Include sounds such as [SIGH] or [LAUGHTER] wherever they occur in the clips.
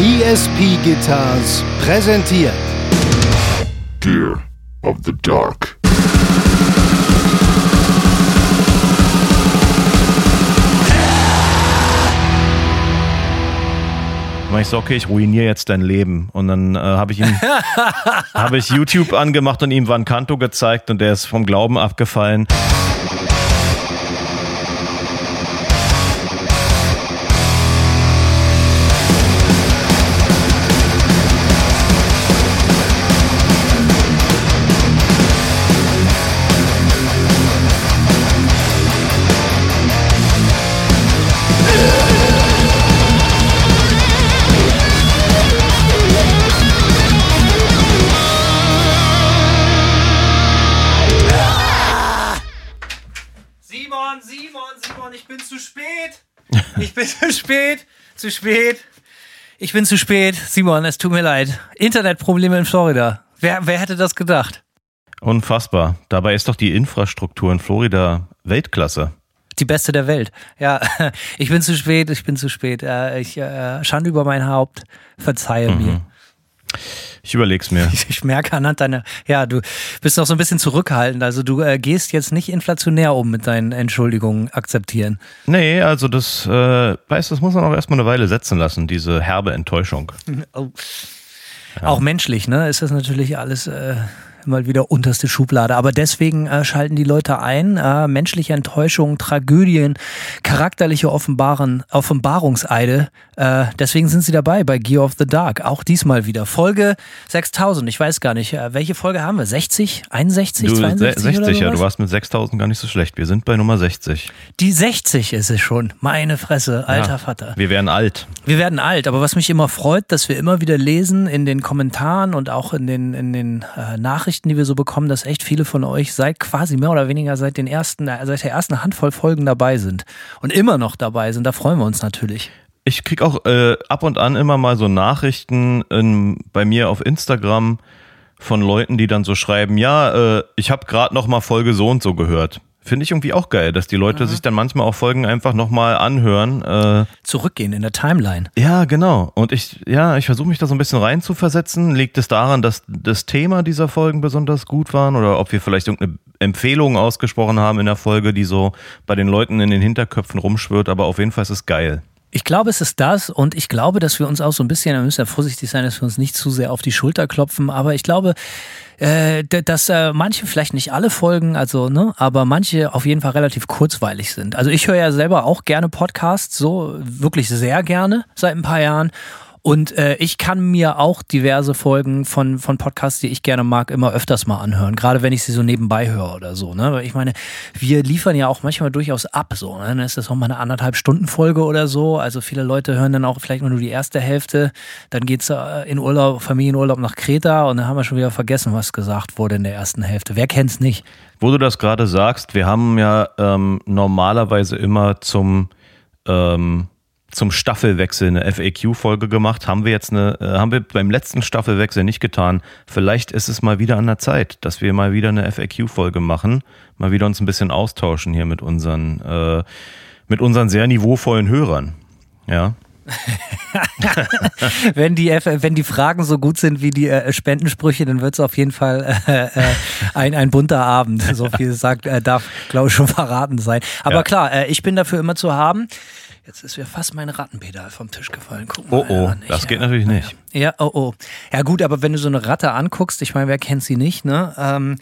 ESP Guitars präsentiert Gear of the Dark. Und ich so, okay, ich ruiniere jetzt dein Leben. Und dann äh, habe ich ihm [LAUGHS] habe ich YouTube angemacht und ihm Van Canto gezeigt und der ist vom Glauben abgefallen. Bin zu spät. Zu spät. Ich bin zu spät. Simon, es tut mir leid. Internetprobleme in Florida. Wer, wer hätte das gedacht? Unfassbar. Dabei ist doch die Infrastruktur in Florida Weltklasse. Die beste der Welt. Ja, [LAUGHS] ich bin zu spät, ich bin zu spät. Äh, Ich äh, Schande über mein Haupt. Verzeihe mir. Ich überleg's mir. [LAUGHS] Ich merke anhand deiner, ja, du bist noch so ein bisschen zurückhaltend. Also du äh, gehst jetzt nicht inflationär um mit deinen Entschuldigungen akzeptieren. Nee, also das, äh, weißt du, das muss man auch erstmal eine Weile setzen lassen, diese herbe Enttäuschung. [LAUGHS] Oh. Auch menschlich, ne? Ist das natürlich alles äh, mal wieder unterste Schublade. Aber deswegen äh, schalten die Leute ein. Äh, menschliche Enttäuschungen, Tragödien, charakterliche Offenbaren, Offenbarungseide. Äh, deswegen sind sie dabei bei Gear of the Dark. Auch diesmal wieder. Folge 6000. Ich weiß gar nicht. Äh, welche Folge haben wir? 60? 61? Du, 62 60, oder ja, du warst mit 6000 gar nicht so schlecht. Wir sind bei Nummer 60. Die 60 ist es schon. Meine Fresse, alter Ja, Vater. Wir werden alt. Wir werden alt, aber was mich immer freut, dass wir immer wieder lesen in den Kommentaren und auch in den, in den äh, Nachrichten, die wir so bekommen, dass echt viele von euch seit quasi mehr oder weniger seit den ersten, äh, seit der ersten Handvoll Folgen dabei sind und immer noch dabei sind. Da freuen wir uns natürlich. Ich krieg auch äh, ab und an immer mal so Nachrichten in, bei mir auf Instagram von Leuten, die dann so schreiben, ja, äh, ich habe gerade noch mal Folge so und so gehört. Finde ich irgendwie auch geil, dass die Leute sich dann manchmal auch Folgen einfach noch mal anhören. Äh, Zurückgehen in der Timeline. ja, genau. Und ich, ja, ich versuche mich da so ein bisschen reinzuversetzen. Liegt es daran, dass das Thema dieser Folgen besonders gut waren oder ob wir vielleicht irgendeine Empfehlung ausgesprochen haben in der Folge, die so bei den Leuten in den Hinterköpfen rumschwirrt, aber auf jeden Fall ist es geil. Ich glaube, es ist das und ich glaube, dass wir uns auch so ein bisschen, da müssen wir vorsichtig sein, dass wir uns nicht zu sehr auf die Schulter klopfen, aber ich glaube, äh, dass äh, manche, vielleicht nicht alle Folgen, also, ne, aber manche auf jeden Fall relativ kurzweilig sind. Also ich höre ja selber auch gerne Podcasts, so wirklich sehr gerne seit ein paar Jahren. Und äh, ich kann mir auch diverse Folgen von, von Podcasts, die ich gerne mag, immer öfters mal anhören. Gerade wenn ich sie so nebenbei höre oder so. Ne? Weil ich meine, wir liefern ja auch manchmal durchaus ab. So, ne? Dann ist das auch mal eine anderthalb Stunden Folge oder so. Also viele Leute hören dann auch vielleicht nur die erste Hälfte. Dann geht's äh, in Urlaub, Familienurlaub nach Kreta und dann haben wir schon wieder vergessen, was gesagt wurde in der ersten Hälfte. Wer kennt's nicht? Wo du das gerade sagst, wir haben ja ähm, normalerweise immer zum, ähm, zum Staffelwechsel eine FAQ-Folge gemacht. Haben wir jetzt eine, äh, haben wir beim letzten Staffelwechsel nicht getan. Vielleicht ist es mal wieder an der Zeit, dass wir mal wieder eine FAQ-Folge machen, mal wieder uns ein bisschen austauschen hier mit unseren, äh, mit unseren sehr niveauvollen Hörern. Ja. [LAUGHS] wenn die wenn die Fragen so gut sind wie die äh, Spendensprüche, dann wird es auf jeden Fall äh, äh, ein, ein bunter Abend. So viel sagt, äh, darf, glaube ich, schon verraten sein. Aber Ja. klar, äh, ich bin dafür immer zu haben. Jetzt ist mir fast mein Rattenpedal vom Tisch gefallen. Guck mal, Oh oh, nicht, das geht ja. natürlich nicht. Ja, oh oh. Ja gut, aber wenn du so eine Ratte anguckst, ich meine, wer kennt sie nicht, ne? Ähm,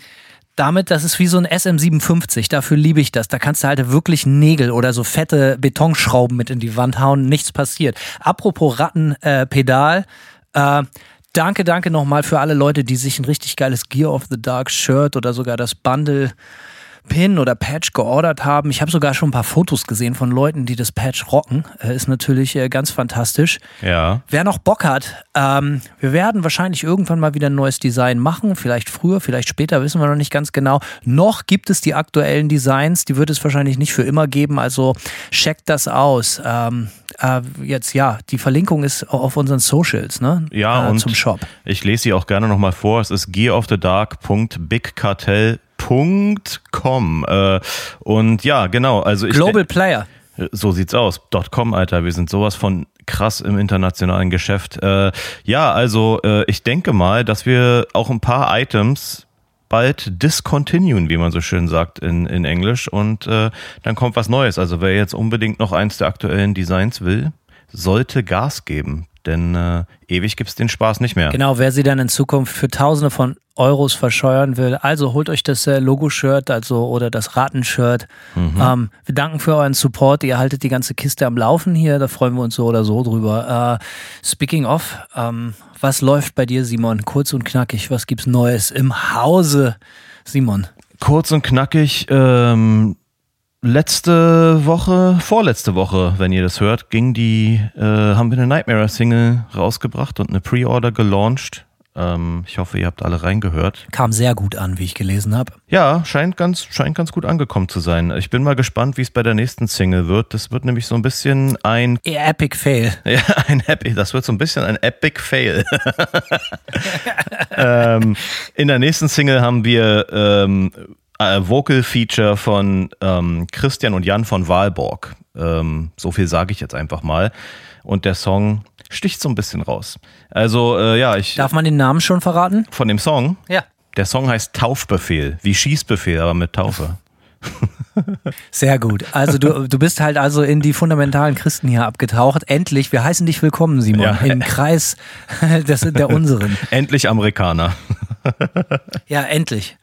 damit, das ist wie so ein SM57, dafür liebe ich das. Da kannst du halt wirklich Nägel oder so fette Betonschrauben mit in die Wand hauen, nichts passiert. Apropos Rattenpedal, äh, äh, danke, danke nochmal für alle Leute, die sich ein richtig geiles Gear of the Dark Shirt oder sogar das Bundle Pin oder Patch geordert haben. Ich habe sogar schon ein paar Fotos gesehen von Leuten, die das Patch rocken. Äh, ist natürlich äh, ganz fantastisch. Ja. Wer noch Bock hat, ähm, wir werden wahrscheinlich irgendwann mal wieder ein neues Design machen. Vielleicht früher, vielleicht später, wissen wir noch nicht ganz genau. Noch gibt es die aktuellen Designs, die wird es wahrscheinlich nicht für immer geben. Also checkt das aus. Ähm, äh, jetzt ja, die Verlinkung ist auf unseren Socials, ne? Ja, äh, und zum Shop. ich lese sie auch gerne nochmal vor. Es ist gearofthedark.bigcartel.com. Äh, und ja, genau. Also ich Global Player. So sieht's aus. .com, Alter, wir sind sowas von krass im internationalen Geschäft. Äh, ja, also äh, ich denke mal, dass wir auch ein paar Items bald discontinuen, wie man so schön sagt in, in Englisch. Und äh, dann kommt was Neues. Also wer jetzt unbedingt noch eins der aktuellen Designs will, sollte Gas geben. Denn äh, ewig gibt's den Spaß nicht mehr. Genau, wer sie dann in Zukunft für Tausende von Euros verscheuern will, also holt euch das äh, Logo-Shirt also oder das Ratenshirt. Mhm. Ähm, wir danken für euren Support. Ihr haltet die ganze Kiste am Laufen hier. Da freuen wir uns so oder so drüber. Äh, speaking of, ähm, was läuft bei dir, Simon? Kurz und knackig. Was gibt's Neues im Hause, Simon? Kurz und knackig. Ähm, letzte Woche, vorletzte Woche, wenn ihr das hört, ging die, äh, haben wir eine Nightmare-Single rausgebracht und eine Pre-Order gelauncht. Ähm, ich hoffe, ihr habt alle reingehört. Kam sehr gut an, wie ich gelesen habe. Ja, scheint ganz, scheint ganz gut angekommen zu sein. Ich bin mal gespannt, wie es bei der nächsten Single wird. Das wird nämlich so ein bisschen ein, Eher Epic Fail. [LAUGHS] ja, ein Epic, das wird so ein bisschen ein Epic Fail. [LAUGHS] ähm, in der nächsten Single haben wir ähm, äh, Vocal Feature von ähm, Christian und Jan von Wahlborg. Ähm, so viel sage ich jetzt einfach mal. Und der Song sticht so ein bisschen raus. Also äh, ja, ich Darf man den Namen schon verraten? von dem Song. Ja. Der Song heißt Taufbefehl, wie Schießbefehl, aber mit Taufe. [LAUGHS] Sehr gut. Also du, du bist halt also in die fundamentalen Christen hier abgetaucht. Endlich, wir heißen dich willkommen, Simon, Ja. im Kreis des, der unseren. [LAUGHS] Endlich Amerikaner. Ja, endlich.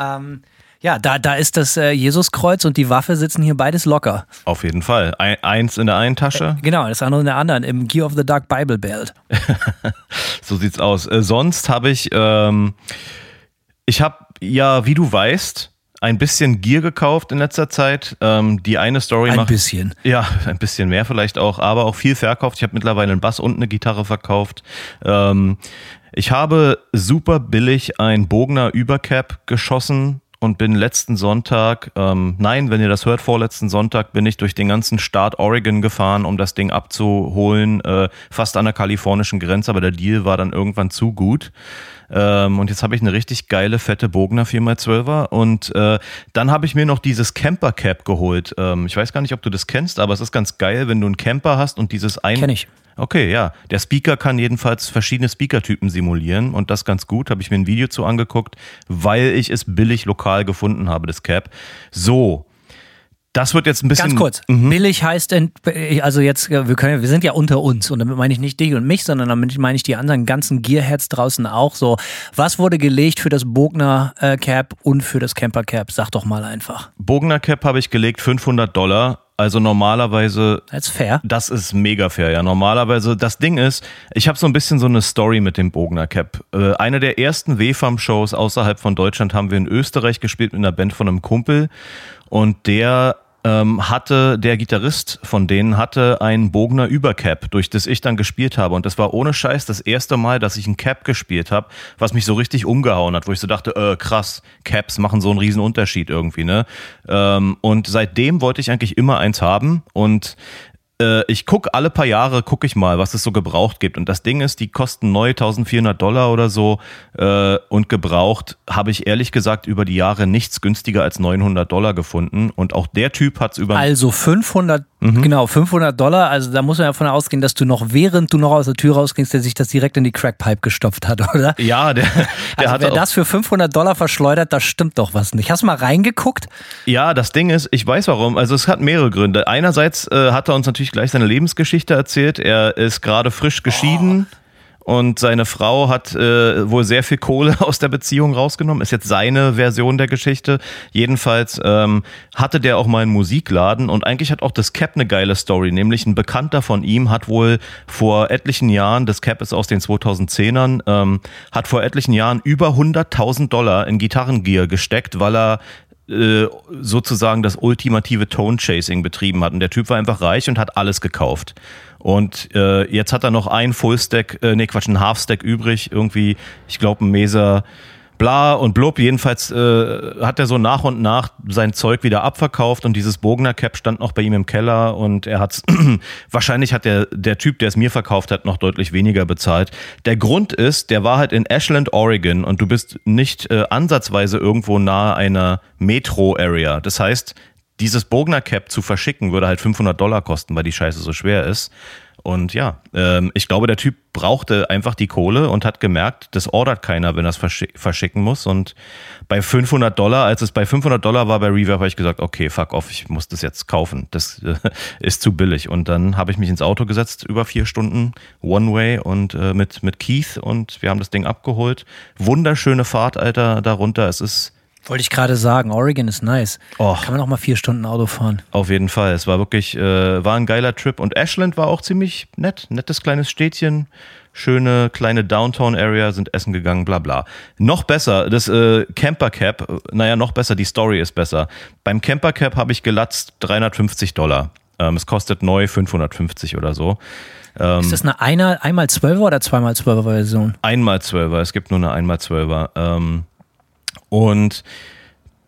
Ähm, ja, da, da ist das äh, Jesuskreuz und die Waffe sitzen hier beides locker. Auf jeden Fall. Ein, eins in der einen Tasche. Genau, das andere in der anderen, im Gear of the Dark Bible Belt. [LAUGHS] So sieht's aus. Äh, sonst habe ich, ähm, ich habe ja, wie du weißt, ein bisschen Gear gekauft in letzter Zeit. Ähm, die eine Story Ein macht. bisschen. Ja, [LAUGHS] ein bisschen mehr vielleicht auch, aber auch viel verkauft. Ich habe mittlerweile einen Bass und eine Gitarre verkauft. Ähm, ich habe super billig ein Bogner Übercap geschossen und bin letzten Sonntag, ähm, nein, wenn ihr das hört, vorletzten Sonntag bin ich durch den ganzen Staat Oregon gefahren, um das Ding abzuholen, äh, fast an der kalifornischen Grenze, aber der Deal war dann irgendwann zu gut. Ähm, und jetzt habe ich eine richtig geile, fette Bogner 4x12er. Und äh, dann habe ich mir noch dieses Camper Cap geholt. Ähm, ich weiß gar nicht, ob du das kennst, aber es ist ganz geil, wenn du einen Camper hast und dieses ein. Kenn ich. Okay, ja. Der Speaker kann jedenfalls verschiedene Speakertypen simulieren und das ganz gut. Habe ich mir ein Video zu angeguckt, weil ich es billig lokal gefunden habe, das Cap. So. Das wird jetzt ein bisschen. Ganz kurz. Billig heißt, also jetzt, äh, wir, können, wir sind ja unter uns und damit meine ich nicht dich und mich, sondern damit meine ich die anderen ganzen Gearheads draußen auch so. Was wurde gelegt für das Bogner äh, Cap und für das Camper Cap? Sag doch mal einfach. Bogner Cap habe ich gelegt, 500 Dollar. Also normalerweise Das ist fair. Das ist mega fair, ja. Normalerweise, das Ding ist, ich habe so ein bisschen so eine Story mit dem Bogner Cap. Äh, eine der ersten WFAM-Shows außerhalb von Deutschland haben wir in Österreich gespielt mit einer Band von einem Kumpel. Und der ähm, hatte, der Gitarrist von denen hatte ein Bogner Übercap, durch das ich dann gespielt habe. Und das war ohne Scheiß das erste Mal, dass ich ein Cap gespielt habe, was mich so richtig umgehauen hat, wo ich so dachte, äh, krass, Caps machen so einen riesen Unterschied irgendwie, ne? Ähm, und seitdem wollte ich eigentlich immer eins haben und äh, ich gucke alle paar Jahre, gucke ich mal, was es so gebraucht gibt. Und das Ding ist, die kosten neu 1400 Dollar oder so. Äh, und gebraucht habe ich ehrlich gesagt über die Jahre nichts günstiger als 900 Dollar gefunden. Und auch der Typ hat es über... Also 500, Mhm. genau, 500 Dollar. Also da muss man ja davon ausgehen, dass du noch, während du noch aus der Tür rausgingst, der sich das direkt in die Crackpipe gestopft hat, [LAUGHS] oder? ja, der, der Also hat wer das für 500 Dollar verschleudert, da stimmt doch was nicht. Hast du mal reingeguckt? Ja, das Ding ist, ich weiß warum. Also es hat mehrere Gründe. Einerseits äh, hat er uns natürlich gleich seine Lebensgeschichte erzählt. Er ist gerade frisch geschieden. Und seine Frau hat äh, wohl sehr viel Kohle [LAUGHS] aus der Beziehung rausgenommen. Ist jetzt seine Version der Geschichte. Jedenfalls ähm, hatte der auch mal einen Musikladen und eigentlich hat auch das Cap eine geile Story. Nämlich ein Bekannter von ihm hat wohl vor etlichen Jahren, das Cap ist aus den 2010ern, ähm, hat vor etlichen Jahren über 100.000 Dollar in Gitarrengear gesteckt, weil er äh, sozusagen das ultimative Tone-Chasing betrieben hat. Und der Typ war einfach reich und hat alles gekauft. Und äh, jetzt hat er noch ein Full-Stack, äh, nee Quatsch, ein Half-Stack übrig, irgendwie, ich glaube ein Meser, bla und blub. Jedenfalls äh, hat er so nach und nach sein Zeug wieder abverkauft und dieses Bogner Cap stand noch bei ihm im Keller und er hat's [CLEARS THROAT] wahrscheinlich hat der der Typ, der es mir verkauft hat, noch deutlich weniger bezahlt. Der Grund ist, der war halt in Ashland, Oregon und du bist nicht äh, ansatzweise irgendwo nahe einer Metro Area. Das heißt, dieses Bogner Cap zu verschicken würde halt 500 Dollar kosten, weil die Scheiße so schwer ist. Und ja, ähm, ich glaube, der Typ brauchte einfach die Kohle und hat gemerkt, das ordert keiner, wenn er es verschick verschicken muss. Und bei 500 Dollar, als es bei 500 Dollar war bei Reverb, habe ich gesagt, okay, fuck off, ich muss das jetzt kaufen. Das äh, [LAUGHS] ist zu billig. Und dann habe ich mich ins Auto gesetzt, über vier Stunden One-Way und äh, mit, mit Keith und wir haben das Ding abgeholt. Wunderschöne Fahrt, Alter, darunter. Es ist wollte ich gerade sagen, Oregon ist nice. Oh. Kann man auch mal vier Stunden Auto fahren. Auf jeden Fall. Es war wirklich, äh, war ein geiler Trip. Und Ashland war auch ziemlich nett. Nettes kleines Städtchen. Schöne kleine Downtown-Area, sind essen gegangen, bla bla. Noch besser, das äh, Camper Cap, äh, naja, noch besser, die Story ist besser. Beim Camper Cap habe ich gelatzt 350 Dollar. Ähm, es kostet neu 550 oder so. Ähm, ist das eine einer, einmal Zwölfer oder zweimal Zwölfer Version? Einmal Zwölfer, es gibt nur eine einmal Zwölfer. Ähm, und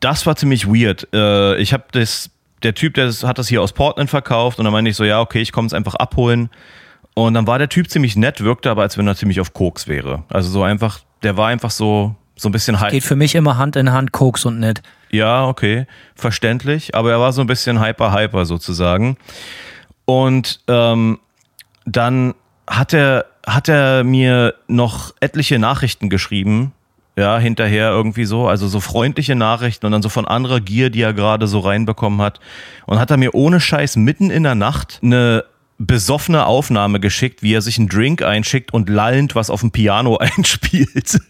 das war ziemlich weird. Äh, ich habe das, der Typ, der hat das hier aus Portland verkauft und dann meinte ich so, ja, okay, ich komme es einfach abholen. Und dann war der Typ ziemlich nett, wirkte aber, als wenn er ziemlich auf Koks wäre. Also so einfach, der war einfach so, so ein bisschen hype. Geht für mich immer Hand in Hand Koks und nett. Ja, okay, verständlich. Aber er war so ein bisschen hyper-hyper sozusagen. Und ähm, dann hat er, hat er mir noch etliche Nachrichten geschrieben, ja, hinterher irgendwie so, also so freundliche Nachrichten und dann so von anderer Gier, die er gerade so reinbekommen hat. Und hat er mir ohne Scheiß mitten in der Nacht eine besoffene Aufnahme geschickt, wie er sich einen Drink einschickt und lallend was auf dem Piano [LAUGHS] einspielt.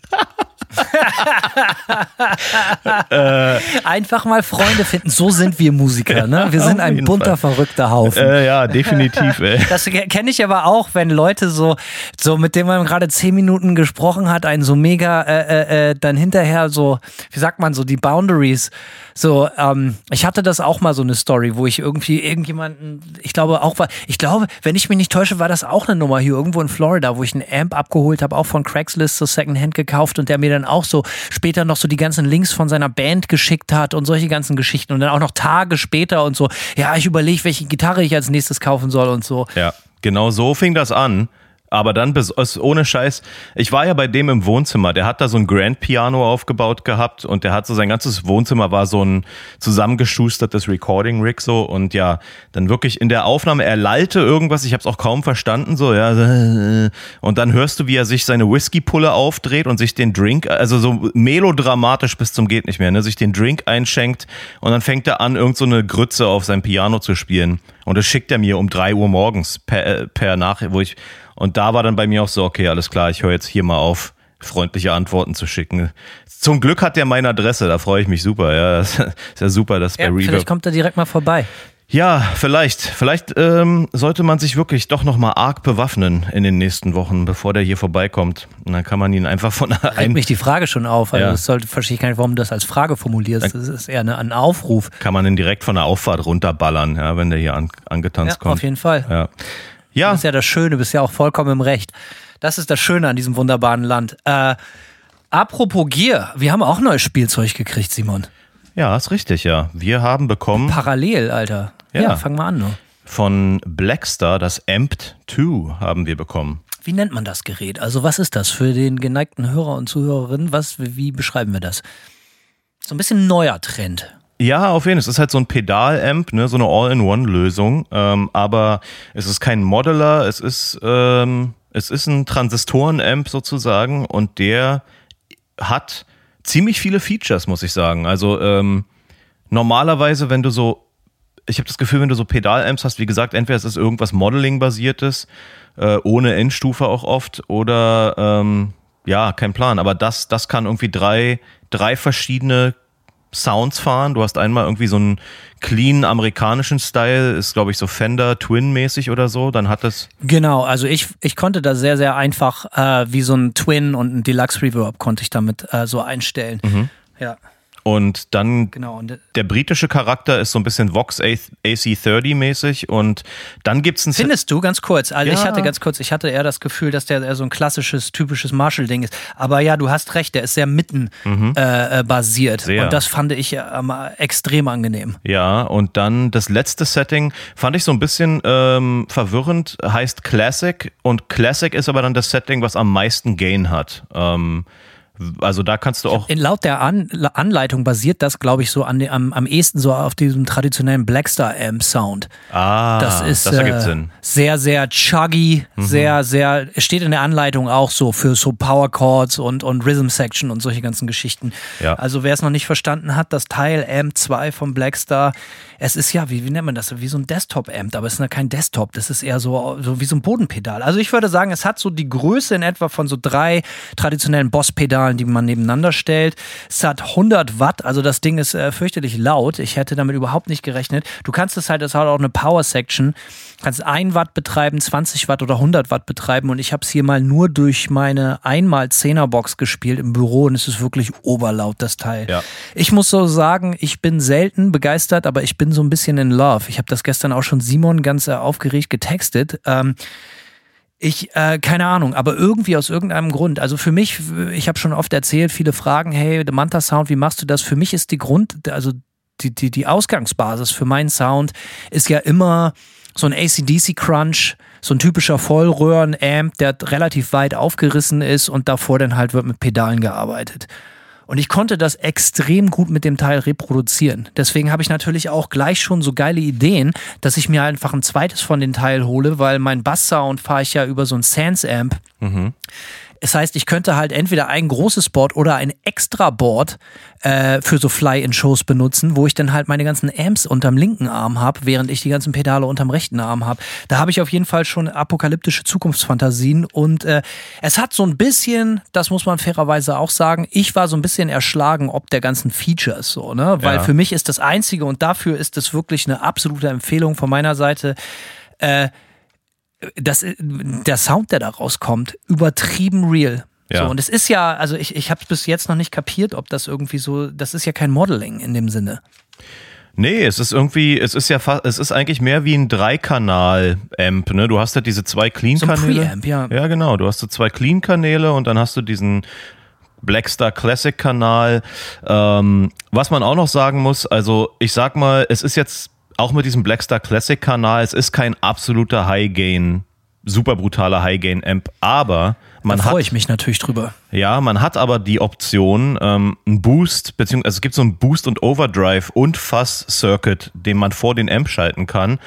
Äh, Einfach mal Freunde finden. So sind wir Musiker. Ne? Wir sind ein bunter, Fall. verrückter Haufen. Äh, ja, definitiv. Ey. [LAUGHS] Das kenne ich aber auch, wenn Leute so, so mit denen man gerade zehn Minuten gesprochen hat, einen so mega, äh, äh, äh, dann hinterher so, wie sagt man so, die Boundaries. So, ähm, ich hatte das auch mal so eine Story, wo ich irgendwie irgendjemanden, ich glaube auch war, ich glaube, wenn ich mich nicht täusche, war das auch eine Nummer hier irgendwo in Florida, wo ich einen Amp abgeholt habe, auch von Craigslist so Secondhand gekauft und der mir dann auch so später noch so die ganzen Links von seiner Band geschickt hat und solche ganzen Geschichten und dann auch noch Tage später und so, ja, ich überlege, welche Gitarre ich als nächstes kaufen soll und so. Ja, genau so fing das an. Aber dann bis, ohne Scheiß, ich war ja bei dem im Wohnzimmer, der hat da so ein Grand Piano aufgebaut gehabt und der hat so sein ganzes Wohnzimmer war so ein zusammengeschustertes Recording Rig so und ja, dann wirklich in der Aufnahme, er lallte irgendwas, ich habe es auch kaum verstanden so, ja, [LAUGHS] und dann hörst du, wie er sich seine Whiskypulle aufdreht und sich den Drink, also so melodramatisch bis zum geht nicht mehr, ne, sich den Drink einschenkt und dann fängt er an irgend so eine Grütze auf sein Piano zu spielen und das schickt er mir um drei Uhr morgens per, äh, per Nachricht, wo ich und da war dann bei mir auch so, okay, alles klar, ich höre jetzt hier mal auf, freundliche Antworten zu schicken. Zum Glück hat der meine Adresse, da freue ich mich super. Ja, [LAUGHS] ist ja super, dass ja, bei Reverb. Vielleicht kommt er direkt mal vorbei. Ja, vielleicht. Vielleicht ähm, sollte man sich wirklich doch nochmal arg bewaffnen in den nächsten Wochen, bevor der hier vorbeikommt. Und dann kann man ihn einfach von einem. Regt mich die Frage schon auf. Also ja. das sollte, verstehe ich gar nicht, warum du das als Frage formulierst. das ist eher eine, ein Aufruf. Kann man ihn direkt von der Auffahrt runterballern, ja, wenn der hier an, angetanzt ja, kommt. Auf jeden Fall. Ja. Ja. Das ist ja das Schöne, bist ja auch vollkommen im Recht. Das ist das Schöne an diesem wunderbaren Land. Äh, apropos Gier, wir haben auch neues Spielzeug gekriegt, Simon. Ja, ist richtig, ja. Wir haben bekommen. Parallel, Alter. Ja, ja fang mal an. Nur. Von Blackstar das Amped 2 haben wir bekommen. Wie nennt man das Gerät? Also, was ist das für den geneigten Hörer und Zuhörerinnen? Was, wie beschreiben wir das? So ein bisschen neuer Trend. Ja, auf jeden Fall. Es ist halt so ein Pedalamp, ne, so eine All-in-One-Lösung. Ähm, aber es ist kein Modeler, es ist, ähm, es ist ein Transistoren-Amp sozusagen und der hat ziemlich viele Features, muss ich sagen. Also ähm, normalerweise, wenn du so, ich habe das Gefühl, wenn du so Pedalamps hast, wie gesagt, entweder es ist irgendwas Modeling-basiertes, äh, ohne Endstufe auch oft, oder ähm, ja, kein Plan. Aber das, das kann irgendwie drei, drei verschiedene Sounds fahren. Du hast einmal irgendwie so einen clean amerikanischen Style, ist glaube ich so Fender Twin mäßig oder so. Dann hat das genau. Also ich ich konnte da sehr sehr einfach äh, wie so ein Twin und ein Deluxe Reverb konnte ich damit äh, so einstellen. Mhm. Ja. Und dann genau, und der britische Charakter ist so ein bisschen Vox AC30 mäßig und dann gibt's ein Findest du ganz kurz, also ja. ich hatte ganz kurz, ich hatte eher das Gefühl, dass der eher so ein klassisches typisches Marshall Ding ist, aber ja, du hast recht, der ist sehr mitten mhm. äh, äh basiert sehr. und das fand ich äh, extrem angenehm. Ja, und dann das letzte Setting fand ich so ein bisschen ähm, verwirrend, heißt Classic und Classic ist aber dann das Setting, was am meisten Gain hat. Ähm, Also da kannst du auch. Laut der An Anleitung basiert das, glaube ich, so an, am, am ehesten so auf diesem traditionellen Blackstar Amp Sound. Ah, das ist das ergibt äh, Sinn. sehr, sehr chuggy, Mhm. sehr, sehr, es steht in der Anleitung auch so für so Power Chords und, und Rhythm Section und solche ganzen Geschichten. Ja. Also wer es noch nicht verstanden hat, das Teil Amp 2 vom Blackstar, es ist ja, wie, wie nennt man das, wie so ein Desktop-Amp, aber es ist ja kein Desktop, das ist eher so, so wie so ein Bodenpedal. Also ich würde sagen, es hat so die Größe in etwa von so drei traditionellen Boss-Pedalen, die man nebeneinander stellt. Es hat 100 Watt, also das Ding ist äh, fürchterlich laut. Ich hätte damit überhaupt nicht gerechnet. Du kannst es halt, es hat auch eine Power-Section, kannst 1 Watt betreiben, 20 Watt oder 100 Watt betreiben und ich habe es hier mal nur durch meine einmal 10er Box gespielt im Büro und es ist wirklich oberlaut, das Teil. Ja. Ich muss so sagen, ich bin selten begeistert, aber ich bin so ein bisschen in love. Ich habe das gestern auch schon Simon ganz äh, aufgeregt getextet. Ähm, ich, äh, keine Ahnung, aber irgendwie aus irgendeinem Grund. Also für mich, ich habe schon oft erzählt, viele fragen, hey, der Manta Sound, wie machst du das? Für mich ist die Grund, also die, die, die Ausgangsbasis für meinen Sound ist ja immer so ein ACDC-Crunch, so ein typischer Vollröhren-Amp, der relativ weit aufgerissen ist und davor dann halt wird mit Pedalen gearbeitet. Und ich konnte das extrem gut mit dem Teil reproduzieren. Deswegen habe ich natürlich auch gleich schon so geile Ideen, dass ich mir einfach ein zweites von den Teil hole, weil mein Basssound fahre ich ja über so ein Sans-Amp. Das heißt, ich könnte halt entweder ein großes Board oder ein extra Board äh, für so Fly-in-Shows benutzen, wo ich dann halt meine ganzen Amps unterm linken Arm habe, während ich die ganzen Pedale unterm rechten Arm habe. Da habe ich auf jeden Fall schon apokalyptische Zukunftsfantasien und äh, es hat so ein bisschen, das muss man fairerweise auch sagen, ich war so ein bisschen erschlagen ob der ganzen Features so, ne? Weil Ja. für mich ist das Einzige und dafür ist es wirklich eine absolute Empfehlung von meiner Seite. Äh, das, der Sound, der da rauskommt, übertrieben real. Ja. So, und es ist ja, also ich, ich habe es bis jetzt noch nicht kapiert, ob das irgendwie so, das ist ja kein Modeling in dem Sinne. Nee, es ist irgendwie, es ist ja fast, es ist eigentlich mehr wie ein Dreikanal-Amp, ne? Du hast halt diese zwei So Clean-Kanäle. Preamp, ja. Ja, genau. Du hast so zwei Clean-Kanäle und dann hast du diesen Blackstar Classic-Kanal. Ähm, was man auch noch sagen muss, also ich sag mal, es ist jetzt auch mit diesem Blackstar Classic-Kanal, es ist kein absoluter High-Gain, super brutaler High-Gain-Amp, aber man da freue ich mich natürlich drüber. ja, man hat aber die Option, ähm, einen Boost, beziehungsweise also es gibt so einen Boost und Overdrive und Fuzz-Circuit, den man vor den Amp schalten kann.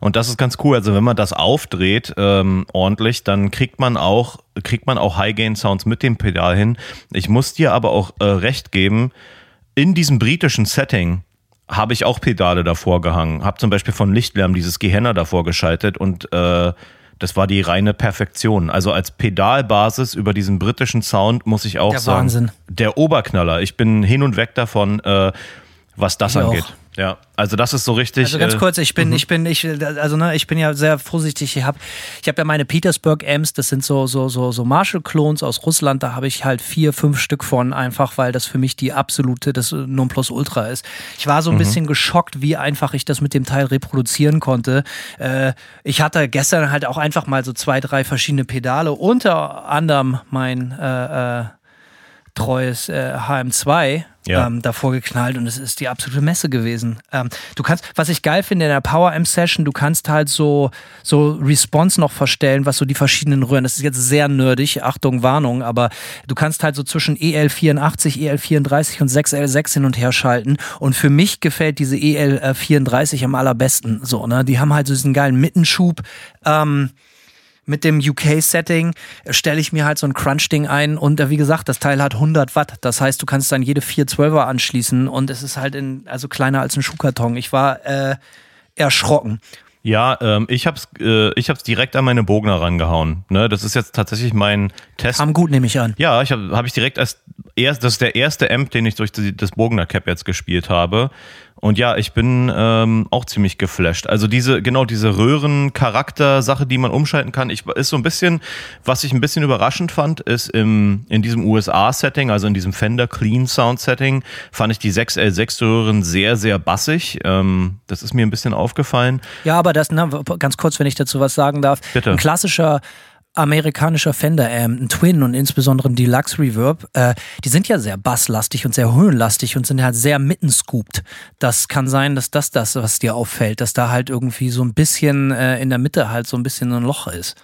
Und das ist ganz cool. Also wenn man das aufdreht ähm, ordentlich, dann kriegt man auch, kriegt man auch High-Gain-Sounds mit dem Pedal hin. Ich muss dir aber auch äh, recht geben, in diesem britischen Setting habe ich auch Pedale davor gehangen. Habe zum Beispiel von Lichtlärm dieses Gehenna davor geschaltet und äh, das war die reine Perfektion. Also als Pedalbasis über diesen britischen Sound muss ich auch Der sagen, Wahnsinn. der Oberknaller. Ich bin hin und weg davon, äh, was das Ich angeht. auch. Ja, also das ist so richtig. Also ganz äh, kurz, ich bin, ich bin, ich, also ne, ich bin ja sehr vorsichtig. Ich habe, ich habe ja meine Petersburg Amps. Das sind so so so so Marshall-Clones aus Russland. Da habe ich halt vier, fünf Stück von, einfach weil das für mich die absolute, das Nonplusultra ist. Ich war so ein bisschen geschockt, wie einfach ich das mit dem Teil reproduzieren konnte. Äh, ich hatte gestern halt auch einfach mal so zwei, drei verschiedene Pedale, unter anderem mein äh, äh, treues äh, HM2 Ja. ähm, davor geknallt und es ist die absolute Messe gewesen. Ähm, du kannst, was ich geil finde in der Power Amp Session, du kannst halt so so Response noch verstellen, was so die verschiedenen Röhren. Das ist jetzt sehr nerdig, Achtung Warnung, aber du kannst halt so zwischen E EL84, EL34 und 6L6 hin und her schalten und für mich gefällt diese E EL34 am allerbesten. So, ne, die haben halt so diesen geilen Mittenschub. Ähm, mit dem UK-Setting stelle ich mir halt so ein Crunch-Ding ein und äh, wie gesagt, das Teil hat 100 Watt. Das heißt, du kannst dann jede 412er anschließen und es ist halt in, also kleiner als ein Schuhkarton. Ich war äh, erschrocken. Ja, ähm, ich hab's, äh, ich hab's direkt an meine Bogner rangehauen. Ne, das ist jetzt tatsächlich mein Test. Kam gut, nehme ich an. Ja, ich habe hab ich direkt als erst, das ist der erste Amp, den ich durch die, das Bogner Cap jetzt gespielt habe. Und ja, ich bin ähm, auch ziemlich geflasht. Also diese, genau diese Röhren-Charakter-Sache, die man umschalten kann, ich, ist so ein bisschen, was ich ein bisschen überraschend fand, ist im, in diesem USA-Setting, also in diesem Fender Clean Sound-Setting, fand ich die 6L6-Röhren sehr, sehr bassig. Ähm, das ist mir ein bisschen aufgefallen. Ja, aber das, na, ganz kurz, wenn ich dazu was sagen darf. Bitte. Ein klassischer amerikanischer Fender Amp, ein Twin und insbesondere ein Deluxe Reverb, äh, die sind ja sehr basslastig und sehr höhenlastig und sind halt sehr mittenscooped. Das kann sein, dass das das, was dir auffällt, dass da halt irgendwie so ein bisschen äh, in der Mitte halt so ein bisschen ein Loch ist.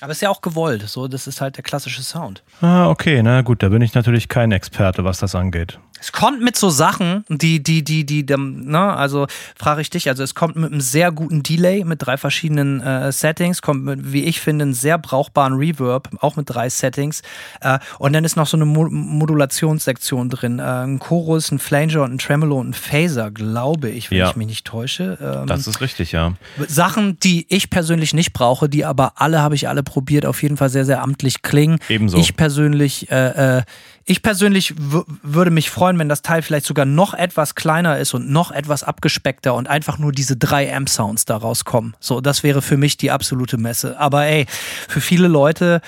Aber ist ja auch gewollt. So, das ist halt der klassische Sound. Ah, okay, na gut, da bin ich natürlich kein Experte, was das angeht. Es kommt mit so Sachen, die, die, die, die, die ne, also frage ich dich, also es kommt mit einem sehr guten Delay, mit drei verschiedenen äh, Settings, kommt mit, wie ich finde, einen sehr brauchbaren Reverb, auch mit drei Settings. Äh, und dann ist noch so eine Mo Modulationssektion drin. Äh, ein Chorus, ein Flanger und ein Tremolo und ein Phaser, glaube ich, wenn Ja. ich mich nicht täusche. Ähm, Das ist richtig, ja. Sachen, die ich persönlich nicht brauche, die aber alle, habe ich alle probiert, auf jeden Fall sehr, sehr amtlich klingen. Ebenso. Ich persönlich, äh, äh, ich persönlich würde mich freuen, wenn das Teil vielleicht sogar noch etwas kleiner ist und noch etwas abgespeckter und einfach nur diese drei Amp-Sounds da rauskommen. So, das wäre für mich die absolute Messe. Aber ey, für viele Leute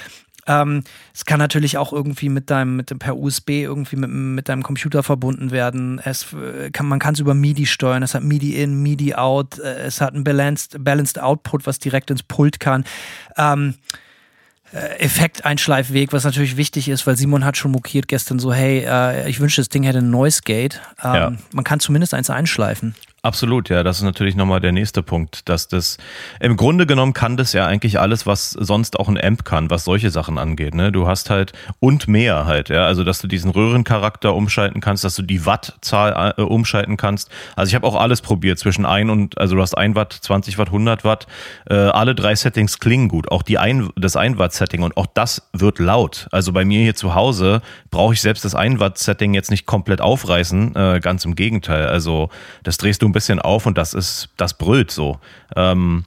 ähm, es kann natürlich auch irgendwie mit deinem, mit dem per USB irgendwie mit, mit deinem Computer verbunden werden. Es äh, kann, man kann es über MIDI steuern. Es hat MIDI in, MIDI out. äh, Es hat einen balanced, balanced Output, was direkt ins Pult kann. Ähm, äh, Effekteinschleifweg, was natürlich wichtig ist, weil Simon hat schon mokiert gestern so, hey, äh, ich wünsche, das Ding hätte ein Noise Gate. Ähm, Ja. Man kann zumindest eins einschleifen. Absolut, ja, das ist natürlich nochmal der nächste Punkt, dass das im Grunde genommen kann das ja eigentlich alles, was sonst auch ein Amp kann, was solche Sachen angeht. Ne? Du hast halt und mehr halt, ja, also dass du diesen Röhrencharakter umschalten kannst, dass du die Wattzahl äh, umschalten kannst. Also ich habe auch alles probiert zwischen ein und also du hast 1 Watt, 20 Watt, 100 Watt. Äh, alle drei Settings klingen gut, auch die ein, das 1 Watt Setting und auch das wird laut. Also bei mir hier zu Hause brauche ich selbst das 1 Watt Setting jetzt nicht komplett aufreißen, äh, ganz im Gegenteil. Also das drehst du ein bisschen auf und das ist, das brüllt so. Ähm,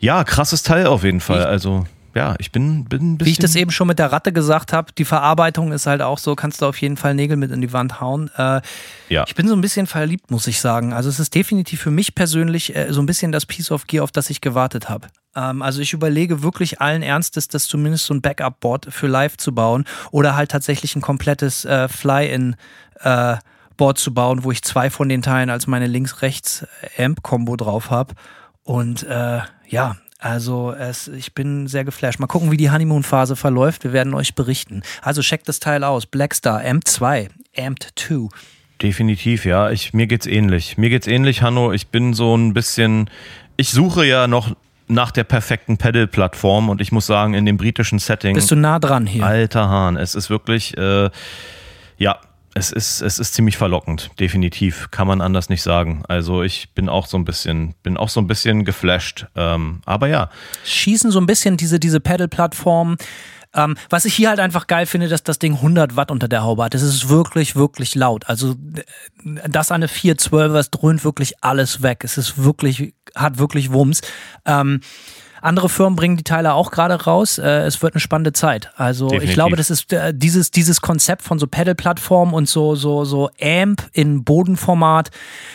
ja, krasses Teil auf jeden Fall. Also ja, ich bin, bin ein bisschen. Wie ich das eben schon mit der Ratte gesagt habe, die Verarbeitung ist halt auch so, kannst du auf jeden Fall Nägel mit in die Wand hauen. Äh, Ja. Ich bin so ein bisschen verliebt, muss ich sagen. Also es ist definitiv für mich persönlich äh, so ein bisschen das Piece of Gear, auf das ich gewartet habe. Ähm, also ich überlege wirklich allen Ernstes, das zumindest so ein Backup-Board für live zu bauen oder halt tatsächlich ein komplettes äh, Fly-in äh, Board zu bauen, wo ich zwei von den Teilen als meine Links-Rechts-Amp-Kombo drauf habe. Und äh, ja, also es, ich bin sehr geflasht. Mal gucken, wie die Honeymoon-Phase verläuft. Wir werden euch berichten. Also checkt das Teil aus. Blackstar Amp 2, Amp 2. Definitiv, ja. Ich, mir geht's ähnlich. Mir geht's ähnlich, Hanno. Ich bin so ein bisschen. Ich suche ja noch nach der perfekten Pedal-Plattform und ich muss sagen, in dem britischen Setting. Bist du nah dran hier? Alter Hahn, es ist wirklich, äh, ja, es ist, es ist ziemlich verlockend, definitiv, kann man anders nicht sagen. Also ich bin auch so ein bisschen, bin auch so ein bisschen geflasht. Ähm, aber ja, schießen so ein bisschen diese, diese Pedal-Plattform. Ähm, was ich hier halt einfach geil finde, dass das Ding 100 Watt unter der Haube hat. Das ist wirklich, wirklich laut. Also äh, das eine 412, es dröhnt wirklich alles weg. Es ist wirklich, hat wirklich Wumms. Ähm, andere Firmen bringen die Teile auch gerade raus. Äh, es wird eine spannende Zeit. Also ich Definitiv. glaube, das ist äh, dieses, dieses Konzept von so Pedal-Plattformen und so, so, so Amp in Bodenformat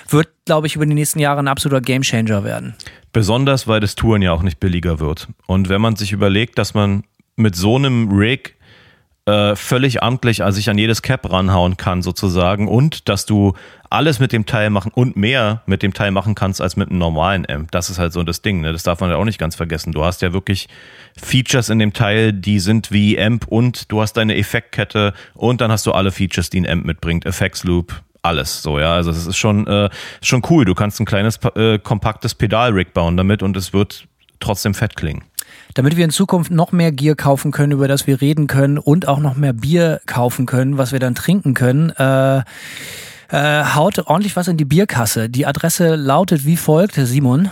wird, glaube ich, über die nächsten Jahre ein absoluter Gamechanger werden. besonders, weil das Touren ja auch nicht billiger wird. Und wenn man sich überlegt, dass man mit so einem Rig äh, völlig amtlich also sich an jedes Cap ranhauen kann sozusagen und dass du alles mit dem Teil machen und mehr mit dem Teil machen kannst als mit einem normalen Amp. Das ist halt so das Ding, ne? das darf man ja auch nicht ganz vergessen. Du hast ja wirklich Features in dem Teil, die sind wie Amp und du hast deine Effektkette und dann hast du alle Features, die ein Amp mitbringt, Effects Loop, alles so, ja. Also das ist schon, äh, schon cool. Du kannst ein kleines, äh, kompaktes Pedal-Rig bauen damit und es wird trotzdem fett klingen. Damit wir in Zukunft noch mehr Gier kaufen können, über das wir reden können und auch noch mehr Bier kaufen können, was wir dann trinken können, äh, äh, haut ordentlich was in die Bierkasse. Die Adresse lautet wie folgt, Simon.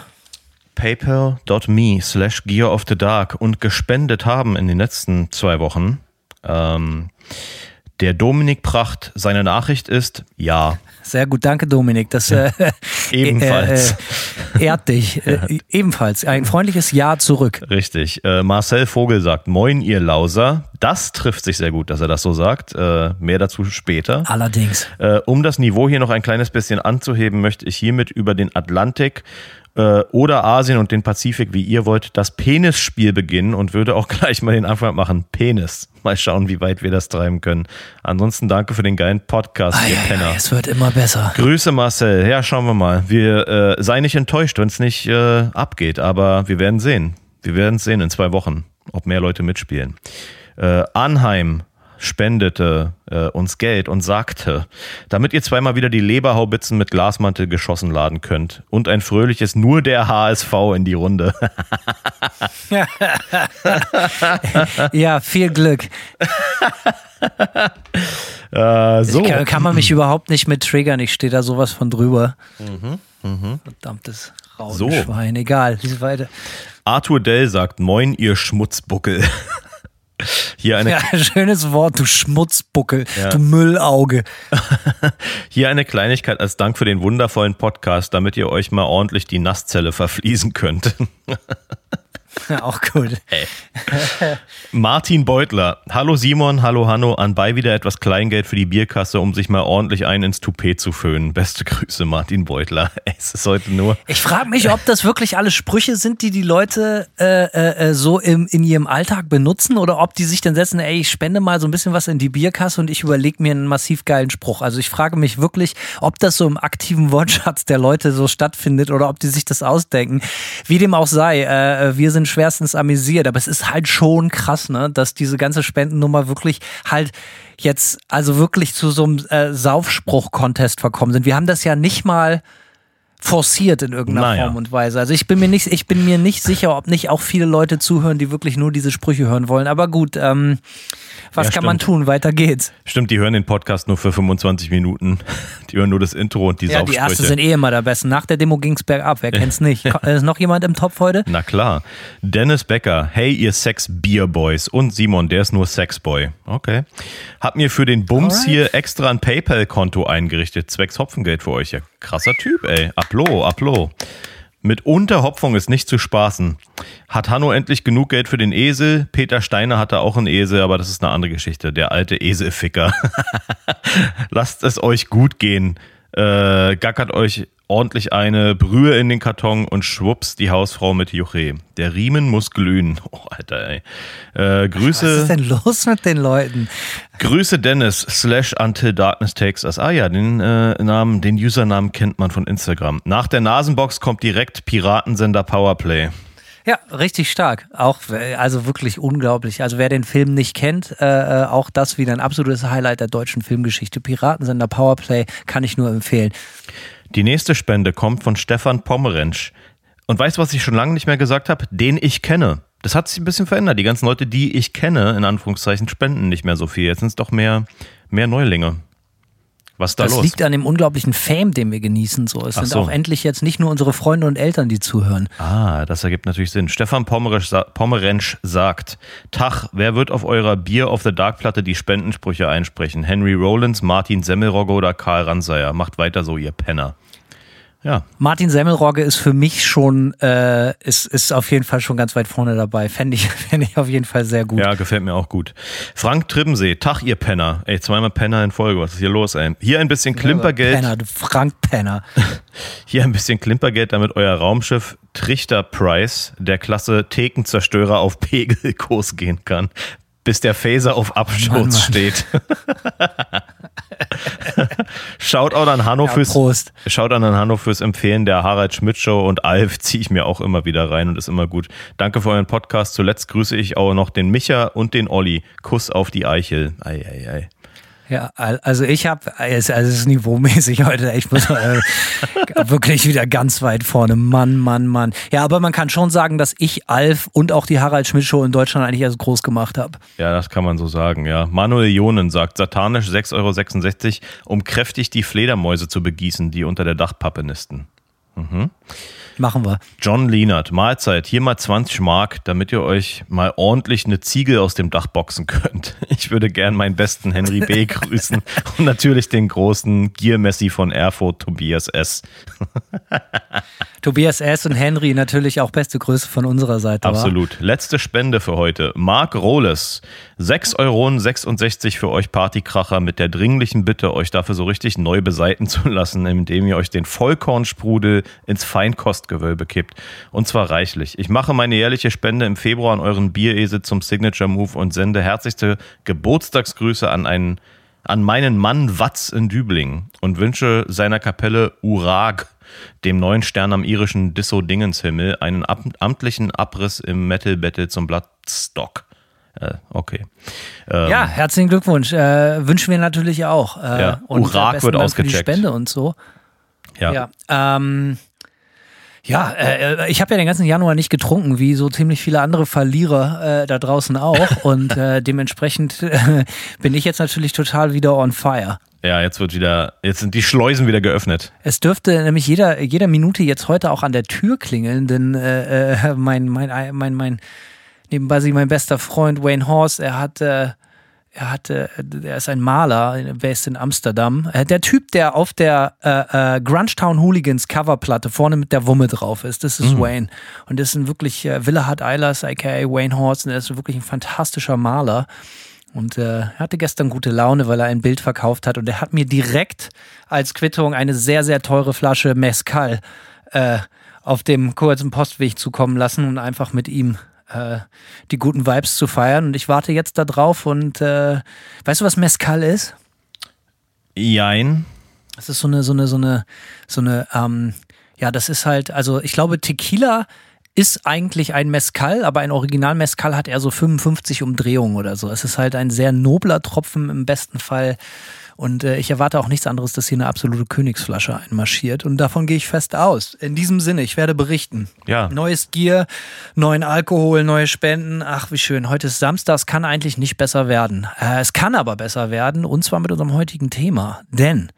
paypal.me slash gear of the dark und gespendet haben in den letzten zwei Wochen. Ähm, der Dominik Pracht, seine Nachricht ist ja, Sehr gut, danke Dominik. Das äh, [LAUGHS] ebenfalls. Äh, äh, ehrt dich. [LAUGHS] Äh, ebenfalls. Ein freundliches Ja zurück. Richtig. Äh, Marcel Vogel sagt, moin ihr Lauser. Das trifft sich sehr gut, dass er das so sagt. Äh, mehr dazu später. Allerdings. Äh, um das Niveau hier noch ein kleines bisschen anzuheben, möchte ich hiermit über den Atlantik oder Asien und den Pazifik, wie ihr wollt, das Penisspiel beginnen und würde auch [LAUGHS] gleich mal den Anfang machen. Penis. Mal schauen, wie weit wir das treiben können. Ansonsten danke für den geilen Podcast, ihr Penner. es wird immer besser. Grüße Marcel. Ja, schauen wir mal. Wir äh, sei nicht enttäuscht, wenn es nicht äh, abgeht, aber wir werden sehen. Wir werden es sehen in zwei Wochen, ob mehr Leute mitspielen. Äh, Arnheim spendete äh, uns Geld und sagte, damit ihr zweimal wieder die Leberhaubitzen mit Glasmantel geschossen laden könnt und ein fröhliches nur der HSV in die Runde. [LAUGHS] ja, viel Glück. [LAUGHS] [LAUGHS] äh, so. Kann, kann, man mich [CLEARS THROAT] überhaupt nicht mit triggern. Ich stehe da sowas von drüber. Mhm, mh. Verdammtes Raudenschwein. So. Egal, lies weiter. Arthur Dell sagt, moin, ihr Schmutzbuckel. [LAUGHS] Hier eine ja, schönes Wort, du Schmutzbuckel, ja. du Müllauge. [LAUGHS] Hier eine Kleinigkeit als Dank für den wundervollen Podcast, damit ihr euch mal ordentlich die Nasszelle verfließen könnt. [LAUGHS] Auch gut. Hey. Martin Beutler. Hallo Simon, hallo Hanno. Anbei wieder etwas Kleingeld für die Bierkasse, um sich mal ordentlich ein ins Toupet zu föhnen. Beste Grüße, Martin Beutler. [LAUGHS] Es ist heute nur. Ich frage mich, ob das wirklich alle Sprüche sind, die die Leute äh, äh, äh, so im, in ihrem Alltag benutzen oder ob die sich dann setzen, ey, ich spende mal so ein bisschen was in die Bierkasse und ich überlege mir einen massiv geilen Spruch. Also ich frage mich wirklich, ob das so im aktiven Wortschatz der Leute so stattfindet oder ob die sich das ausdenken. Wie dem auch sei, äh wir sind schwerstens amüsiert, aber es ist halt schon krass, ne, dass diese ganze Spendennummer wirklich halt jetzt also wirklich zu so einem äh, Saufspruch-Contest verkommen sind. Wir haben das ja nicht mal forciert in irgendeiner naja. Form und Weise. Also ich bin mir nicht, ich bin mir nicht sicher, ob nicht auch viele Leute zuhören, die wirklich nur diese Sprüche hören wollen. Aber gut, ähm, was ja, kann man tun? Weiter geht's. Stimmt, die hören den Podcast nur für 25 Minuten. [LAUGHS] Die hören nur das Intro und die Ja, die ersten sind eh immer der Besten. Nach der Demo ging's bergab. Wer kennt's nicht? [LAUGHS] Ist noch jemand im Topf heute? Na klar. Dennis Becker. Hey, ihr Sex-Beer-Boys. Und Simon, der ist nur Sexboy. Okay. Hab mir für den Bums Alright. hier extra ein PayPal-Konto eingerichtet. Zwecks Hopfengeld für euch. Ja, krasser Typ, ey. Aplo, Aplo. Mit Unterhopfung ist nicht zu spaßen. Hat Hanno endlich genug Geld für den Esel? Peter Steiner hatte auch einen Esel, aber das ist eine andere Geschichte. Der alte Eselficker. [LAUGHS] Lasst es euch gut gehen. Äh, gackert euch ordentlich eine Brühe in den Karton und schwupps die Hausfrau mit Juche. Der Riemen muss glühen. [LAUGHS] Oh, Alter, ey. Äh, Grüße. Was ist denn los mit den Leuten? Grüße Dennis slash Until Darkness Takes Us. Ah ja, den äh, Namen, den Usernamen kennt man von Instagram. Nach der Nasenbox kommt direkt Piratensender Powerplay. Ja, richtig stark. Auch, also wirklich unglaublich. Also wer den Film nicht kennt, äh, äh, auch das wieder ein absolutes Highlight der deutschen Filmgeschichte. Piratensender Powerplay kann ich nur empfehlen. Die nächste Spende kommt von Stefan Pomerensch. Und weißt du, was ich schon lange nicht mehr gesagt habe? Den ich kenne. Das hat sich ein bisschen verändert. Die ganzen Leute, die ich kenne, in Anführungszeichen, spenden nicht mehr so viel. Jetzt sind es doch mehr, mehr Neulinge. Was ist da das los? liegt an dem unglaublichen Fame, den wir genießen. So, es Ach sind so. auch endlich jetzt nicht nur unsere Freunde und Eltern, die zuhören. Ah, das ergibt natürlich Sinn. Stefan Pomerensch sagt: Tag, wer wird auf eurer Bier of the Dark Platte die Spendensprüche einsprechen? Henry Rollins, Martin Semmelrogge oder Karl Ranseier? Macht weiter so, ihr Penner. Ja. Martin Semmelrogge ist für mich schon, äh, ist, ist auf jeden Fall schon ganz weit vorne dabei. Fände ich, [LAUGHS] fänd ich auf jeden Fall sehr gut. Ja, gefällt mir auch gut. Frank Trippensee, Tag, ihr Penner. Ey, zweimal Penner in Folge. Was ist hier los, ey? Hier ein bisschen Klimpergeld. Penner, du Frank Penner. [LAUGHS] Hier ein bisschen Klimpergeld, damit euer Raumschiff Trichter Price der Klasse Thekenzerstörer auf Pegelkurs gehen kann bis der Phaser auf Absturz Mann, Mann. steht. [LAUGHS] [LAUGHS] Schaut auch an Hanno ja, fürs Prost. Schaut an Hanno fürs Empfehlen der Harald Schmidt Show und Alf ziehe ich mir auch immer wieder rein und ist immer gut. Danke für euren Podcast. Zuletzt grüße ich auch noch den Micha und den Olli. Kuss auf die Eichel. Ei, ei, ei. Ja, also ich habe, also es ist niveaumäßig [LAUGHS] heute, ich muss äh, wirklich wieder ganz weit vorne. Mann, Mann, Mann. Ja, aber man kann schon sagen, dass ich Alf und auch die Harald Schmidt Show in Deutschland eigentlich erst groß gemacht habe. Ja, das kann man so sagen, ja. Manuel Jonen sagt, satanisch 6,66 Euro, um kräftig die Fledermäuse zu begießen, die unter der Dachpappe nisten. Mhm. Machen wir. John Lienert, Mahlzeit. Hier mal 20 Mark, damit ihr euch mal ordentlich eine Ziegel aus dem Dach boxen könnt. [LAUGHS] Ich würde gern meinen besten Henry B. [LAUGHS] grüßen und natürlich den großen Gier-Messi von Erfurt, Tobias S. [LAUGHS] Tobias S. und Henry natürlich auch beste Grüße von unserer Seite. Absolut. Wa? Letzte Spende für heute. Marc Rohles. 6,66 Euro für euch Partykracher mit der dringlichen Bitte, euch dafür so richtig neu beseiten zu lassen, indem ihr euch den Vollkornsprudel ins Feinkostgewölbe kippt. Und zwar reichlich. Ich mache meine jährliche Spende im Februar an euren Bieresel zum Signature Move und sende herzlichste Geburtstagsgrüße an einen an meinen Mann Watz in Dübling und wünsche seiner Kapelle Urag, dem neuen Stern am irischen Disso Dingenshimmel, einen amtlichen Abriss im Metal Battle zum Bloodstock. Äh, okay. Ähm, ja, herzlichen Glückwunsch. Äh, wünschen wir natürlich auch. Äh, ja, und Urak wird ausgecheckt. Für die Spende und so. Ja. Ja, ähm, ja äh, ich habe ja den ganzen Januar nicht getrunken, wie so ziemlich viele andere Verlierer äh, da draußen auch. [LAUGHS] und äh, dementsprechend äh, bin ich jetzt natürlich total wieder on fire. Ja, jetzt wird wieder, jetzt sind die Schleusen wieder geöffnet. Es dürfte nämlich jeder, jeder Minute jetzt heute auch an der Tür klingeln, denn äh, mein, mein, mein, mein, nebenbei sie mein bester Freund Wayne Horst, er hat äh, er hatte, er ist ein Maler, based in Amsterdam. Äh, der Typ, der auf der äh, äh, Grunge Town Hooligans Coverplatte vorne mit der Wumme drauf ist, das ist mhm. Wayne. Und das ist ein wirklich äh, Willehard Eilers, aka Wayne Horst, und er ist wirklich ein fantastischer Maler. Und äh, er hatte gestern gute Laune, weil er ein Bild verkauft hat. Und er hat mir direkt als Quittung eine sehr, sehr teure Flasche Mezcal äh, auf dem kurzen Postweg zukommen lassen und einfach mit ihm äh, die guten Vibes zu feiern. Und ich warte jetzt da drauf und äh, weißt du, was Mezcal ist? Jein. Das ist so eine, so eine, so eine, so eine, ähm, ja, das ist halt, also ich glaube, Tequila ist eigentlich ein Mezcal, aber ein Original Mezcal hat eher so 55 Umdrehungen oder so. Es ist halt ein sehr nobler Tropfen im besten Fall und äh, ich erwarte auch nichts anderes, dass hier eine absolute Königsflasche einmarschiert. Und davon gehe ich fest aus. In diesem Sinne, ich werde berichten. Ja. Neues Gear, neuen Alkohol, neue Spenden. Ach, wie schön. Heute ist Samstag. Es kann eigentlich nicht besser werden. Äh, es kann aber besser werden. Und zwar mit unserem heutigen Thema. Denn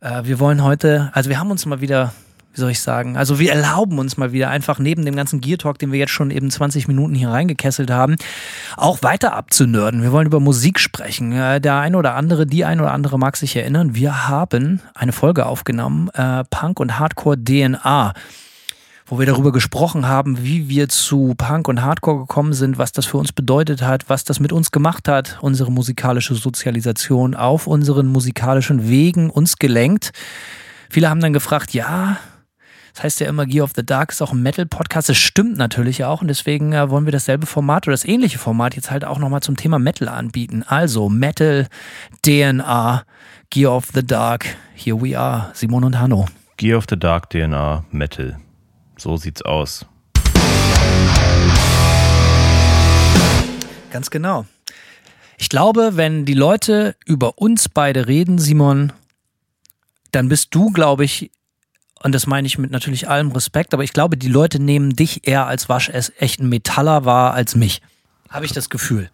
äh, wir wollen heute, also wir haben uns mal wieder wie soll ich sagen, also wir erlauben uns mal wieder einfach neben dem ganzen Gear Talk, den wir jetzt schon eben 20 Minuten hier reingekesselt haben, auch weiter abzunörden. Wir wollen über Musik sprechen. Der eine oder andere, die eine oder andere mag sich erinnern, wir haben eine Folge aufgenommen, äh, Punk und Hardcore DNA wo wir darüber gesprochen haben, wie wir zu Punk und Hardcore gekommen sind, was das für uns bedeutet hat, was das mit uns gemacht hat, unsere musikalische Sozialisation auf unseren musikalischen Wegen uns gelenkt. Viele haben dann gefragt, ja, das heißt ja immer, Gear of the Dark ist auch ein Metal-Podcast. Das stimmt natürlich auch und deswegen äh, wollen wir dasselbe Format oder das ähnliche Format jetzt halt auch nochmal zum Thema Metal anbieten. Also Metal, DNA, Gear of the Dark. Here we are, Simon und Hanno. Gear of the Dark, DNA, Metal. So sieht's aus. Ganz genau. Ich glaube, wenn die Leute über uns beide reden, Simon, dann bist du, glaube ich, und das meine ich mit natürlich allem Respekt, aber ich glaube, die Leute nehmen dich eher als waschechten Metaller wahr als mich. Habe ich das Gefühl.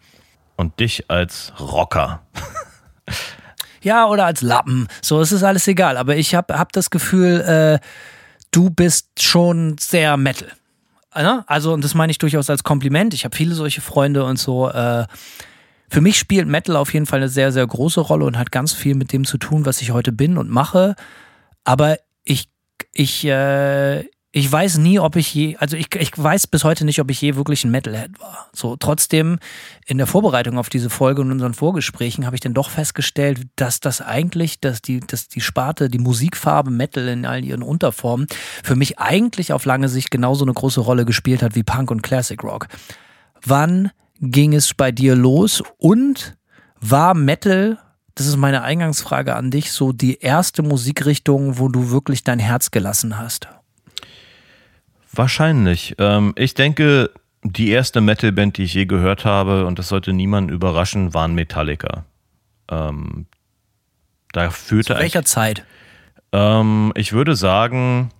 Und dich als Rocker. [LAUGHS] ja, oder als Lappen. So, es ist alles egal. Aber ich habe hab das Gefühl, äh, du bist schon sehr Metal. Ne? Also, und das meine ich durchaus als Kompliment. Ich habe viele solche Freunde und so. Äh, für mich spielt Metal auf jeden Fall eine sehr, sehr große Rolle und hat ganz viel mit dem zu tun, was ich heute bin und mache. Aber ich äh, ich weiß nie, ob ich je, also ich, ich weiß bis heute nicht, ob ich je wirklich ein Metalhead war. So, trotzdem in der Vorbereitung auf diese Folge und unseren Vorgesprächen habe ich dann doch festgestellt, dass das eigentlich, dass die, dass die Sparte, die Musikfarbe Metal in all ihren Unterformen für mich eigentlich auf lange Sicht genauso eine große Rolle gespielt hat wie Punk und Classic Rock. Wann ging es bei dir los und war Metal das ist meine Eingangsfrage an dich, so die erste Musikrichtung, wo du wirklich dein Herz gelassen hast? Wahrscheinlich. Ähm, ich denke, die erste Metalband, die ich je gehört habe, und das sollte niemanden überraschen, waren Metallica. Ähm, da führte Zu welcher Zeit? Ähm, ich würde sagen,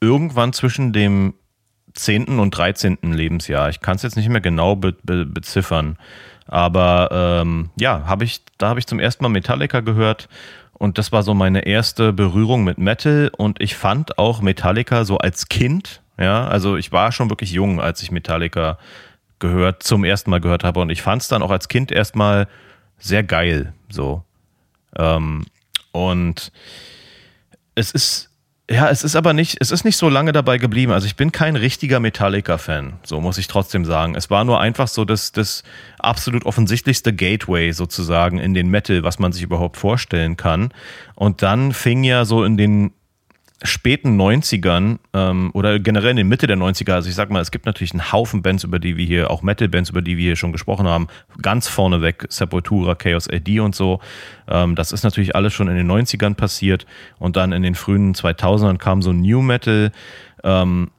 irgendwann zwischen dem 10. und 13. Lebensjahr. Ich kann es jetzt nicht mehr genau be be beziffern. Aber ähm, ja, habe ich, da habe ich zum ersten Mal Metallica gehört und das war so meine erste Berührung mit Metal und ich fand auch Metallica so als Kind, ja, also ich war schon wirklich jung, als ich Metallica gehört, zum ersten Mal gehört habe und ich fand es dann auch als Kind erstmal sehr geil, so. Ähm, und es ist ja, es ist aber nicht, es ist nicht so lange dabei geblieben. Also ich bin kein richtiger Metallica-Fan, so muss ich trotzdem sagen. Es war nur einfach so das, das absolut offensichtlichste Gateway sozusagen in den Metal, was man sich überhaupt vorstellen kann. Und dann fing ja so in den späten 90ern ähm, oder generell in der Mitte der 90er, also ich sag mal, es gibt natürlich einen Haufen Bands, über die wir hier, auch Metal-Bands, über die wir hier schon gesprochen haben, ganz vorneweg Sepultura, Chaos AD und so. Ähm, das ist natürlich alles schon in den 90ern passiert und dann in den frühen 2000ern kam so New Metal. Ähm,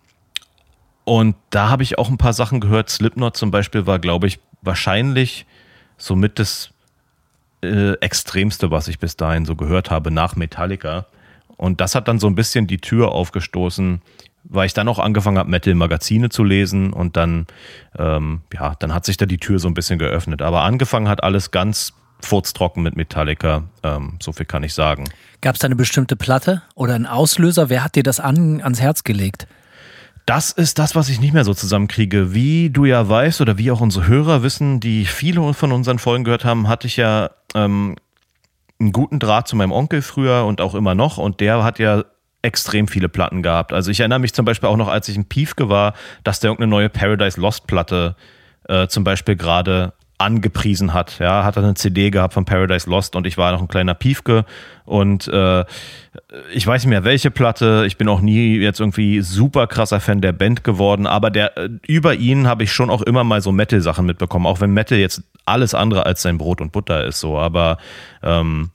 und da habe ich auch ein paar Sachen gehört. Slipknot zum Beispiel war, glaube ich, wahrscheinlich somit das äh, Extremste, was ich bis dahin so gehört habe, nach Metallica. Und das hat dann so ein bisschen die Tür aufgestoßen, weil ich dann auch angefangen habe, Metal-Magazine zu lesen und dann, ähm, ja, dann hat sich da die Tür so ein bisschen geöffnet. Aber angefangen hat alles ganz furztrocken mit Metallica, ähm, so viel kann ich sagen. Gab es da eine bestimmte Platte oder einen Auslöser? Wer hat dir das an, ans Herz gelegt? Das ist das, was ich nicht mehr so zusammenkriege. Wie du ja weißt oder wie auch unsere Hörer wissen, die viele von unseren Folgen gehört haben, hatte ich ja ähm, einen guten Draht zu meinem Onkel früher und auch immer noch. Und der hat ja extrem viele Platten gehabt. Also ich erinnere mich zum Beispiel auch noch, als ich in Piefke war, dass der irgendeine neue Paradise Lost Platte äh, zum Beispiel gerade angepriesen hat. Ja, hat er eine CD gehabt von Paradise Lost und ich war noch ein kleiner Piefke und äh, ich weiß nicht mehr welche Platte. Ich bin auch nie jetzt irgendwie super krasser Fan der Band geworden, aber der äh, über ihn habe ich schon auch immer mal so Metal-Sachen mitbekommen, auch wenn Metal jetzt alles andere als sein Brot und Butter ist so, aber ähm,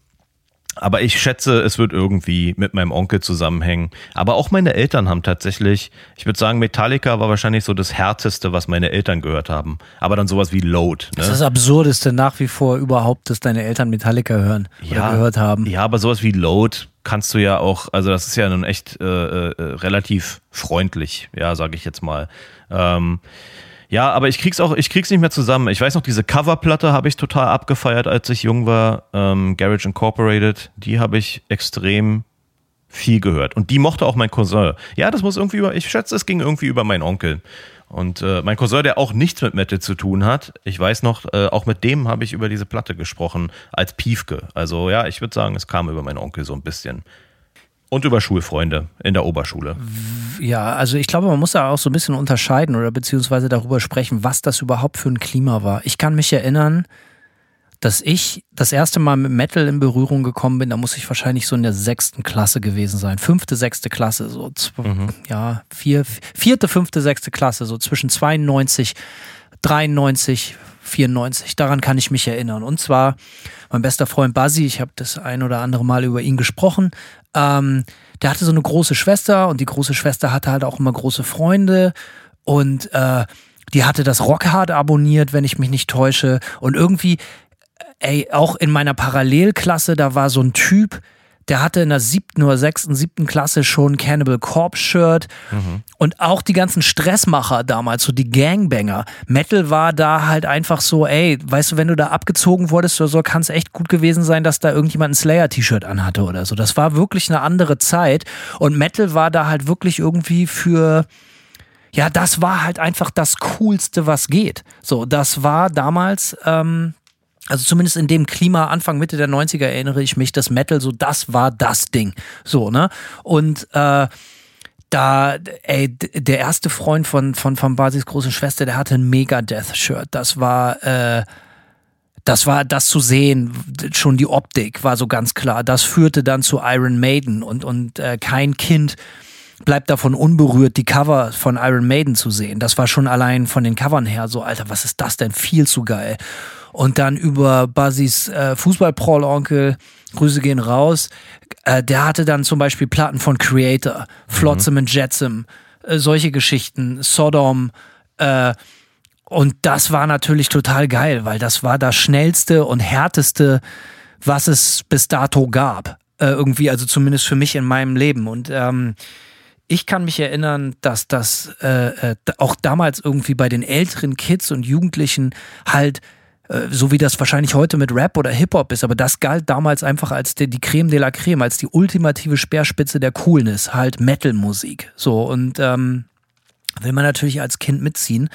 aber ich schätze, es wird irgendwie mit meinem Onkel zusammenhängen. Aber auch meine Eltern haben tatsächlich, ich würde sagen, Metallica war wahrscheinlich so das Härteste, was meine Eltern gehört haben. Aber dann sowas wie Load. Ne? Das ist das Absurdeste nach wie vor überhaupt, dass deine Eltern Metallica hören ja, oder gehört haben. Ja, aber sowas wie Load kannst du ja auch, also das ist ja nun echt äh, äh, relativ freundlich, ja, sage ich jetzt mal. Ähm, ja, aber ich krieg's auch, ich krieg's nicht mehr zusammen. Ich weiß noch, diese Coverplatte habe ich total abgefeiert, als ich jung war. Ähm, Garage Incorporated, die habe ich extrem viel gehört. Und die mochte auch mein Cousin. Ja, das muss irgendwie über, ich schätze, es ging irgendwie über meinen Onkel. Und äh, mein Cousin, der auch nichts mit Metal zu tun hat, ich weiß noch, äh, auch mit dem habe ich über diese Platte gesprochen, als Piefke. Also ja, ich würde sagen, es kam über meinen Onkel so ein bisschen. Und über Schulfreunde in der Oberschule. Ja, also ich glaube, man muss da auch so ein bisschen unterscheiden oder beziehungsweise darüber sprechen, was das überhaupt für ein Klima war. Ich kann mich erinnern, dass ich das erste Mal mit Metal in Berührung gekommen bin, da muss ich wahrscheinlich so in der sechsten Klasse gewesen sein. Fünfte, sechste Klasse, so mhm. ja, vier, vierte, fünfte, sechste Klasse, so zwischen 92, 93, 94. Daran kann ich mich erinnern. Und zwar mein bester Freund Basi, ich habe das ein oder andere Mal über ihn gesprochen, ähm, der hatte so eine große Schwester und die große Schwester hatte halt auch immer große Freunde und äh, die hatte das Rockhard abonniert, wenn ich mich nicht täusche. Und irgendwie, ey, auch in meiner Parallelklasse, da war so ein Typ, der hatte in der siebten oder sechsten, siebten Klasse schon Cannibal Corpse Shirt mhm. und auch die ganzen Stressmacher damals, so die Gangbanger. Metal war da halt einfach so, ey, weißt du, wenn du da abgezogen wurdest oder so, kann es echt gut gewesen sein, dass da irgendjemand ein Slayer-T-Shirt anhatte oder so. Das war wirklich eine andere Zeit und Metal war da halt wirklich irgendwie für, ja, das war halt einfach das Coolste, was geht. So, das war damals, ähm, also zumindest in dem Klima Anfang Mitte der 90er erinnere ich mich, dass Metal so das war das Ding. So, ne? Und äh, da, ey, der erste Freund von, von, von Basis große Schwester, der hatte ein Megadeth-Shirt. Das war, äh, das war das zu sehen, schon die Optik war so ganz klar. Das führte dann zu Iron Maiden und, und äh, kein Kind bleibt davon unberührt, die Cover von Iron Maiden zu sehen. Das war schon allein von den Covern her so, Alter, was ist das denn? Viel zu geil und dann über Basis äh, Fußball-Proll-Onkel, Grüße gehen raus, äh, der hatte dann zum Beispiel Platten von Creator, Flotsam mhm. and Jetsam, äh, solche Geschichten, Sodom, äh, und das war natürlich total geil, weil das war das schnellste und härteste, was es bis dato gab. Äh, irgendwie, also zumindest für mich in meinem Leben. Und ähm, ich kann mich erinnern, dass das äh, äh, auch damals irgendwie bei den älteren Kids und Jugendlichen halt so wie das wahrscheinlich heute mit Rap oder Hip-Hop ist, aber das galt damals einfach als die, die Creme de la Creme, als die ultimative Speerspitze der Coolness, halt Metal-Musik. So, und ähm, will man natürlich als Kind mitziehen.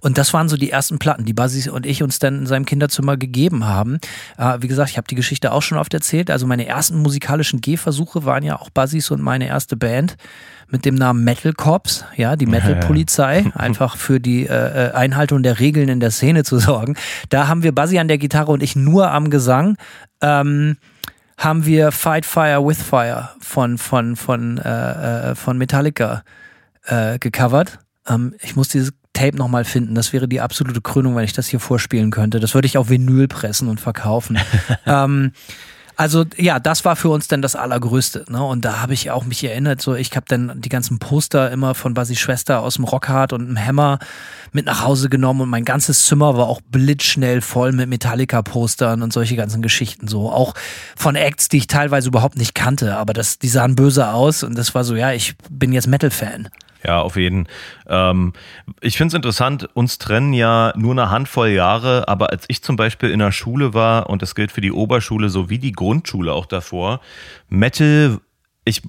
Und das waren so die ersten Platten, die Basis und ich uns dann in seinem Kinderzimmer gegeben haben. Äh, wie gesagt, ich habe die Geschichte auch schon oft erzählt. Also meine ersten musikalischen Gehversuche waren ja auch Basis und meine erste Band mit dem Namen Metal Cops, ja, die Metal [LAUGHS] Polizei, einfach für die äh, äh, Einhaltung der Regeln in der Szene zu sorgen. Da haben wir Buzzy an der Gitarre und ich nur am Gesang. Ähm, haben wir Fight Fire with Fire von, von, von, äh, äh, von Metallica äh, gecovert. Ähm, ich muss dieses Tape nochmal finden. Das wäre die absolute Krönung, wenn ich das hier vorspielen könnte. Das würde ich auf Vinyl pressen und verkaufen. [LAUGHS] ähm, Also ja, das war für uns dann das Allergrößte. Ne? Und da habe ich auch mich erinnert, so ich habe dann die ganzen Poster immer von Basis Schwester aus dem Rockhard und einem Hammer mit nach Hause genommen und mein ganzes Zimmer war auch blitzschnell voll mit Metallica-Postern und solche ganzen Geschichten so. Auch von Acts, die ich teilweise überhaupt nicht kannte, aber das, die sahen böse aus und das war so, ja, ich bin jetzt Metal-Fan. Ja, auf jeden. Ähm, ich finde es interessant, uns trennen ja nur eine Handvoll Jahre, aber als ich zum Beispiel in der Schule war, und das gilt für die Oberschule sowie die Grundschule auch davor, Metal, ich,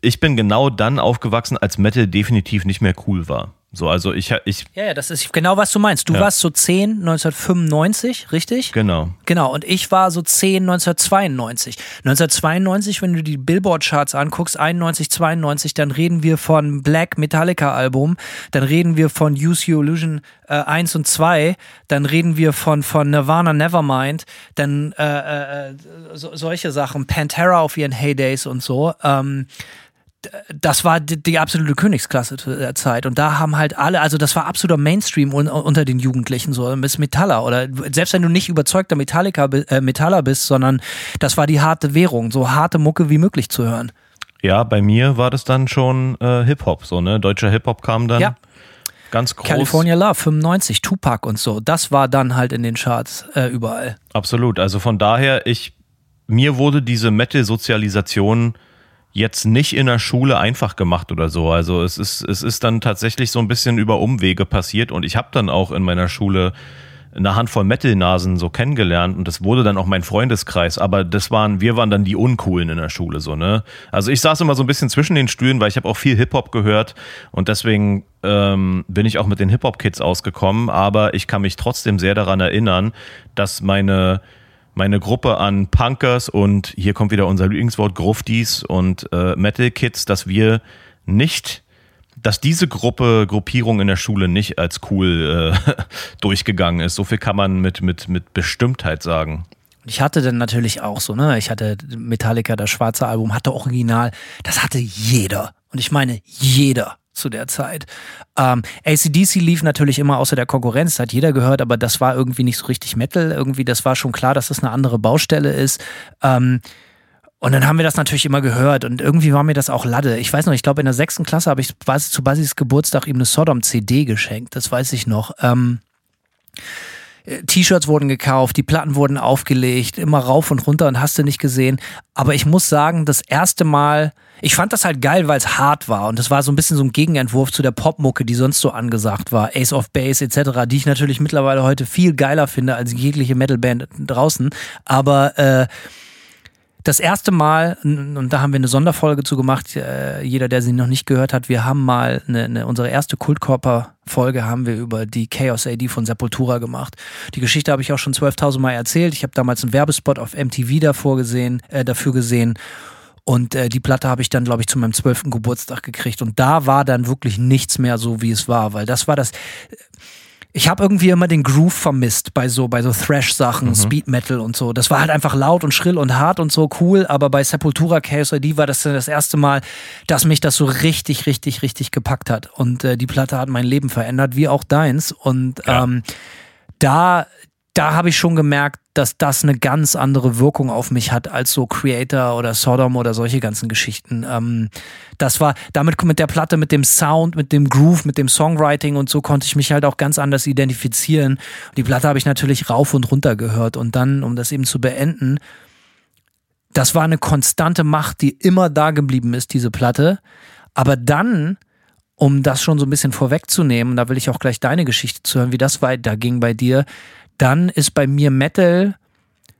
ich bin genau dann aufgewachsen, als Metal definitiv nicht mehr cool war. So, also ich, ich. Ja, ja, das ist genau, was du meinst. Du ja. warst so 10 1995, richtig? Genau. Genau. Und ich war so 10 1992. 1992, wenn du die Billboard-Charts anguckst, 91, 92, dann reden wir von Black Metallica-Album, dann reden wir von Use Your Illusion äh, 1 und 2, dann reden wir von, von Nirvana Nevermind, dann äh, äh, so, solche Sachen, Pantera auf ihren Heydays und so. Ähm, das war die, die, absolute Königsklasse der Zeit. Und da haben halt alle, also das war absoluter Mainstream un, unter den Jugendlichen, so bis Metaller. Oder selbst wenn du nicht überzeugter Metallica, äh, Metaller bist, sondern das war die harte Währung, so harte Mucke wie möglich zu hören. Ja, bei mir war das dann schon äh, Hip-Hop, so, ne? Deutscher Hip-Hop kam dann. Ja. Ganz groß. California Love, 95, Tupac und so. Das war dann halt in den Charts äh, überall. Absolut. Also von daher, ich, mir wurde diese Metal-Sozialisation jetzt nicht in der Schule einfach gemacht oder so. Also es ist, es ist dann tatsächlich so ein bisschen über Umwege passiert und ich habe dann auch in meiner Schule eine Handvoll Metal-Nasen so kennengelernt und das wurde dann auch mein Freundeskreis, aber das waren, wir waren dann die Uncoolen in der Schule, so, ne? Also ich saß immer so ein bisschen zwischen den Stühlen, weil ich habe auch viel Hip-Hop gehört und deswegen ähm, bin ich auch mit den Hip-Hop-Kids ausgekommen, aber ich kann mich trotzdem sehr daran erinnern, dass meine meine Gruppe an Punkers und hier kommt wieder unser Lieblingswort Gruftis und äh, Metal Kids, dass wir nicht, dass diese Gruppe, Gruppierung in der Schule nicht als cool äh, [LAUGHS] durchgegangen ist. So viel kann man mit, mit, mit Bestimmtheit sagen. Ich hatte dann natürlich auch so, ne? Ich hatte Metallica, das schwarze Album, hatte Original. Das hatte jeder. Und ich meine, jeder zu der Zeit. Ähm, ACDC lief natürlich immer außer der Konkurrenz, hat jeder gehört, aber das war irgendwie nicht so richtig Metal. Irgendwie, das war schon klar, dass das eine andere Baustelle ist. Ähm, und dann haben wir das natürlich immer gehört und irgendwie war mir das auch Ladde. Ich weiß noch, ich glaube in der sechsten Klasse habe ich zu Basis Geburtstag ihm eine Sodom-CD geschenkt, das weiß ich noch. Ähm, äh, T-Shirts wurden gekauft, die Platten wurden aufgelegt, immer rauf und runter und hast du nicht gesehen. Aber ich muss sagen, das erste Mal, ich fand das halt geil, weil es hart war und das war so ein bisschen so ein Gegenentwurf zu der Popmucke, die sonst so angesagt war, Ace of Base etc., die ich natürlich mittlerweile heute viel geiler finde als jegliche Metalband draußen. Aber äh, das erste Mal, und da haben wir eine Sonderfolge zu gemacht, äh, jeder, der sie noch nicht gehört hat, wir haben mal eine, eine unsere erste Kultkörper-Folge haben wir über die Chaos AD von Sepultura gemacht. Die Geschichte habe ich auch schon 12.000 Mal erzählt. Ich habe damals einen Werbespot auf MTV davor gesehen, äh, dafür gesehen. Und äh, die Platte habe ich dann, glaube ich, zu meinem zwölften Geburtstag gekriegt. Und da war dann wirklich nichts mehr so, wie es war, weil das war das ich habe irgendwie immer den Groove vermisst bei so bei so Thrash-Sachen, mhm. Speed Metal und so. Das war halt einfach laut und schrill und hart und so cool, aber bei Sepultura Chaos ID war das das erste Mal, dass mich das so richtig, richtig, richtig gepackt hat. Und äh, die Platte hat mein Leben verändert, wie auch deins. Und ja. ähm, da da habe ich schon gemerkt, dass das eine ganz andere Wirkung auf mich hat als so Creator oder Sodom oder solche ganzen Geschichten. Ähm, das war damit mit der Platte, mit dem Sound, mit dem Groove, mit dem Songwriting und so konnte ich mich halt auch ganz anders identifizieren. Die Platte habe ich natürlich rauf und runter gehört und dann, um das eben zu beenden, das war eine konstante Macht, die immer da geblieben ist, diese Platte. Aber dann um das schon so ein bisschen vorwegzunehmen, da will ich auch gleich deine Geschichte zu hören, wie das weiterging bei dir dann ist bei mir Metal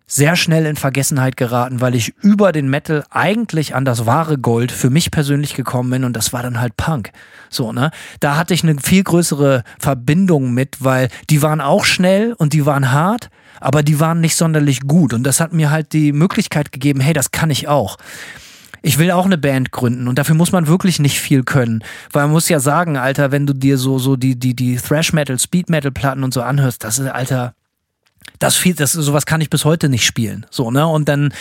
sehr schnell in Vergessenheit geraten, weil ich über den Metal eigentlich an das wahre Gold für mich persönlich gekommen bin und das war dann halt Punk. So, ne? Da hatte ich eine viel größere Verbindung mit, weil die waren auch schnell und die waren hart, aber die waren nicht sonderlich gut und das hat mir halt die Möglichkeit gegeben, hey, das kann ich auch ich will auch eine Band gründen und dafür muss man wirklich nicht viel können, weil man muss ja sagen, Alter, wenn du dir so so die die die Thrash Metal, Speed Metal Platten und so anhörst, das ist Alter das viel, das sowas kann ich bis heute nicht spielen. So, ne? Und dann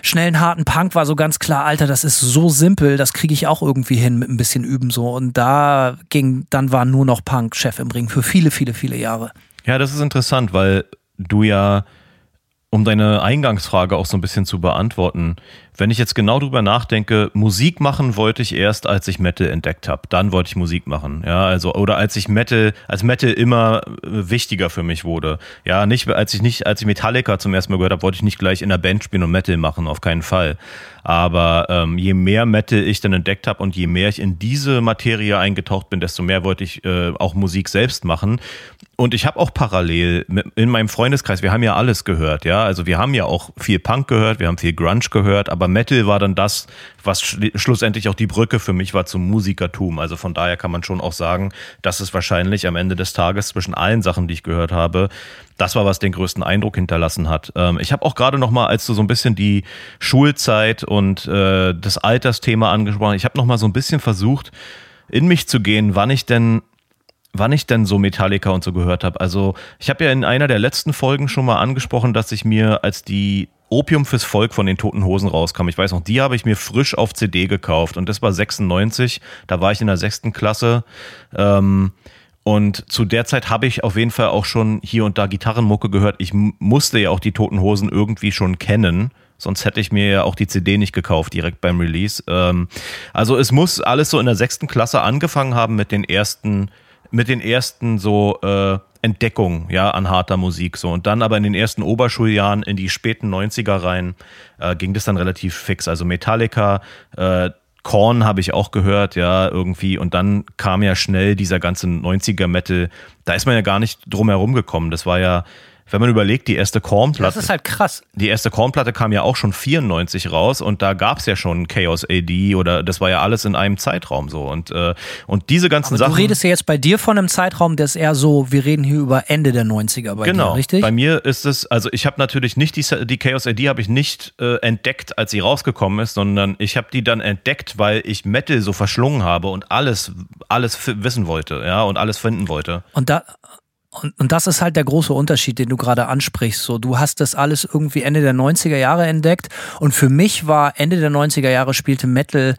schnellen harten Punk war so ganz klar, Alter, das ist so simpel, das kriege ich auch irgendwie hin mit ein bisschen Üben so. Und da ging, dann war nur noch Punk Chef im Ring für viele, viele, viele Jahre. Ja, das ist interessant, weil du ja um deine Eingangsfrage auch so ein bisschen zu beantworten, wenn ich jetzt genau drüber nachdenke, Musik machen wollte ich erst, als ich Metal entdeckt habe. Dann wollte ich Musik machen. Ja, also, oder als ich Metal, als Metal immer äh, wichtiger für mich wurde. Ja, nicht, als ich nicht, als ich Metallica zum ersten Mal gehört habe, wollte ich nicht gleich in der Band spielen und Metal machen, auf keinen Fall. Aber ähm, je mehr Metal ich dann entdeckt habe und je mehr ich in diese Materie eingetaucht bin, desto mehr wollte ich äh, auch Musik selbst machen. Und ich habe auch parallel in meinem Freundeskreis, wir haben ja alles gehört, ja. Also wir haben ja auch viel Punk gehört, wir haben viel Grunge gehört, aber Metal war dann das, was schlussendlich auch die Brücke für mich war zum Musikertum. Also von daher kann man schon auch sagen, dass es wahrscheinlich am Ende des Tages zwischen allen Sachen, die ich gehört habe, das war, was den größten Eindruck hinterlassen hat. Ähm, ich habe auch gerade noch mal, als du so ein bisschen die Schulzeit und äh, das Altersthema angesprochen, ich habe noch mal so ein bisschen versucht, in mich zu gehen, wann ich denn wann ich denn so Metallica und so gehört habe. Also ich habe ja in einer der letzten Folgen schon mal angesprochen, dass ich mir als die Opium fürs Volk von den Toten Hosen rauskam. Ich weiß noch, die habe ich mir frisch auf CD gekauft und das war 96. Da war ich in der sechsten Klasse. Ähm, und zu der Zeit habe ich auf jeden Fall auch schon hier und da Gitarrenmucke gehört. Ich musste ja auch die Toten Hosen irgendwie schon kennen. Sonst hätte ich mir ja auch die CD nicht gekauft, direkt beim Release. Ähm, also es muss alles so in der sechsten Klasse angefangen haben mit den ersten, mit den ersten so äh, Entdeckungen ja, an harter Musik. So. Und dann aber in den ersten Oberschuljahren in die späten 90er rein äh, ging das dann relativ fix. Also Metallica, äh, Korn habe ich auch gehört, ja, irgendwie. Und dann kam ja schnell dieser ganze 90er Metal. Da ist man ja gar nicht drum herum gekommen. Das war ja wenn man überlegt, die erste Kornplatte. Das ist halt krass. Die erste Kornplatte kam ja auch schon 94 raus und da gab es ja schon Chaos AD oder das war ja alles in einem Zeitraum so. Und, äh, und diese ganzen Aber Sachen. Du redest ja jetzt bei dir von einem Zeitraum, der ist eher so, wir reden hier über Ende der 90er bei genau. dir, richtig? Bei mir ist es, also ich habe natürlich nicht die, die Chaos AD habe ich nicht äh, entdeckt, als sie rausgekommen ist, sondern ich habe die dann entdeckt, weil ich Metal so verschlungen habe und alles, alles wissen wollte, ja, und alles finden wollte. Und da, und, und das ist halt der große Unterschied, den du gerade ansprichst. So, du hast das alles irgendwie Ende der 90er Jahre entdeckt. Und für mich war Ende der 90er Jahre spielte Metal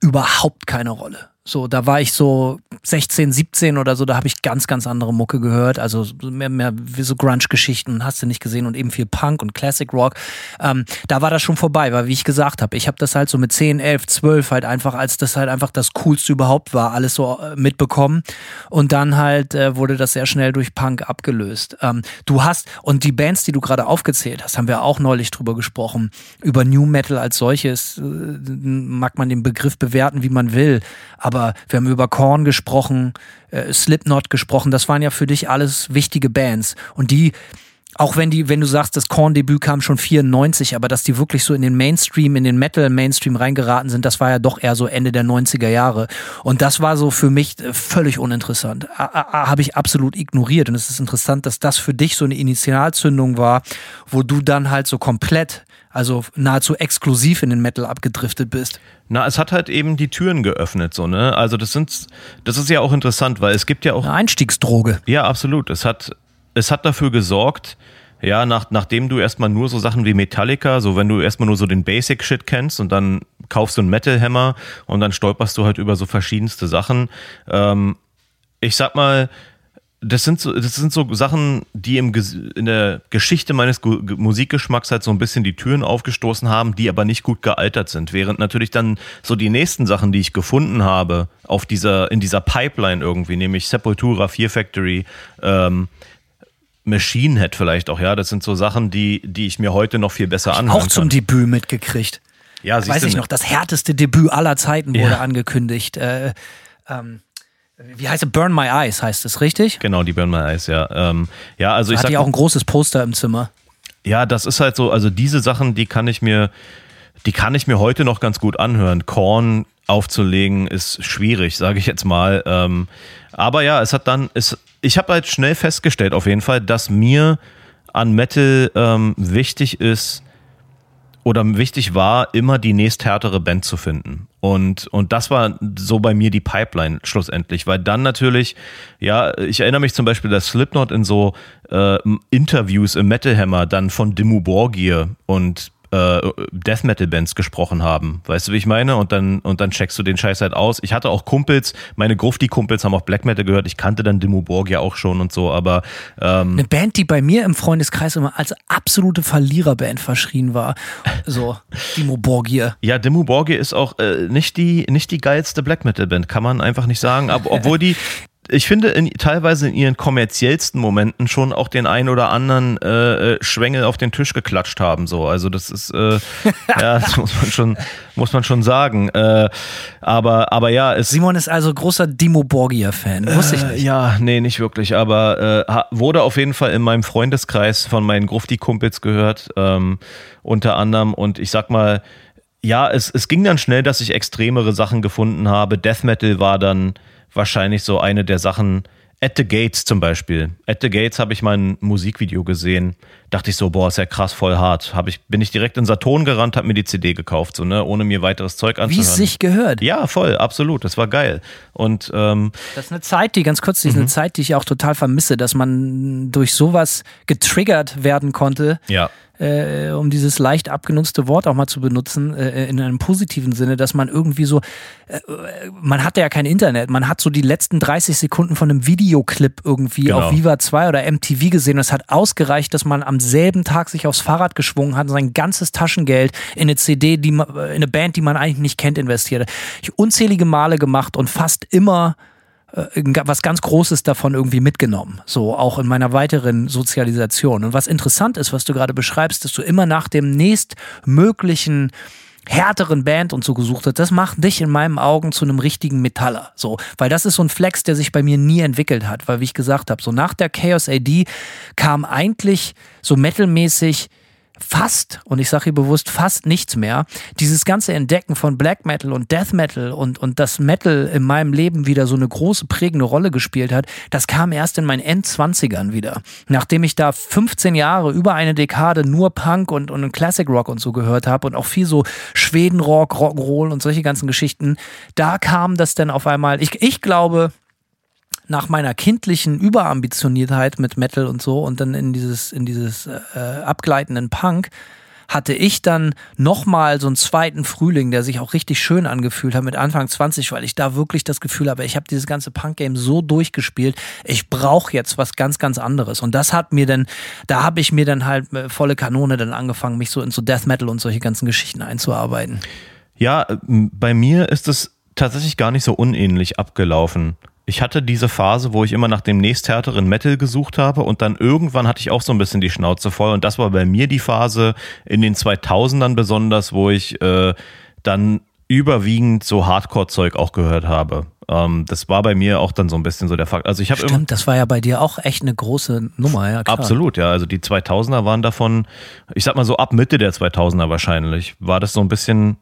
überhaupt keine Rolle. So, da war ich so 16, 17 oder so, da habe ich ganz, ganz andere Mucke gehört. Also mehr, mehr so Grunge-Geschichten, hast du nicht gesehen und eben viel Punk und Classic Rock. Ähm, da war das schon vorbei, weil wie ich gesagt habe, ich habe das halt so mit 10, 11, 12 halt einfach, als das halt einfach das Coolste überhaupt war, alles so äh, mitbekommen. Und dann halt äh, wurde das sehr schnell durch Punk abgelöst. Ähm, du hast, und die Bands, die du gerade aufgezählt hast, haben wir auch neulich drüber gesprochen, über New Metal als solches, äh, mag man den Begriff bewerten, wie man will, aber aber wir haben über Korn gesprochen, äh, Slipknot gesprochen. Das waren ja für dich alles wichtige Bands. Und die, auch wenn die, wenn du sagst, das Korn-Debüt kam schon 94, aber dass die wirklich so in den Mainstream, in den Metal-Mainstream reingeraten sind, das war ja doch eher so Ende der 90er Jahre. Und das war so für mich äh, völlig uninteressant. Habe ich absolut ignoriert. Und es ist interessant, dass das für dich so eine Initialzündung war, wo du dann halt so komplett also nahezu exklusiv in den Metal abgedriftet bist. Na, es hat halt eben die Türen geöffnet, so, ne? Also das sind, das ist ja auch interessant, weil es gibt ja auch. Eine Einstiegsdroge. Ja, absolut. Es hat, es hat dafür gesorgt, ja, nach, nachdem du erstmal nur so Sachen wie Metallica, so wenn du erstmal nur so den Basic-Shit kennst und dann kaufst du einen Metal-Hammer und dann stolperst du halt über so verschiedenste Sachen. Ähm, ich sag mal, das sind so, das sind so Sachen, die im, in der Geschichte meines Musikgeschmacks halt so ein bisschen die Türen aufgestoßen haben, die aber nicht gut gealtert sind. Während natürlich dann so die nächsten Sachen, die ich gefunden habe, auf dieser, in dieser Pipeline irgendwie, nämlich Sepultura, Fear Factory, ähm, Machine Head vielleicht auch, ja. Das sind so Sachen, die, die ich mir heute noch viel besser anhören Auch zum kann. Debüt mitgekriegt. Ja, Weiß ich noch, das härteste Debüt aller Zeiten wurde ja. angekündigt. Äh, ähm, wie heißt es? Burn My Eyes heißt es, richtig? Genau, die Burn My Eyes, ja. Ähm, ja, also da ich hatte ja auch ein großes Poster im Zimmer. Ja, das ist halt so, also diese Sachen, die kann ich mir, die kann ich mir heute noch ganz gut anhören. Korn aufzulegen ist schwierig, sage ich jetzt mal. Ähm, aber ja, es hat dann, es, ich habe halt schnell festgestellt, auf jeden Fall, dass mir an Metal ähm, wichtig ist, oder wichtig war, immer die nächsthärtere Band zu finden. Und, und das war so bei mir die Pipeline schlussendlich, weil dann natürlich, ja, ich erinnere mich zum Beispiel, dass Slipknot in so äh, Interviews im Metal Hammer dann von Dimmu Borgir und äh, Death Metal Bands gesprochen haben. Weißt du, wie ich meine? Und dann, und dann checkst du den Scheiß halt aus. Ich hatte auch Kumpels, meine Grufti-Kumpels haben auch Black Metal gehört. Ich kannte dann Dimmu Borg ja auch schon und so, aber ähm, Eine Band, die bei mir im Freundeskreis immer als absolute Verliererband verschrien war. So, [LAUGHS] Dimo Borgir. Ja, Dimmu Borgir ist auch äh, nicht, die, nicht die geilste Black Metal Band, kann man einfach nicht sagen. Aber obwohl die, [LAUGHS] ich finde, in, teilweise in ihren kommerziellsten Momenten schon auch den ein oder anderen äh, äh Schwengel auf den Tisch geklatscht haben. So, also das ist, äh, [LAUGHS] ja, das muss man schon, muss man schon sagen. Äh, aber, aber ja, es. Simon ist also großer Dimo Borgia-Fan. Wusste ich Äh, nicht. ja, nee, nicht wirklich, aber äh, wurde auf jeden Fall in meinem Freundeskreis von meinen Grufti-Kumpels gehört, ähm, unter anderem. Und ich sag mal, ja, es, es ging dann schnell, dass ich extremere Sachen gefunden habe. Death Metal war dann wahrscheinlich so eine der Sachen. At the Gates zum Beispiel. At the Gates habe ich mal ein Musikvideo gesehen. Dachte ich so, boah, ist ja krass, voll hart. Hab ich, bin ich direkt in Saturn gerannt, hab mir die CD gekauft, so, ne, ohne mir weiteres Zeug Wie anzuhören. es sich gehört. ja, voll, absolut. Das war geil. Und ähm, Das ist eine Zeit, die ganz kurz, die ist Mhm. eine Zeit, die ich auch total vermisse, dass man durch sowas getriggert werden konnte, ja, äh, um dieses leicht abgenutzte Wort auch mal zu benutzen, äh, in einem positiven Sinne, dass man irgendwie so, äh, man hatte ja kein Internet, man hat so die letzten 30 Sekunden von einem Videoclip irgendwie Genau. auf Viva 2 oder MTV gesehen und es hat ausgereicht, dass man am selben Tag sich aufs Fahrrad geschwungen hat und sein ganzes Taschengeld in eine CD, die man, in eine Band, die man eigentlich nicht kennt, investiert. hat. Ich unzählige Male gemacht und fast immer äh, was ganz Großes davon irgendwie mitgenommen. So auch in meiner weiteren Sozialisation. Und was interessant ist, was du gerade beschreibst, dass du immer nach dem nächstmöglichen härteren Band und so gesucht hast, das macht dich in meinen Augen zu einem richtigen Metaller. So, weil das ist so ein Flex, der sich bei mir nie entwickelt hat, weil wie ich gesagt habe, so nach der Chaos AD kam eigentlich so metalmäßig fast, und ich sage hier bewusst fast nichts mehr, dieses ganze Entdecken von Black Metal und Death Metal und, und das Metal in meinem Leben wieder so eine große prägende Rolle gespielt hat, das kam erst in meinen Endzwanzigern wieder. Nachdem ich da 15 Jahre, über eine Dekade nur Punk und, und Classic Rock und so gehört habe und auch viel so Schwedenrock, Rock'n'Roll und solche ganzen Geschichten, da kam das dann auf einmal, ich, ich glaube, nach meiner kindlichen Überambitioniertheit mit Metal und so und dann in dieses, in dieses äh, abgleitenden Punk, hatte ich dann nochmal so einen zweiten Frühling, der sich auch richtig schön angefühlt hat mit Anfang 20, weil ich da wirklich das Gefühl habe, ich habe dieses ganze Punk-Game so durchgespielt, ich brauche jetzt was ganz, ganz anderes. Und das hat mir dann, da habe ich mir dann halt äh, volle Kanone dann angefangen, mich so in so Death Metal und solche ganzen Geschichten einzuarbeiten. Ja, bei mir ist es tatsächlich gar nicht so unähnlich abgelaufen. Ich hatte diese Phase, wo ich immer nach dem nächsthärteren Metal gesucht habe und dann irgendwann hatte ich auch so ein bisschen die Schnauze voll und das war bei mir die Phase in den 2000ern besonders, wo ich äh, dann überwiegend so Hardcore-Zeug auch gehört habe. Ähm, das war bei mir auch dann so ein bisschen so der Fakt. Also ich habe Stimmt, das war ja bei dir auch echt eine große Nummer, ja klar. Absolut, ja. Also die 2000er waren davon, ich sag mal so ab Mitte der 2000er wahrscheinlich, war das so ein bisschen,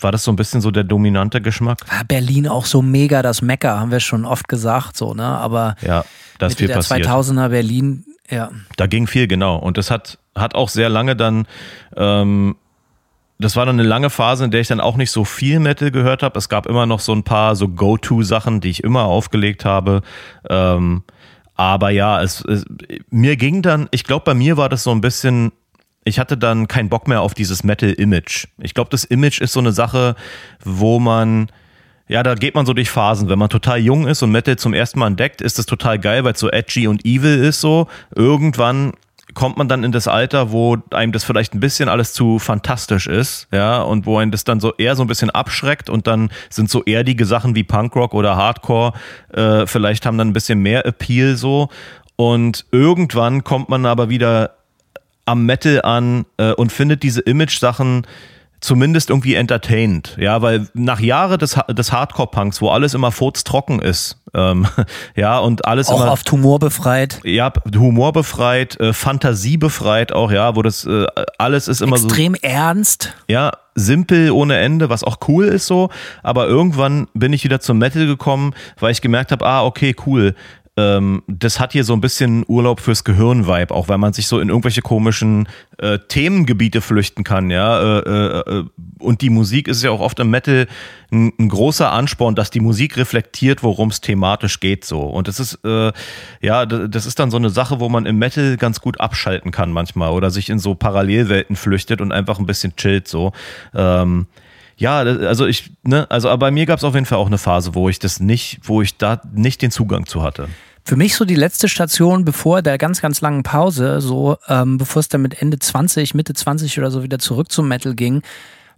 war das so ein bisschen so der dominante Geschmack. war Berlin auch so mega das Mecker, haben wir schon oft gesagt, so, ne? Aber Ja, da ist Mitte viel der passiert. 2000er Berlin, ja. Da ging viel, genau. Und das hat, hat auch sehr lange dann, ähm, das war dann eine lange Phase, in der ich dann auch nicht so viel Metal gehört habe. Es gab immer noch so ein paar so Go-To-Sachen, die ich immer aufgelegt habe. Ähm, aber ja, es, es, mir ging dann, ich glaube, bei mir war das so ein bisschen, ich hatte dann keinen Bock mehr auf dieses Metal-Image. Ich glaube, das Image ist so eine Sache, wo man, ja, da geht man so durch Phasen. Wenn man total jung ist und Metal zum ersten Mal entdeckt, ist das total geil, weil es so edgy und evil ist so. Irgendwann kommt man dann in das Alter, wo einem das vielleicht ein bisschen alles zu fantastisch ist, ja, und wo einen das dann so eher so ein bisschen abschreckt und dann sind so erdige Sachen wie Punkrock oder Hardcore äh, vielleicht haben dann ein bisschen mehr Appeal so und irgendwann kommt man aber wieder am Metal an äh, und findet diese Image-Sachen zumindest irgendwie entertained. Ja, weil nach Jahren des, des Hardcore-Punks, wo alles immer furztrocken ist, ähm, [LAUGHS] ja, und alles Auch immer auf Tumor befreit. ja, humorbefreit, äh, fantasiebefreit auch, ja, wo das äh, alles ist immer so Extrem ernst. ja, simpel ohne Ende, was auch cool ist so, aber irgendwann bin ich wieder zum Metal gekommen, weil ich gemerkt habe, ah, okay, cool. Ähm, das hat hier so ein bisschen Urlaub fürs Gehirn-Vibe, auch weil man sich so in irgendwelche komischen äh, Themengebiete flüchten kann, ja. Äh, äh, äh, und die Musik ist ja auch oft im Metal ein, ein großer Ansporn, dass die Musik reflektiert, worum es thematisch geht, so. Und das ist, äh, ja, das ist dann so eine Sache, wo man im Metal ganz gut abschalten kann manchmal oder sich in so Parallelwelten flüchtet und einfach ein bisschen chillt, so. Ähm, ja, also ich, ne, also bei mir gab es auf jeden Fall auch eine Phase, wo ich das nicht, wo ich da nicht den Zugang zu hatte. Für mich so die letzte Station bevor der ganz, ganz langen Pause, so ähm, bevor es dann mit Ende 20, Mitte 20 oder so wieder zurück zum Metal ging,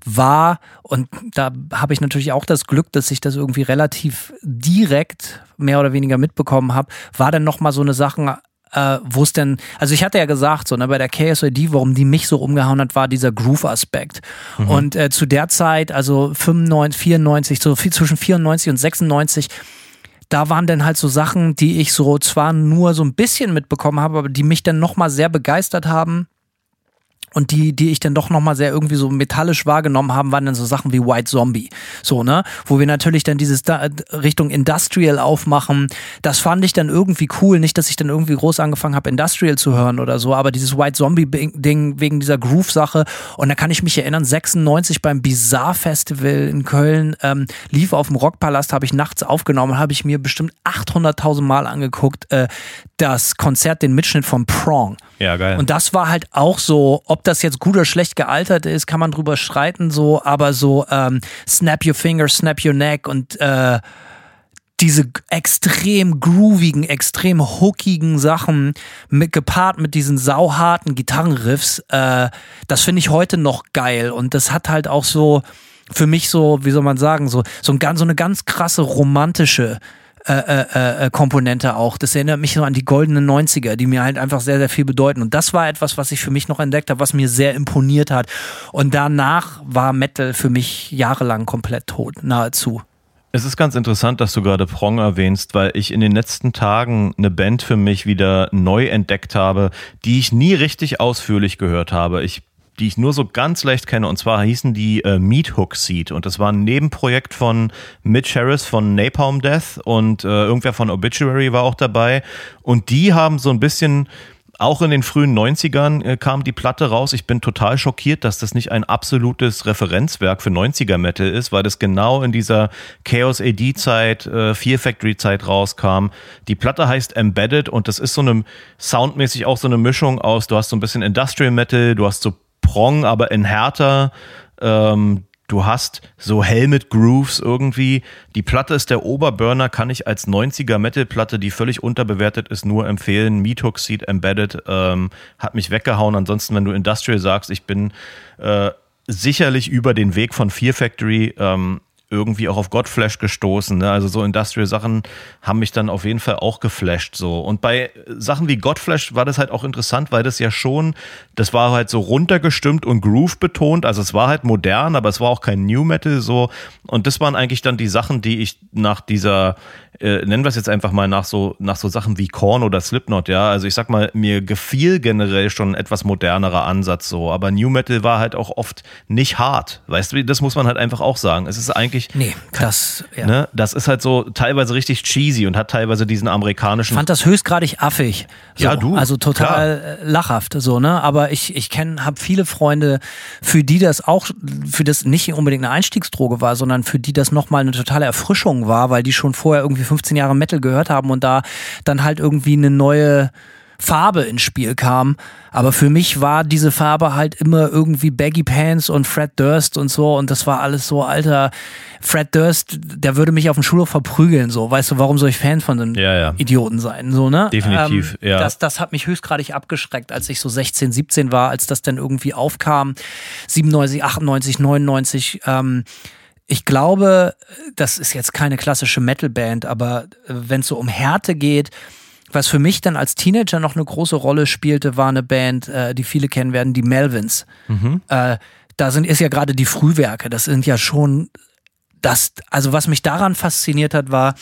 war, und da habe ich natürlich auch das Glück, dass ich das irgendwie relativ direkt mehr oder weniger mitbekommen habe, war dann nochmal so eine Sache, äh, wo es denn, also ich hatte ja gesagt, so ne, bei der KSOD, warum die mich so umgehauen hat, war dieser Groove-Aspekt. Mhm. Und äh, zu der Zeit, also 95, 94, so viel zwischen 94 und 96, da waren dann halt so Sachen, die ich so zwar nur so ein bisschen mitbekommen habe, aber die mich dann nochmal sehr begeistert haben und die, die ich dann doch nochmal sehr irgendwie so metallisch wahrgenommen haben, waren dann so Sachen wie White Zombie. So, ne? Wo wir natürlich dann dieses da Richtung Industrial aufmachen. Das fand ich dann irgendwie cool. Nicht, dass ich dann irgendwie groß angefangen habe, Industrial zu hören oder so, aber dieses White Zombie-Ding wegen dieser Groove-Sache. Und da kann ich mich erinnern, 96 beim Bizarre Festival in Köln ähm, lief auf dem Rockpalast, habe ich nachts aufgenommen, habe ich mir bestimmt 800.000 Mal angeguckt, äh, das Konzert, den Mitschnitt von Prong. Ja, geil. Und das war halt auch so, ob das jetzt gut oder schlecht gealtert ist, kann man drüber streiten, so, aber so ähm, Snap Your Finger, Snap Your Neck und äh, diese extrem groovigen, extrem hookigen Sachen mit, gepaart mit diesen sauharten Gitarrenriffs, äh, das finde ich heute noch geil. Und das hat halt auch so für mich so, wie soll man sagen, so, so, ein, so eine ganz krasse romantische äh, äh, äh, Komponente auch. Das erinnert mich so an die goldenen 90er, die mir halt einfach sehr, sehr viel bedeuten. Und das war etwas, was ich für mich noch entdeckt habe, was mir sehr imponiert hat. Und danach war Metal für mich jahrelang komplett tot, nahezu. Es ist ganz interessant, dass du gerade Prong erwähnst, weil ich in den letzten Tagen eine Band für mich wieder neu entdeckt habe, die ich nie richtig ausführlich gehört habe. Ich die ich nur so ganz leicht kenne. Und zwar hießen die äh, Meat Hook Seed. Und das war ein Nebenprojekt von Mitch Harris von Napalm Death und äh, irgendwer von Obituary war auch dabei. Und die haben so ein bisschen auch in den frühen 90ern äh, kam die Platte raus. Ich bin total schockiert, dass das nicht ein absolutes Referenzwerk für 90er Metal ist, weil das genau in dieser Chaos AD Zeit, äh, Fear Factory Zeit rauskam. Die Platte heißt Embedded und das ist so eine soundmäßig auch so eine Mischung aus, du hast so ein bisschen Industrial Metal, du hast so Prong, aber in härter. Ähm, du hast so Helmet Grooves irgendwie. Die Platte ist der Oberburner, kann ich als 90er Metal-Platte, die völlig unterbewertet ist, nur empfehlen. Meat Seed Embedded ähm, hat mich weggehauen. Ansonsten, wenn du Industrial sagst, ich bin äh, sicherlich über den Weg von Fear Factory ähm, irgendwie auch auf Godflash gestoßen. Ne? Also so Industrial-Sachen haben mich dann auf jeden Fall auch geflasht. So. Und bei Sachen wie Godflash war das halt auch interessant, weil das ja schon, das war halt so runtergestimmt und Groove betont. Also es war halt modern, aber es war auch kein New Metal so. Und das waren eigentlich dann die Sachen, die ich nach dieser äh, nennen wir es jetzt einfach mal nach so, nach so Sachen wie Korn oder Slipknot, ja. Also ich sag mal, mir gefiel generell schon ein etwas modernerer Ansatz so, aber New Metal war halt auch oft nicht hart. Weißt du, das muss man halt einfach auch sagen. Es ist eigentlich. Nee, das, ja. ne, das ist halt so teilweise richtig cheesy und hat teilweise diesen amerikanischen. Ich fand das höchstgradig affig. So, ja, du. Also total klar. Äh, lachhaft, so, ne? Aber ich, ich kenne, habe viele Freunde, für die das auch, für das nicht unbedingt eine Einstiegsdroge war, sondern für die das nochmal eine totale Erfrischung war, weil die schon vorher irgendwie 15 Jahre Metal gehört haben und da dann halt irgendwie eine neue Farbe ins Spiel kam. Aber für mich war diese Farbe halt immer irgendwie Baggy Pants und Fred Durst und so. Und das war alles so, alter, Fred Durst, der würde mich auf dem Schulhof verprügeln, so. Weißt du, warum soll ich Fan von einem ja, ja. Idioten sein, so, ne? Definitiv, ähm, ja. Das, das hat mich höchstgradig abgeschreckt, als ich so 16, 17 war, als das dann irgendwie aufkam. 97, 98, 99, ähm, ich glaube, das ist jetzt keine klassische Metalband, aber wenn es so um Härte geht, was für mich dann als Teenager noch eine große Rolle spielte, war eine Band, äh, die viele kennen werden, die Melvins. Mhm. Äh, da sind ist ja gerade die Frühwerke. Das sind ja schon das. Also was mich daran fasziniert hat, war,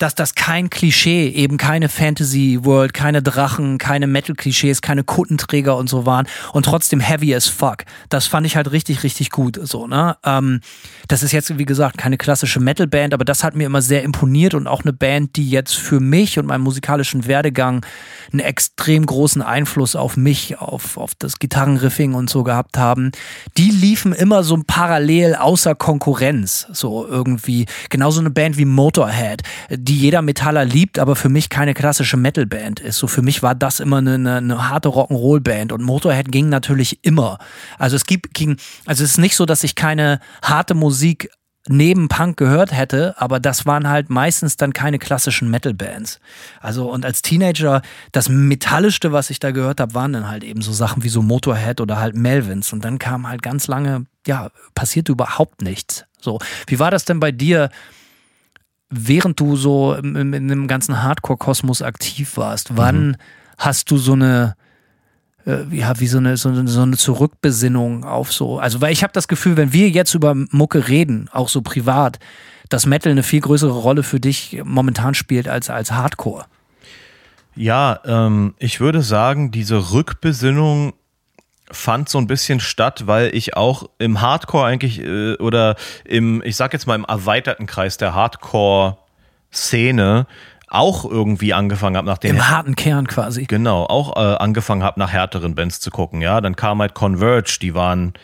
dass das kein Klischee, eben keine Fantasy World, keine Drachen, keine Metal-Klischees, keine Kuttenträger und so waren und trotzdem heavy as fuck. Das fand ich halt richtig, richtig gut. So, ne? Ähm, das ist jetzt, wie gesagt, keine klassische Metal-Band, aber das hat mir immer sehr imponiert und auch eine Band, die jetzt für mich und meinen musikalischen Werdegang einen extrem großen Einfluss auf mich, auf, auf das Gitarrenriffing und so gehabt haben. Die liefen immer so parallel außer Konkurrenz. So irgendwie. Genauso eine Band wie Motorhead, die jeder Metaller liebt, aber für mich keine klassische Metal-Band ist. So für mich war das immer eine, eine, eine harte Rock'n'Roll-Band und Motorhead ging natürlich immer. Also es gibt, ging, also es ist nicht so, dass ich keine harte Musik neben Punk gehört hätte, aber das waren halt meistens dann keine klassischen Metal-Bands. Also und als Teenager, das Metallischste, was ich da gehört habe, waren dann halt eben so Sachen wie so Motorhead oder halt Melvins. Und dann kam halt ganz lange, ja, passierte überhaupt nichts. So, wie war das denn bei dir, während du so in, in dem ganzen Hardcore-Kosmos aktiv warst? Wann mhm. hast du so eine äh, ja, wie so eine, so eine, so eine Zurückbesinnung auf so. Also, weil ich habe das Gefühl, wenn wir jetzt über Mucke reden, auch so privat, dass Metal eine viel größere Rolle für dich momentan spielt als, als Hardcore. Ja, ähm, ich würde sagen, diese Rückbesinnung fand so ein bisschen statt, weil ich auch im Hardcore eigentlich äh, oder im, ich sag jetzt mal im erweiterten Kreis der Hardcore-Szene auch irgendwie angefangen habe nach den im harten Kern quasi. Genau auch äh, angefangen habe nach härteren Bands zu gucken ja. Dann kam halt Converge die waren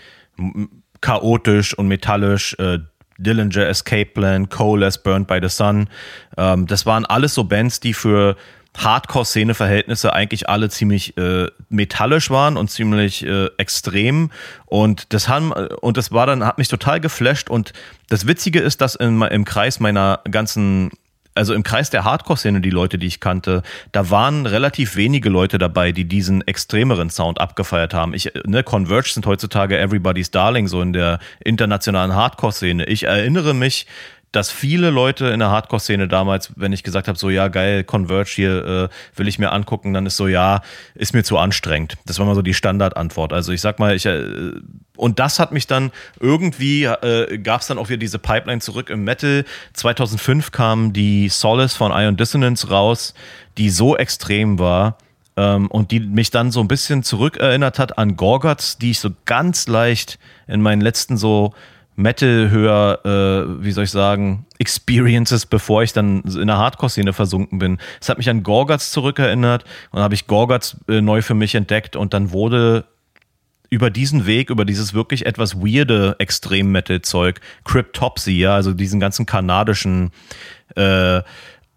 chaotisch und metallisch äh, Dillinger Escape Plan Coalesce Burned by the Sun. Ähm, das waren alles so Bands die für Hardcore-Szene-Verhältnisse eigentlich alle ziemlich äh, metallisch waren und ziemlich äh, extrem und das haben und das war dann hat mich total geflasht und das Witzige ist, dass in, im Kreis meiner ganzen also im Kreis der Hardcore-Szene, die Leute, die ich kannte, da waren relativ wenige Leute dabei, die diesen extremeren Sound abgefeiert haben. Ich, ne, Converge sind heutzutage Everybody's Darling, so in der internationalen Hardcore-Szene. Ich erinnere mich, dass viele Leute in der Hardcore-Szene damals, wenn ich gesagt habe, so ja, geil, Converge hier äh, will ich mir angucken, dann ist so, ja, ist mir zu anstrengend. Das war mal so die Standardantwort. Also ich sag mal, ich äh, und das hat mich dann irgendwie, äh, gab es dann auch wieder diese Pipeline zurück im Metal. 2005 kam die Solace von Ion Dissonance raus, die so extrem war, ähm, und die mich dann so ein bisschen zurückerinnert hat an Gorgots, die ich so ganz leicht in meinen letzten so Metal höher, äh, wie soll ich sagen, Experiences, bevor ich dann in der Hardcore-Szene versunken bin. Es hat mich an Gorguts zurückerinnert und habe ich Gorguts äh, neu für mich entdeckt und dann wurde über diesen Weg, über dieses wirklich etwas weirde Extrem-Metal-Zeug, Cryptopsy, ja, also diesen ganzen kanadischen äh,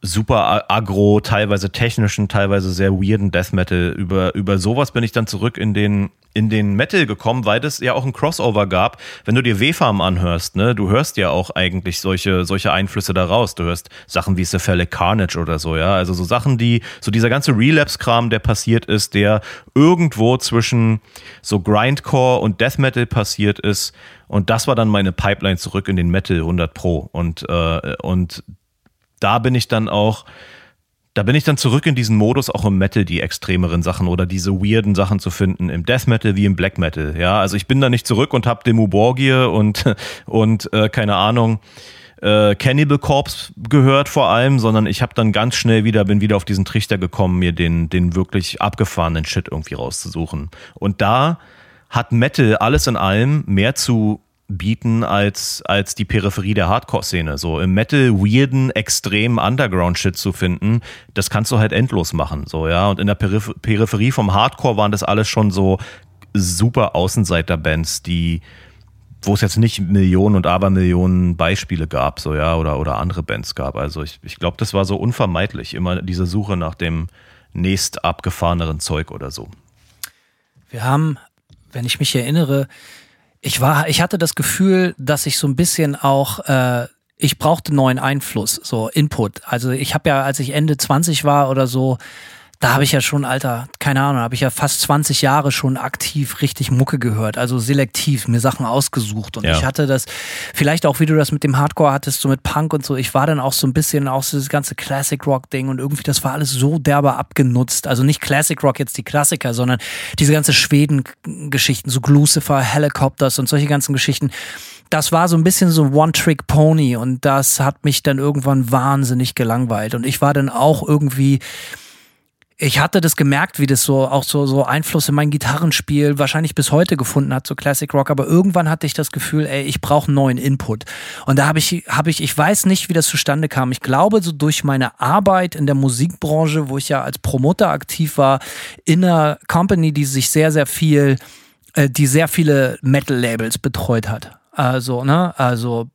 super agro, teilweise technischen, teilweise sehr weirden Death Metal. Über, über sowas bin ich dann zurück in den, in den Metal gekommen, weil es ja auch ein Crossover gab. Wenn du dir W-Farm anhörst, ne, du hörst ja auch eigentlich solche, solche Einflüsse daraus. Du hörst Sachen wie Cephalic Carnage oder so, ja. Also so Sachen, die, so dieser ganze Relapse-Kram, der passiert ist, der irgendwo zwischen so Grindcore und Death Metal passiert ist. Und das war dann meine Pipeline zurück in den Metal 100 Pro. Und, äh, und da bin ich dann auch, da bin ich dann zurück in diesen Modus, auch im Metal die extremeren Sachen oder diese weirden Sachen zu finden, im Death Metal wie im Black Metal. Ja, also ich bin da nicht zurück und hab Demo Borgie und, [LAUGHS] und äh, keine Ahnung, äh, Cannibal Corpse gehört vor allem, sondern ich habe dann ganz schnell wieder, bin wieder auf diesen Trichter gekommen, mir den, den wirklich abgefahrenen Shit irgendwie rauszusuchen. Und da hat Metal alles in allem mehr zu bieten als, als die Peripherie der Hardcore-Szene. So im Metal weirden, extremen Underground-Shit zu finden, das kannst du halt endlos machen. So, ja. Und in der Peripher Peripherie vom Hardcore waren das alles schon so super Außenseiter-Bands, die, wo es jetzt nicht Millionen und Abermillionen Beispiele gab, so ja, oder, oder andere Bands gab. Also ich, ich glaube, das war so unvermeidlich, immer diese Suche nach dem nächst abgefahreneren Zeug oder so. Wir haben, wenn ich mich erinnere, ich war, ich hatte das Gefühl, dass ich so ein bisschen auch, äh, ich brauchte neuen Einfluss, so Input. Also ich habe ja, als ich Ende 20 war oder so, da habe ich ja schon, Alter, keine Ahnung, habe ich ja fast 20 Jahre schon aktiv richtig Mucke gehört, also selektiv mir Sachen ausgesucht. Und Ja. ich hatte das, vielleicht auch wie du das mit dem Hardcore hattest, so mit Punk und so, ich war dann auch so ein bisschen auch so das ganze Classic Rock-Ding und irgendwie, das war alles so derbe abgenutzt. Also nicht Classic Rock jetzt die Klassiker, sondern diese ganze Schweden-Geschichten, so Lucifer, Helicopters und solche ganzen Geschichten. Das war so ein bisschen so One-Trick-Pony und das hat mich dann irgendwann wahnsinnig gelangweilt. Und ich war dann auch irgendwie, ich hatte das gemerkt, wie das so auch so, so Einfluss in mein Gitarrenspiel wahrscheinlich bis heute gefunden hat, so Classic Rock. Aber irgendwann hatte ich das Gefühl, ey, ich brauche einen neuen Input. Und da habe ich, habe ich, ich weiß nicht, wie das zustande kam. Ich glaube, so durch meine Arbeit in der Musikbranche, wo ich ja als Promoter aktiv war, in einer Company, die sich sehr, sehr viel, äh, die sehr viele Metal-Labels betreut hat. Also, ne, also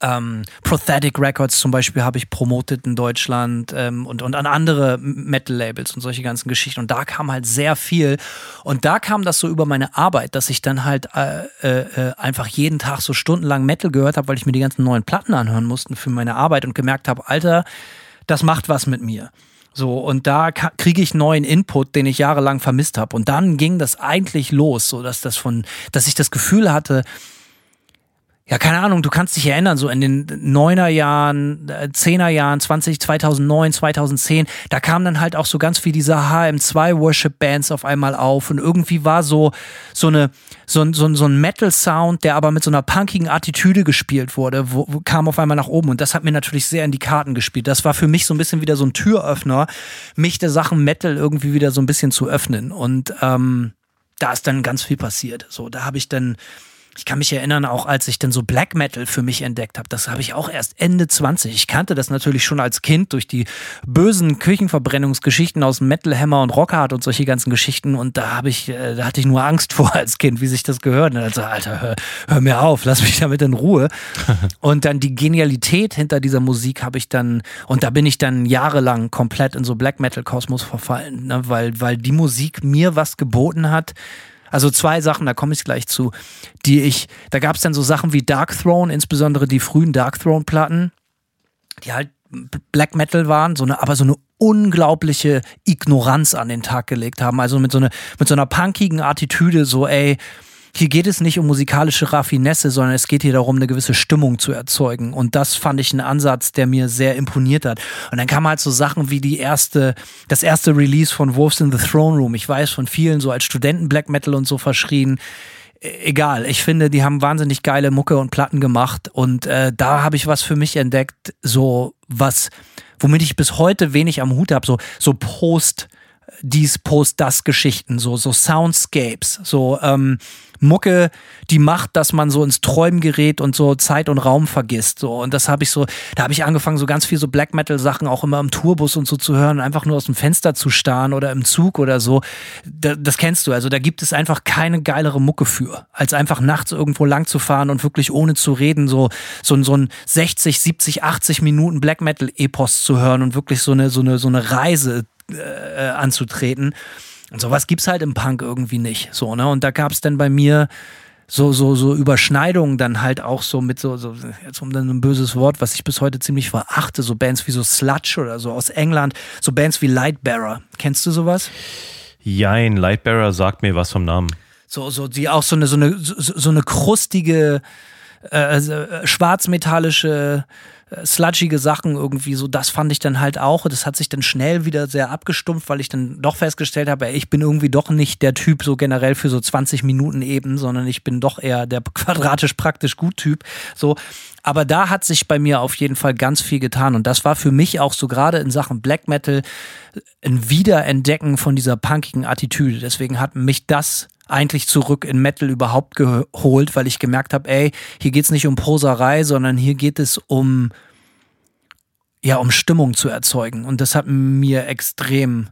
ähm, Prothetic Records zum Beispiel habe ich promotet in Deutschland ähm, und, und an andere Metal-Labels und solche ganzen Geschichten. Und da kam halt sehr viel. Und da kam das so über meine Arbeit, dass ich dann halt äh, äh, einfach jeden Tag so stundenlang Metal gehört habe, weil ich mir die ganzen neuen Platten anhören musste für meine Arbeit und gemerkt habe, Alter, das macht was mit mir. So, und da kriege ich neuen Input, den ich jahrelang vermisst habe. Und dann ging das eigentlich los, so dass das von, dass ich das Gefühl hatte, ja, keine Ahnung, du kannst dich erinnern, so in den Neuner Jahren, äh, Zehner Jahren, 20, 2009, 2010, da kamen dann halt auch so ganz viel diese HM2 Worship Bands auf einmal auf und irgendwie war so, so eine, so ein, so so ein Metal Sound, der aber mit so einer punkigen Attitüde gespielt wurde, wo, wo, kam auf einmal nach oben und das hat mir natürlich sehr in die Karten gespielt. Das war für mich so ein bisschen wieder so ein Türöffner, mich der Sachen Metal irgendwie wieder so ein bisschen zu öffnen und, ähm, da ist dann ganz viel passiert. So, da habe ich dann, ich kann mich erinnern, auch als ich dann so Black Metal für mich entdeckt habe, das habe ich auch erst Ende 20. Ich kannte das natürlich schon als Kind durch die bösen Küchenverbrennungsgeschichten aus Metal Hammer und Rockhard und solche ganzen Geschichten und da habe ich, äh, da hatte ich nur Angst [LAUGHS] vor als Kind, wie sich das gehört. Und dann so, Alter, hör, hör mir auf, lass mich damit in Ruhe. [LAUGHS] und dann die Genialität hinter dieser Musik habe ich dann, und da bin ich dann jahrelang komplett in so Black Metal Kosmos verfallen, ne? weil, weil die Musik mir was geboten hat, also zwei Sachen, da komme ich gleich zu, die ich, da gab es dann so Sachen wie Dark Throne, insbesondere die frühen Dark Throne Platten, die halt Black Metal waren, so eine, aber so eine unglaubliche Ignoranz an den Tag gelegt haben. Also mit so, eine, mit so einer punkigen Attitüde, so, ey, hier geht es nicht um musikalische Raffinesse, sondern es geht hier darum, eine gewisse Stimmung zu erzeugen. Und das fand ich einen Ansatz, der mir sehr imponiert hat. Und dann kamen halt so Sachen wie die erste, das erste Release von Wolves in the Throne Room. Ich weiß von vielen so als Studenten Black Metal und so verschrien. E- Egal, ich finde, die haben wahnsinnig geile Mucke und Platten gemacht und äh, da habe ich was für mich entdeckt, so was, womit ich bis heute wenig am Hut habe, so, so Post, dies, Post, das Geschichten, so, so Soundscapes, so ähm, Mucke, die macht, dass man so ins Träumen gerät und so Zeit und Raum vergisst. So. Und das habe ich so, da habe ich angefangen, so ganz viel so Black Metal-Sachen auch immer im Tourbus und so zu hören, einfach nur aus dem Fenster zu starren oder im Zug oder so. Da, das kennst du. Also da gibt es einfach keine geilere Mucke für, als einfach nachts irgendwo lang zu fahren und wirklich ohne zu reden, so, so, so ein 60, 70, 80 Minuten Black Metal-Epos zu hören und wirklich so eine, so eine, so eine Reise äh, anzutreten. Und sowas gibt's halt im Punk irgendwie nicht. So, ne? Und da gab's dann bei mir so, so, so Überschneidungen dann halt auch so mit so, so, jetzt um dann ein böses Wort, was ich bis heute ziemlich verachte, so Bands wie so Sludge oder so aus England, so Bands wie Lightbearer. Kennst du sowas? Jein, Lightbearer sagt mir was vom Namen. So, so, die auch so eine, so eine, so, so eine krustige, äh, äh, schwarzmetallische, äh, sludgige Sachen irgendwie so, das fand ich dann halt auch. Das hat sich dann schnell wieder sehr abgestumpft, weil ich dann doch festgestellt habe, ey, ich bin irgendwie doch nicht der Typ so generell für so 20 Minuten eben, sondern ich bin doch eher der [LAUGHS] quadratisch praktisch gut Typ. So. Aber da hat sich bei mir auf jeden Fall ganz viel getan. Und das war für mich auch so gerade in Sachen Black Metal ein Wiederentdecken von dieser punkigen Attitüde. Deswegen hat mich das eigentlich zurück in Metal überhaupt geholt, weil ich gemerkt habe, ey, hier geht's nicht um Poserei, sondern hier geht es um ja, um Stimmung zu erzeugen. Und das hat mir extrem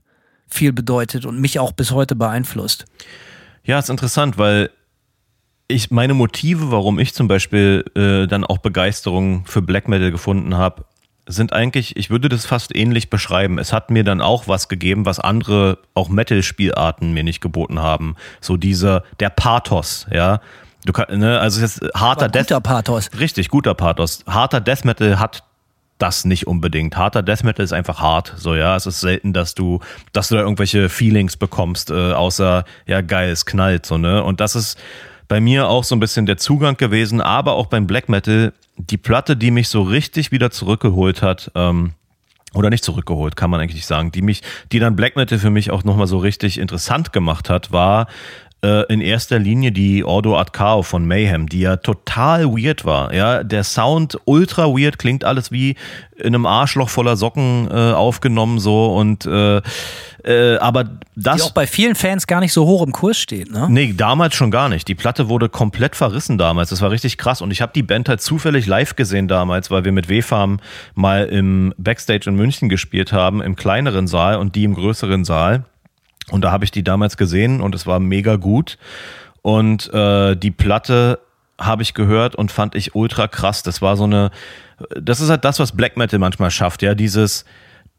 viel bedeutet und mich auch bis heute beeinflusst. Ja, ist interessant, weil ich meine Motive, warum ich zum Beispiel äh, dann auch Begeisterung für Black Metal gefunden habe, sind eigentlich, ich würde das fast ähnlich beschreiben. Es hat mir dann auch was gegeben, was andere auch Metal-Spielarten mir nicht geboten haben. So dieser, der Pathos, ja. Du kann, ne, also es ist harter Aber guter Pathos. Richtig, guter Pathos. Harter Death Metal hat das nicht unbedingt. Harter Death Metal ist einfach hart, so ja. Es ist selten, dass du, dass du da irgendwelche Feelings bekommst, äh, außer ja geil, es knallt so ne. Und das ist bei mir auch so ein bisschen der Zugang gewesen, aber auch beim Black Metal die Platte, die mich so richtig wieder zurückgeholt hat. Ähm, oder nicht zurückgeholt, kann man eigentlich sagen, die mich, die dann Black Metal für mich auch nochmal so richtig interessant gemacht hat, war äh, in erster Linie die Ordo Ad Cao von Mayhem, die ja total weird war. Ja, der Sound ultra weird, klingt alles wie in einem Arschloch voller Socken äh, aufgenommen so und äh, äh, aber das. Die auch bei vielen Fans gar nicht so hoch im Kurs steht, ne? Nee, damals schon gar nicht. Die Platte wurde komplett verrissen damals. Das war richtig krass. Und ich habe die Band halt zufällig live gesehen damals, weil wir mit W-Farm mal im Backstage in München gespielt haben, im kleineren Saal und die im größeren Saal. Und da habe ich die damals gesehen und es war mega gut. Und äh, die Platte habe ich gehört und fand ich ultra krass. Das war so eine, das ist halt das, was Black Metal manchmal schafft, ja, dieses,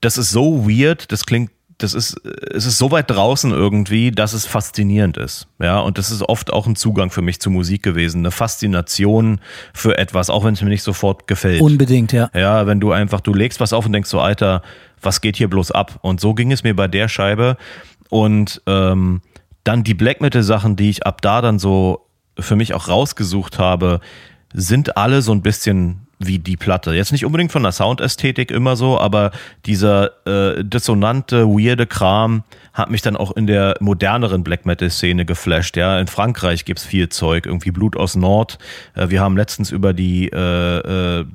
das ist so weird, das klingt, das ist, es ist so weit draußen irgendwie, dass es faszinierend ist, ja, und das ist oft auch ein Zugang für mich zu Musik gewesen, eine Faszination für etwas, auch wenn es mir nicht sofort gefällt. Unbedingt, ja. Ja, wenn du einfach, du legst was auf und denkst so, Alter, was geht hier bloß ab? Und so ging es mir bei der Scheibe und ähm, dann die Black Metal Sachen, die ich ab da dann so für mich auch rausgesucht habe, sind alle so ein bisschen wie die Platte. Jetzt nicht unbedingt von der Soundästhetik immer so, aber dieser äh, dissonante, weirde Kram hat mich dann auch in der moderneren Black Metal-Szene geflasht. Ja, in Frankreich gibt's viel Zeug, irgendwie Blut aus Nord. Äh, wir haben letztens über die äh, äh,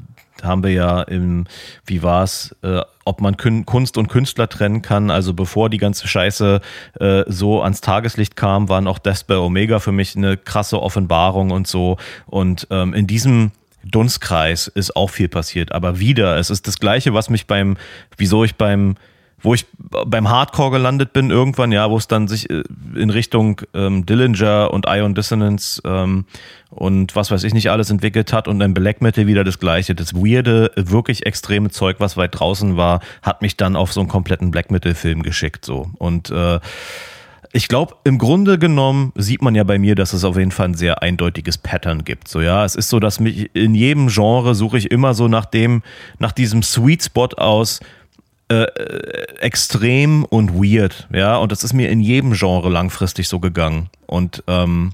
haben wir ja im, wie war's, äh, ob man Kunst und Künstler trennen kann. Also bevor die ganze Scheiße äh, so ans Tageslicht kam, waren auch Death by Omega für mich eine krasse Offenbarung und so. Und ähm, in diesem Dunstkreis ist auch viel passiert. Aber wieder, es ist das Gleiche, was mich beim, wieso ich beim wo ich beim Hardcore gelandet bin irgendwann, ja, wo es dann sich äh, in Richtung ähm, Dillinger und Ion Dissonance ähm, und was weiß ich nicht alles entwickelt hat und dann Black Metal wieder das gleiche. Das weirde, wirklich extreme Zeug, was weit draußen war, hat mich dann auf so einen kompletten Black Metal Film geschickt so und äh, ich glaube, im Grunde genommen sieht man ja bei mir, dass es auf jeden Fall ein sehr eindeutiges Pattern gibt. So, ja, es ist so, dass mich in jedem Genre suche ich immer so nach dem, nach diesem Sweet Spot aus, äh, extrem und weird, ja, und das ist mir in jedem Genre langfristig so gegangen. Und ähm,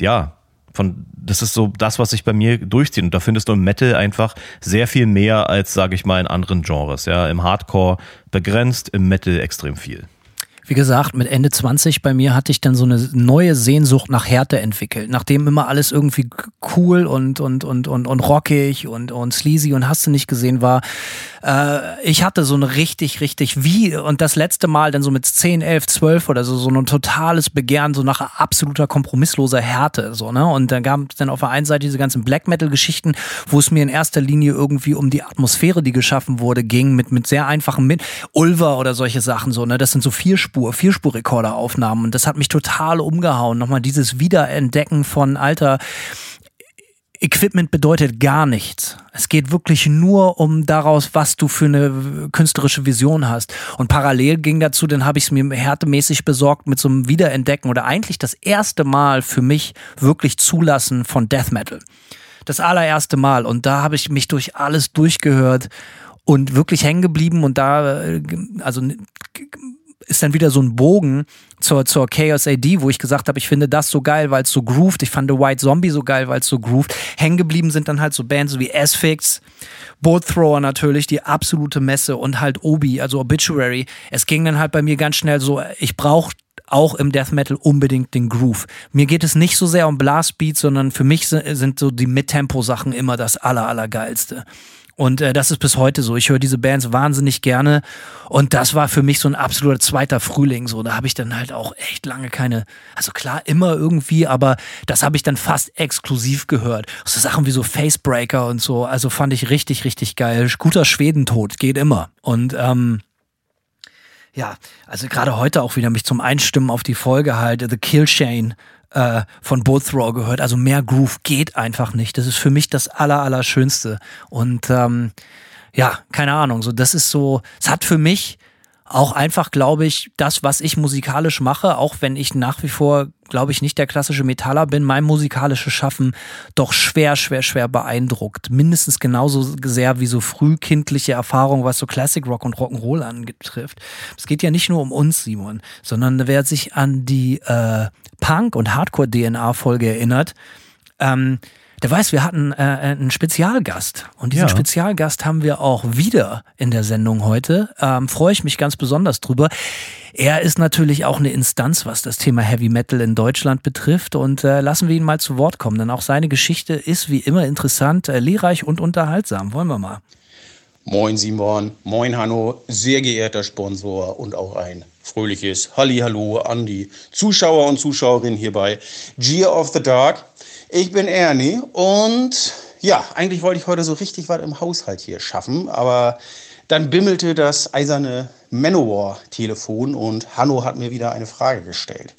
ja, von das ist so das, was sich bei mir durchzieht. Und da findest du im Metal einfach sehr viel mehr als, sage ich mal, in anderen Genres. Ja, im Hardcore begrenzt, im Metal extrem viel. Wie gesagt, mit Ende 20 bei mir hatte ich dann so eine neue Sehnsucht nach Härte entwickelt. Nachdem immer alles irgendwie cool und, und, und, und, und rockig und, und sleazy und hast du nicht gesehen war, äh, ich hatte so eine richtig, richtig wie, und das letzte Mal dann so mit 10, 11, 12 oder so, so ein totales Begehren, so nach absoluter kompromissloser Härte, so, ne? Und dann gab es dann auf der einen Seite diese ganzen Black Metal Geschichten, wo es mir in erster Linie irgendwie um die Atmosphäre, die geschaffen wurde, ging, mit, mit sehr einfachen, mit Ulver oder solche Sachen, so, ne? Das sind so vier Vierspur, Vierspurrekorderaufnahmen. Und das hat mich total umgehauen. Nochmal dieses Wiederentdecken von alter Equipment bedeutet gar nichts. Es geht wirklich nur um daraus, was du für eine künstlerische Vision hast. Und parallel ging dazu, dann habe ich es mir härtemäßig besorgt mit so einem Wiederentdecken oder eigentlich das erste Mal für mich wirklich zulassen von Death Metal. Das allererste Mal. Und da habe ich mich durch alles durchgehört und wirklich hängen geblieben und da, äh, also ist dann wieder so ein Bogen zur, zur Chaos AD, wo ich gesagt habe, ich finde das so geil, weil es so grooved. Ich fand The White Zombie so geil, weil es so grooved. Hängen geblieben sind dann halt so Bands wie Asphyx, Boat Thrower natürlich, die absolute Messe und halt Obi, also Obituary. Es ging dann halt bei mir ganz schnell so, ich brauche auch im Death Metal unbedingt den Groove. Mir geht es nicht so sehr um Blastbeats, sondern für mich sind so die Mittempo-Sachen immer das aller, allergeilste. Und äh, das ist bis heute so. Ich höre diese Bands wahnsinnig gerne. Und das war für mich so ein absoluter zweiter Frühling. So, da habe ich dann halt auch echt lange keine, also klar, immer irgendwie, aber das habe ich dann fast exklusiv gehört. So Sachen wie so Facebreaker und so. Also fand ich richtig, richtig geil. Guter Schwedentod geht immer. Und ähm, ja, also gerade heute auch wieder mich zum Einstimmen auf die Folge halt, The Kill Chain äh, von Both Throw gehört. Also mehr Groove geht einfach nicht. Das ist für mich das aller, Allerschönste. Und ähm, ja, keine Ahnung, so das ist so, es hat für mich auch einfach, glaube ich, das, was ich musikalisch mache, auch wenn ich nach wie vor, glaube ich, nicht der klassische Metaller bin, mein musikalisches Schaffen doch schwer, schwer, schwer beeindruckt. Mindestens genauso sehr wie so frühkindliche Erfahrungen, was so Classic Rock und Rock'n'Roll angetrifft. Es geht ja nicht nur um uns, Simon, sondern wer sich an die äh, Punk- und Hardcore-DNA-Folge erinnert, ähm, der weiß, wir hatten äh, einen Spezialgast. Und diesen ja. Spezialgast haben wir auch wieder in der Sendung heute. Ähm, Freue ich mich ganz besonders drüber. Er ist natürlich auch eine Instanz, was das Thema Heavy Metal in Deutschland betrifft. Und äh, lassen wir ihn mal zu Wort kommen, denn auch seine Geschichte ist wie immer interessant, äh, lehrreich und unterhaltsam. Wollen wir mal. Moin Simon, moin Hanno, sehr geehrter Sponsor und auch ein fröhliches Hallo an die Zuschauer und Zuschauerinnen hier bei Gear of the Dark. Ich bin Ernie und ja, eigentlich wollte ich heute so richtig was im Haushalt hier schaffen, aber dann bimmelte das eiserne Manowar-Telefon und Hanno hat mir wieder eine Frage gestellt.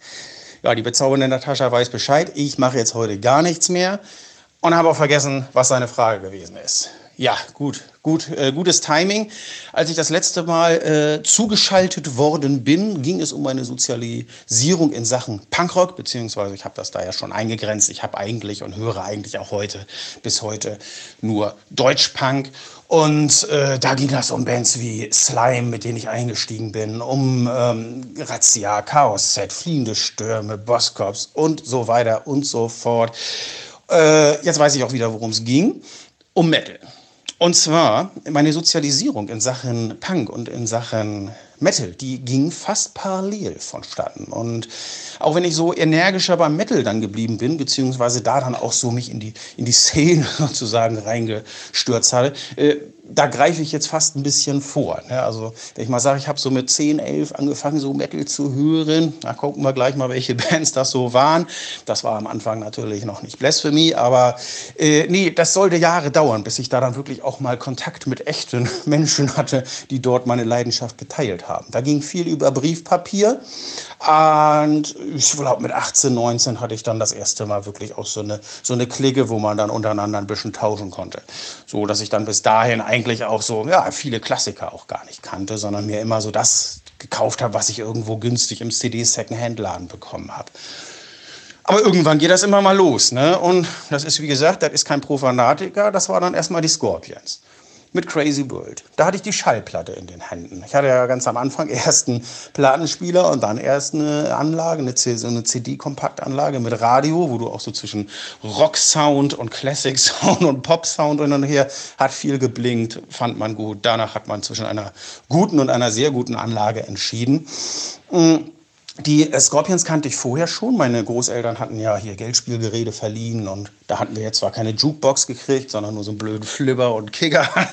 Ja, die bezaubernde Natascha weiß Bescheid. Ich mache jetzt heute gar nichts mehr und habe auch vergessen, was seine Frage gewesen ist. Ja, gut, gut, äh, gutes Timing. Als ich das letzte Mal äh, zugeschaltet worden bin, ging es um meine Sozialisierung in Sachen Punkrock, beziehungsweise ich habe das da ja schon eingegrenzt. Ich habe eigentlich und höre eigentlich auch heute bis heute nur Deutschpunk. Und äh, da ging es um Bands wie Slime, mit denen ich eingestiegen bin, um ähm, Razzia, Chaos Set, Fliehende Stürme, Bosscops und so weiter und so fort. Äh, jetzt weiß ich auch wieder, worum es ging. Um Metal. Und zwar meine Sozialisierung in Sachen Punk und in Sachen Metal, die ging fast parallel vonstatten. Und auch wenn ich so energischer beim Metal dann geblieben bin, beziehungsweise da dann auch so mich in die, in die Szene [LAUGHS] sozusagen reingestürzt hatte, äh, da greife ich jetzt fast ein bisschen vor. Ne? Also, wenn ich mal sage, ich habe so mit 10, 11 angefangen, so Metal zu hören, da gucken wir gleich mal, welche [LAUGHS] Bands das so waren. Das war am Anfang natürlich noch nicht Blasphemy, aber äh, nee, das sollte Jahre dauern, bis ich da dann wirklich auch mal Kontakt mit echten [LAUGHS] Menschen hatte, die dort meine Leidenschaft geteilt haben. Da ging viel über Briefpapier und ich glaube, mit 18, 19 hatte ich dann das erste Mal wirklich auch so eine, so eine Clique, wo man dann untereinander ein bisschen tauschen konnte. So, dass ich dann bis dahin eigentlich auch so, ja, viele Klassiker auch gar nicht kannte, sondern mir immer so das gekauft habe, was ich irgendwo günstig im CD-Secondhand-Laden bekommen habe. Aber irgendwann geht das immer mal los. Ne? Und das ist, wie gesagt, das ist kein Profanatiker, das war dann erstmal die Scorpions mit Crazy World. Da hatte ich die Schallplatte in den Händen. Ich hatte ja ganz am Anfang [LAUGHS] erst einen Plattenspieler und dann erst eine Anlage, eine, so eine CD-Kompaktanlage mit Radio, wo du auch so zwischen Rock-Sound und Classic-Sound [LAUGHS] und Pop-Sound und dann her hat viel geblinkt, fand man gut. Danach hat man zwischen einer guten und einer sehr guten Anlage entschieden. Mhm. Die Scorpions kannte ich vorher schon. Meine Großeltern hatten ja hier Geldspielgeräte verliehen und da hatten wir jetzt zwar keine Jukebox gekriegt, sondern nur so einen blöden Flipper und Kicker. [LAUGHS]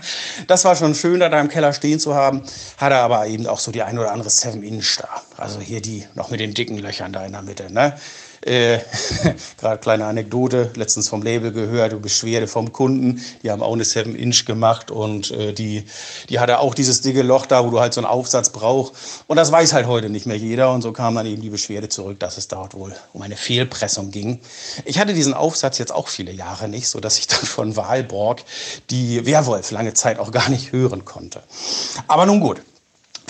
Das war schon schön, da im Keller stehen zu haben. Hatte aber eben auch so die ein oder andere 7-Inch da. Also hier die noch mit den dicken Löchern da in der Mitte. Ne? Äh, [LAUGHS] Gerade kleine Anekdote, letztens vom Label gehört, Beschwerde vom Kunden. Die haben auch eine 7-Inch gemacht und äh, die, die hatte auch dieses dicke Loch da, wo du halt so einen Aufsatz brauchst. Und das weiß halt heute nicht mehr jeder. Und so kam dann eben die Beschwerde zurück, dass es dort wohl um eine Fehlpressung ging. Ich hatte diesen Aufsatz jetzt auch viele Jahre nicht, sodass ich [LAUGHS] dann von Wahlborg die Werwolf lange Zeit auch gar nicht hören konnte. Aber nun gut,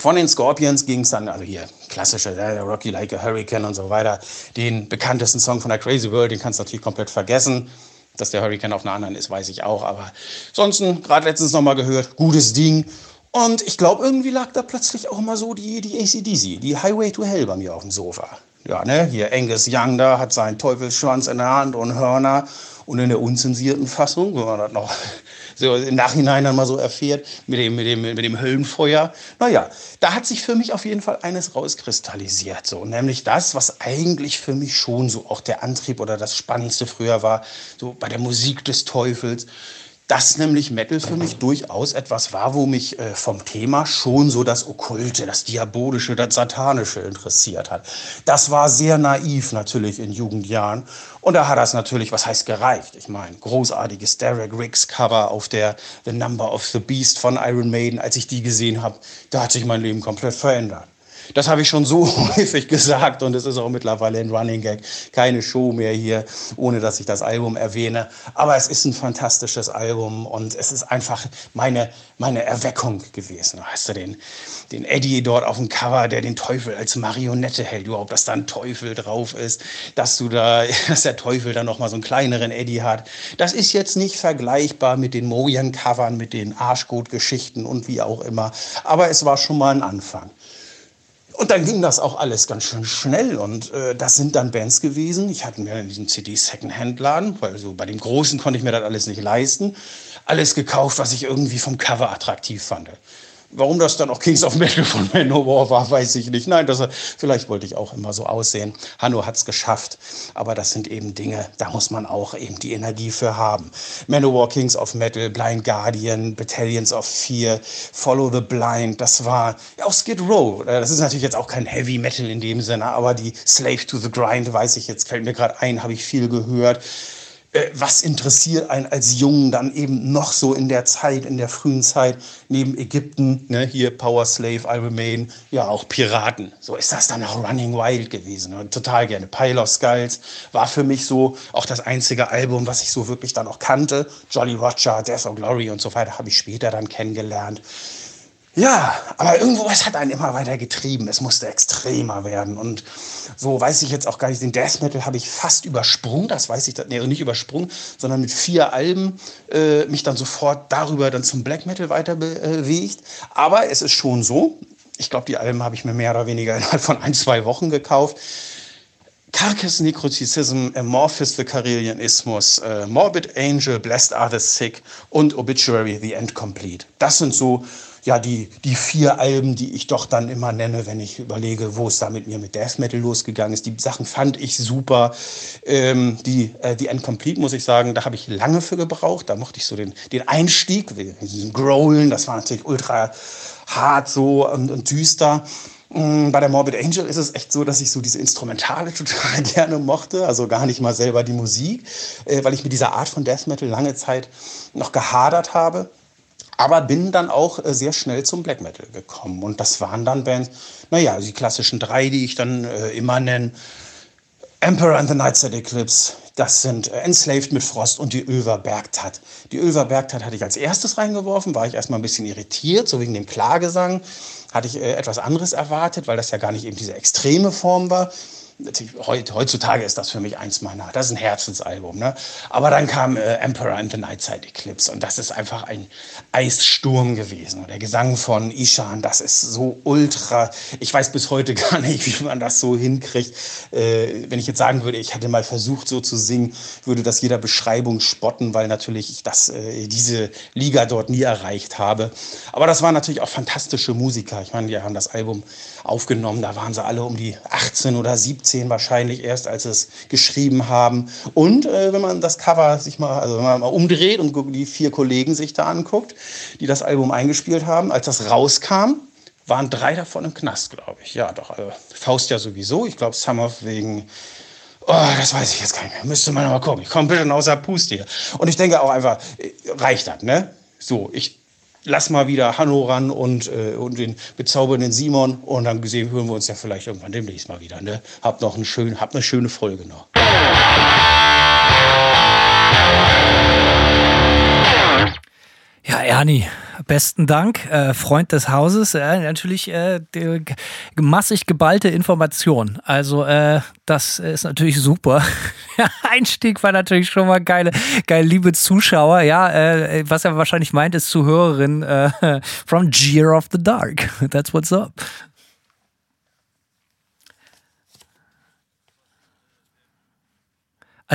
von den Scorpions ging es dann, also hier klassische äh, Rocky Like a Hurricane und so weiter. Den bekanntesten Song von der Crazy World, den kannst du natürlich komplett vergessen. Dass der Hurricane auf einer anderen ist, weiß ich auch. Aber ansonsten, gerade letztens nochmal gehört, gutes Ding. Und ich glaube, irgendwie lag da plötzlich auch mal so die, die ACDC, die Highway to Hell bei mir auf dem Sofa. Ja, ne, hier Angus Young da hat seinen Teufelsschwanz in der Hand und Hörner. Und in der unzensierten Fassung, wenn man das noch [LAUGHS] so im Nachhinein dann mal so erfährt, mit dem, mit dem, mit dem Höllenfeuer. Naja, da hat sich für mich auf jeden Fall eines rauskristallisiert. So, nämlich das, was eigentlich für mich schon so auch der Antrieb oder das Spannendste früher war, so bei der Musik des Teufels dass nämlich Metal für mich durchaus etwas war, wo mich äh, vom Thema schon so das Okkulte, das Diabolische, das Satanische interessiert hat. Das war sehr naiv natürlich in Jugendjahren. Und da hat das natürlich, was heißt gereicht? Ich meine, großartiges Derek Riggs Cover auf der The Number of the Beast von Iron Maiden. Als ich die gesehen habe, da hat sich mein Leben komplett verändert. Das habe ich schon so [LAUGHS] häufig gesagt und es ist auch mittlerweile ein Running Gag. Keine Show mehr hier, ohne dass ich das Album erwähne. Aber es ist ein fantastisches Album und es ist einfach meine, meine Erweckung gewesen. Hast du den, den Eddie dort auf dem Cover, der den Teufel als Marionette hält, überhaupt, dass da ein Teufel drauf ist, dass du da, [LAUGHS] dass der Teufel dann nochmal so einen kleineren Eddie hat. Das ist jetzt nicht vergleichbar mit den Mojan-Covern, mit den Arschgut-Geschichten und wie auch immer. Aber es war schon mal ein Anfang. Und dann ging das auch alles ganz schön schnell. Und äh, das sind dann Bands gewesen. Ich hatte mir in diesem CD-Second-Hand-Laden, weil so bei dem Großen konnte ich mir das alles nicht leisten, alles gekauft, was ich irgendwie vom Cover attraktiv fand. Warum das dann auch Kings of Metal von [LAUGHS] Manowar war, weiß ich nicht. Nein, das, vielleicht wollte ich auch immer so aussehen. Hanno hat es geschafft. Aber das sind eben Dinge, da muss man auch eben die Energie für haben. Manowar, Kings of Metal, Blind Guardian, Battalions of Fear, Follow the Blind, das war ja, auch Skid Row. Das ist natürlich jetzt auch kein Heavy Metal in dem Sinne, aber die Slave to the Grind, weiß ich jetzt, fällt mir gerade ein, habe ich viel gehört. Äh, was interessiert einen als Jungen dann eben noch so in der Zeit, in der frühen Zeit, neben Ägypten, ne, hier Power Slave, I Remain, ja auch Piraten. So ist das dann auch Running Wild gewesen. Und total gerne. Pile of Skulls war für mich so auch das einzige Album, was ich so wirklich dann auch kannte. Jolly Roger, Death of Glory und so weiter habe ich später dann kennengelernt. Ja, aber irgendwo, es hat einen immer weiter getrieben. Es musste extremer werden. Und so weiß ich jetzt auch gar nicht, den Death Metal habe ich fast übersprungen. Das weiß ich, nee, nicht übersprungen, sondern mit vier Alben äh, mich dann sofort darüber dann zum Black Metal weiter bewegt. Aber es ist schon so, ich glaube, die Alben habe ich mir mehr oder weniger [LAUGHS] innerhalb von ein, zwei Wochen gekauft. Carcass Necroticism, Amorphous the Carelianismus, äh, Morbid Angel, Blessed Are the Sick und Obituary The End Complete. Das sind so ja, die, die vier Alben, die ich doch dann immer nenne, wenn ich überlege, wo es da mit mir mit Death Metal losgegangen ist. Die Sachen fand ich super. Ähm, die, äh, die Endcomplete, muss ich sagen, da habe ich lange für gebraucht. Da mochte ich so den, den Einstieg, diesen Growlen, das war natürlich ultra hart so und, und düster. Mm, bei der Morbid Angel ist es echt so, dass ich so diese Instrumentale [LAUGHS] total gerne mochte, also gar nicht mal selber die Musik, äh, weil ich mit dieser Art von Death Metal lange Zeit noch gehadert habe. Aber bin dann auch äh, sehr schnell zum Black Metal gekommen. Und das waren dann Bands, naja, die klassischen drei, die ich dann äh, immer nenne. Emperor and the Nightside Eclipse, das sind äh, Enslaved mit Frost und die Ölver Bergtat. Die Ölver Bergtat hatte ich als erstes reingeworfen, war ich erstmal ein bisschen irritiert, so wegen dem Klagesang. Hatte ich äh, etwas anderes erwartet, weil das ja gar nicht eben diese extreme Form war heutzutage ist das für mich eins meiner, das ist ein Herzensalbum. Ne? Aber dann kam äh, Emperor and the Nightside Eclipse und das ist einfach ein Eissturm gewesen. Und der Gesang von Ishan, das ist so ultra, ich weiß bis heute [LAUGHS] gar nicht, wie man das so hinkriegt. Äh, wenn ich jetzt sagen würde, ich hätte mal versucht so zu singen, würde das jeder Beschreibung spotten, weil natürlich ich das, äh, diese Liga dort nie erreicht habe. Aber das waren natürlich auch fantastische Musiker. Ich meine, die haben das Album aufgenommen, da waren sie alle um die 18 oder 17 2010 wahrscheinlich erst, als es geschrieben haben. Und äh, wenn man das Cover sich mal, also wenn man mal umdreht und die vier Kollegen sich da anguckt, die das Album eingespielt haben, als das rauskam, waren drei davon im Knast, glaube ich. Ja, doch. Also Faust ja sowieso. Ich glaube, Summer wegen Oh, das weiß ich jetzt gar nicht mehr. Müsste man noch mal gucken. Ich komme ein bisschen außer Puste hier. Und ich denke auch einfach, äh, reicht das, ne? So, ich lass mal wieder Hanno ran und, äh, und den bezaubernden Simon und dann gesehen hören wir uns ja vielleicht irgendwann demnächst mal wieder. Ne? Habt noch einen schönen, habt eine schöne Folge noch. Ja, Ernie, besten Dank, äh, Freund des Hauses. Äh, natürlich äh, massig geballte Information. Also äh, das ist natürlich super. [LAUGHS] Einstieg war natürlich schon mal geile, geil, liebe Zuschauer. Ja, äh, was er wahrscheinlich meint, ist Zuhörerin äh, [LAUGHS] from Jeer of the Dark. That's what's up.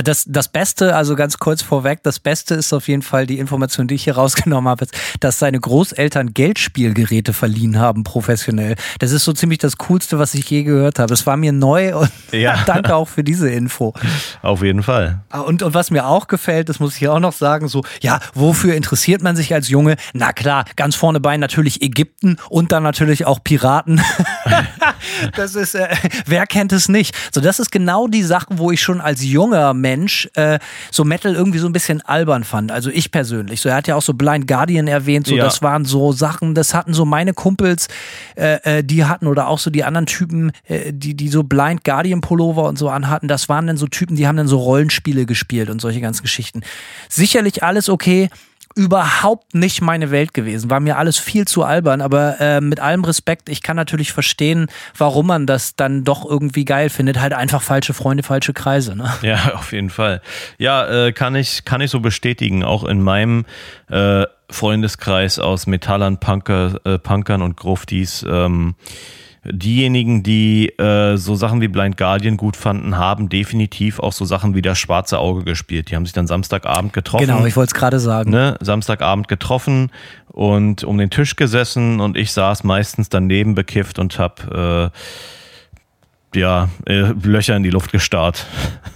Das, das Beste, also ganz kurz vorweg, das Beste ist auf jeden Fall die Information, die ich hier [LAUGHS] rausgenommen habe, dass seine Großeltern Geldspielgeräte verliehen haben, professionell. Das ist so ziemlich das Coolste, was ich je gehört habe. Das war mir neu und ja. [LAUGHS] danke auch für diese Info. Auf jeden Fall. Ah, und, und was mir auch gefällt, das muss ich auch noch sagen, so, ja, wofür interessiert man sich als Junge? Na klar, ganz vorne bei natürlich Ägypten und dann natürlich auch Piraten. [LAUGHS] das ist, äh, wer kennt es nicht? So, das ist genau die Sache, wo ich schon als junger Mensch Mensch äh, so Metal irgendwie so ein bisschen albern fand. Also ich persönlich. So, er hat ja auch so Blind Guardian erwähnt. So, Ja. das waren so Sachen, das hatten so meine Kumpels, äh, äh, die hatten oder auch so die anderen Typen, äh, die, die so Blind Guardian Pullover und so anhatten. Das waren dann so Typen, die haben dann so Rollenspiele gespielt und solche ganzen Geschichten. Sicherlich alles okay. Überhaupt nicht meine Welt gewesen. War mir alles viel zu albern, aber äh, mit allem Respekt, ich kann natürlich verstehen, warum man das dann doch irgendwie geil findet. Halt einfach falsche Freunde, falsche Kreise. Ne? Ja, [LAUGHS] auf jeden Fall. Ja, äh, kann ich kann ich so bestätigen. Auch in meinem äh, Freundeskreis aus Metallern, Punker, äh, Punkern und Gruftis. Ähm, diejenigen, die äh, so Sachen wie Blind Guardian gut fanden, haben definitiv auch so Sachen wie das Schwarze Auge gespielt. Die haben sich dann Samstagabend getroffen. Genau, ich wollte es gerade sagen. ne, Samstagabend getroffen und um den Tisch gesessen und ich saß meistens daneben bekifft und hab äh, ja, äh, Löcher in die Luft gestarrt.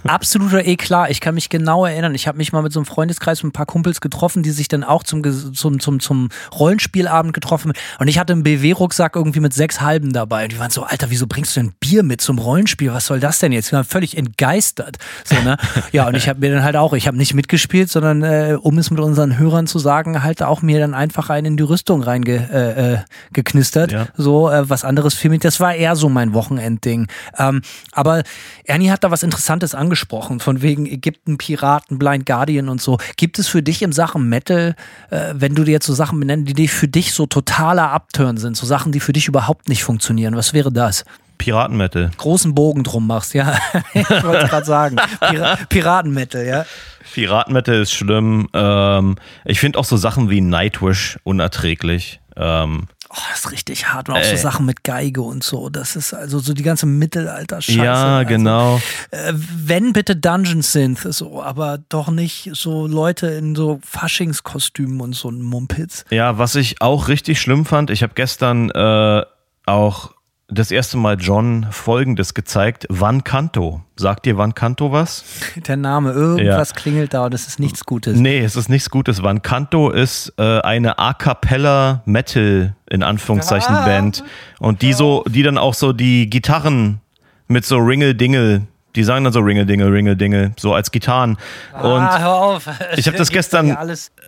Absoluter Eklat. Ich kann mich genau erinnern. Ich habe mich mal mit so einem Freundeskreis mit ein paar Kumpels getroffen, die sich dann auch zum, zum, zum, zum Rollenspielabend getroffen Und ich hatte einen BW-Rucksack irgendwie mit sechs Halben dabei. Und die waren so, Alter, wieso bringst du ein Bier mit zum Rollenspiel? Was soll das denn jetzt? Die waren völlig entgeistert. So, ne? [LAUGHS] Ja, und ich habe mir dann halt auch, ich habe nicht mitgespielt, sondern äh, um es mit unseren Hörern zu sagen, halt auch mir dann einfach einen in die Rüstung reingeknistert. Äh, äh, geknistert. Ja. So, äh, was anderes für mich. Das war eher so mein Wochenendding. Ähm, aber Ernie hat da was Interessantes angesprochen, von wegen Ägypten, Piraten, Blind Guardian und so. Gibt es für dich in Sachen Metal, äh, wenn du dir jetzt so Sachen benennen, die für dich so totaler Upturn sind, so Sachen, die für dich überhaupt nicht funktionieren? Was wäre das? Piratenmetal. Großen Bogen drum machst, ja. [LAUGHS] ich wollte gerade sagen. Pira Piratenmetal, ja. Piratenmetal ist schlimm. Ähm, ich finde auch so Sachen wie Nightwish unerträglich. Ähm, Oh, das ist richtig hart. Und auch so Ey. Sachen mit Geige und so. Das ist also so die ganze Mittelalter-Scheiße. ja, also, genau. Äh, wenn bitte Dungeon Synth, so, aber doch nicht so Leute in so Faschingskostümen und so ein Mumpitz. Ja, was ich auch richtig schlimm fand, ich habe gestern äh, auch das erste Mal John Folgendes gezeigt. Van Canto. Sagt dir Van Canto was? [LAUGHS] Der Name, irgendwas klingelt da und es ist nichts Gutes. Nee, es ist nichts Gutes. Van Canto ist äh, eine A cappella Metal in Anführungszeichen Ah. Band und die so, die dann auch so die Gitarren mit so Ringel-Dingel, die sagen dann so Ringel-Dingel, Ringel-Dingel, so als Gitarren. Und ah, hör auf. ich habe das gestern,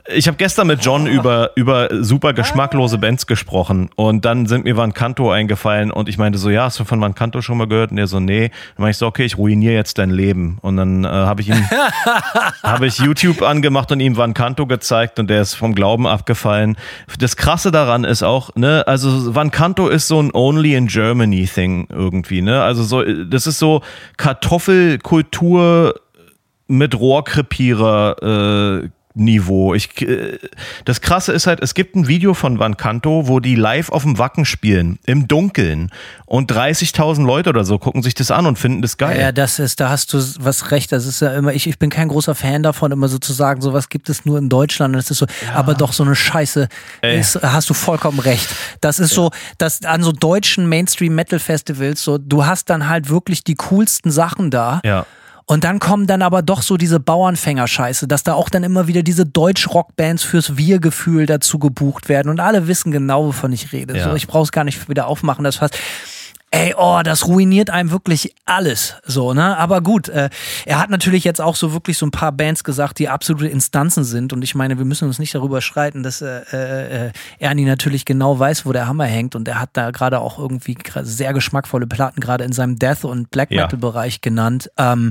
ich habe gestern mit John über über super geschmacklose Bands gesprochen und dann sind mir Van Canto eingefallen und ich meinte so, ja, hast du von Van Canto schon mal gehört? Und er so, nee. Dann meinte ich so, okay, ich ruiniere jetzt dein Leben und dann äh, habe ich ihm [LAUGHS] habe ich YouTube angemacht und ihm Van Canto gezeigt und der ist vom Glauben abgefallen. Das Krasse daran ist auch, ne, also Van Canto ist so ein Only in Germany Thing irgendwie, ne? Also so, das ist so Kartoffelkultur mit Rohrkrepierer äh, Niveau. Ich, äh, das Krasse ist halt, es gibt ein Video von Van Canto, wo die live auf dem Wacken spielen, im Dunkeln. Und 30.000 Leute oder so gucken sich das an und finden das geil. Ja, das ist, da hast du was recht. Das ist ja immer, ich, ich bin kein großer Fan davon, immer so zu sagen, sowas gibt es nur in Deutschland. Das ist so, aber doch so eine Scheiße. Ist, hast du vollkommen recht. Das ist so, dass an so deutschen Mainstream-Metal-Festivals, so, du hast dann halt wirklich die coolsten Sachen da. ja. Und dann kommen dann aber doch so diese Bauernfänger-Scheiße, dass da auch dann immer wieder diese Deutsch-Rock-Bands fürs Wir-Gefühl dazu gebucht werden. Und alle wissen genau, wovon ich rede. Ja. So, ich brauche es gar nicht wieder aufmachen, das fast. Ey, oh, das ruiniert einem wirklich alles. So, ne? Aber gut, äh, er hat natürlich jetzt auch so wirklich so ein paar Bands gesagt, die absolute Instanzen sind. Und ich meine, wir müssen uns nicht darüber streiten, dass äh, äh, äh, Ernie natürlich genau weiß, wo der Hammer hängt. Und er hat da gerade auch irgendwie sehr geschmackvolle Platten gerade in seinem Death- und Black Ja. Metal-Bereich genannt. Ähm,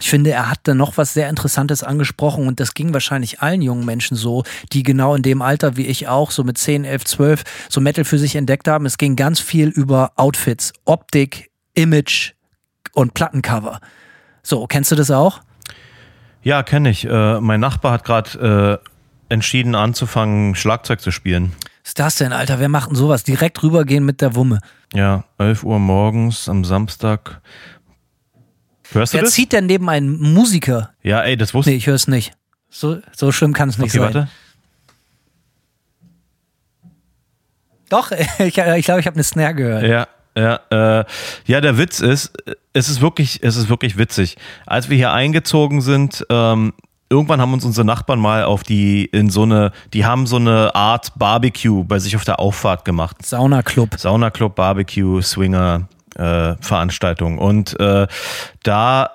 ich finde, er hat da noch was sehr Interessantes angesprochen und das ging wahrscheinlich allen jungen Menschen so, die genau in dem Alter wie ich auch, so mit 10, 11, 12, so Metal für sich entdeckt haben. Es ging ganz viel über Outfits, Optik, Image und Plattencover. So, kennst du das auch? Ja, kenne ich. Äh, mein Nachbar hat gerade äh, entschieden anzufangen, Schlagzeug zu spielen. Was ist das denn, Alter? Wer macht denn sowas? Direkt rübergehen mit der Wumme. Ja, 11 Uhr morgens am Samstag. Hörst du Wer das? zieht denn neben einen Musiker? Ja, ey, das wusste Nee, ich höre es nicht. So, so schlimm kann es nicht Okay, sein. warte. Doch, [LAUGHS] ich glaube, ich, glaub, ich habe eine Snare gehört. Ja, ja, äh, ja, der Witz ist, es ist wirklich, es ist wirklich witzig. Als wir hier eingezogen sind, ähm, irgendwann haben uns unsere Nachbarn mal auf die, in so eine, die haben so eine Art Barbecue bei sich auf der Auffahrt gemacht. Saunaclub. Saunaclub, Barbecue, Swinger, äh, Veranstaltung. Und äh, da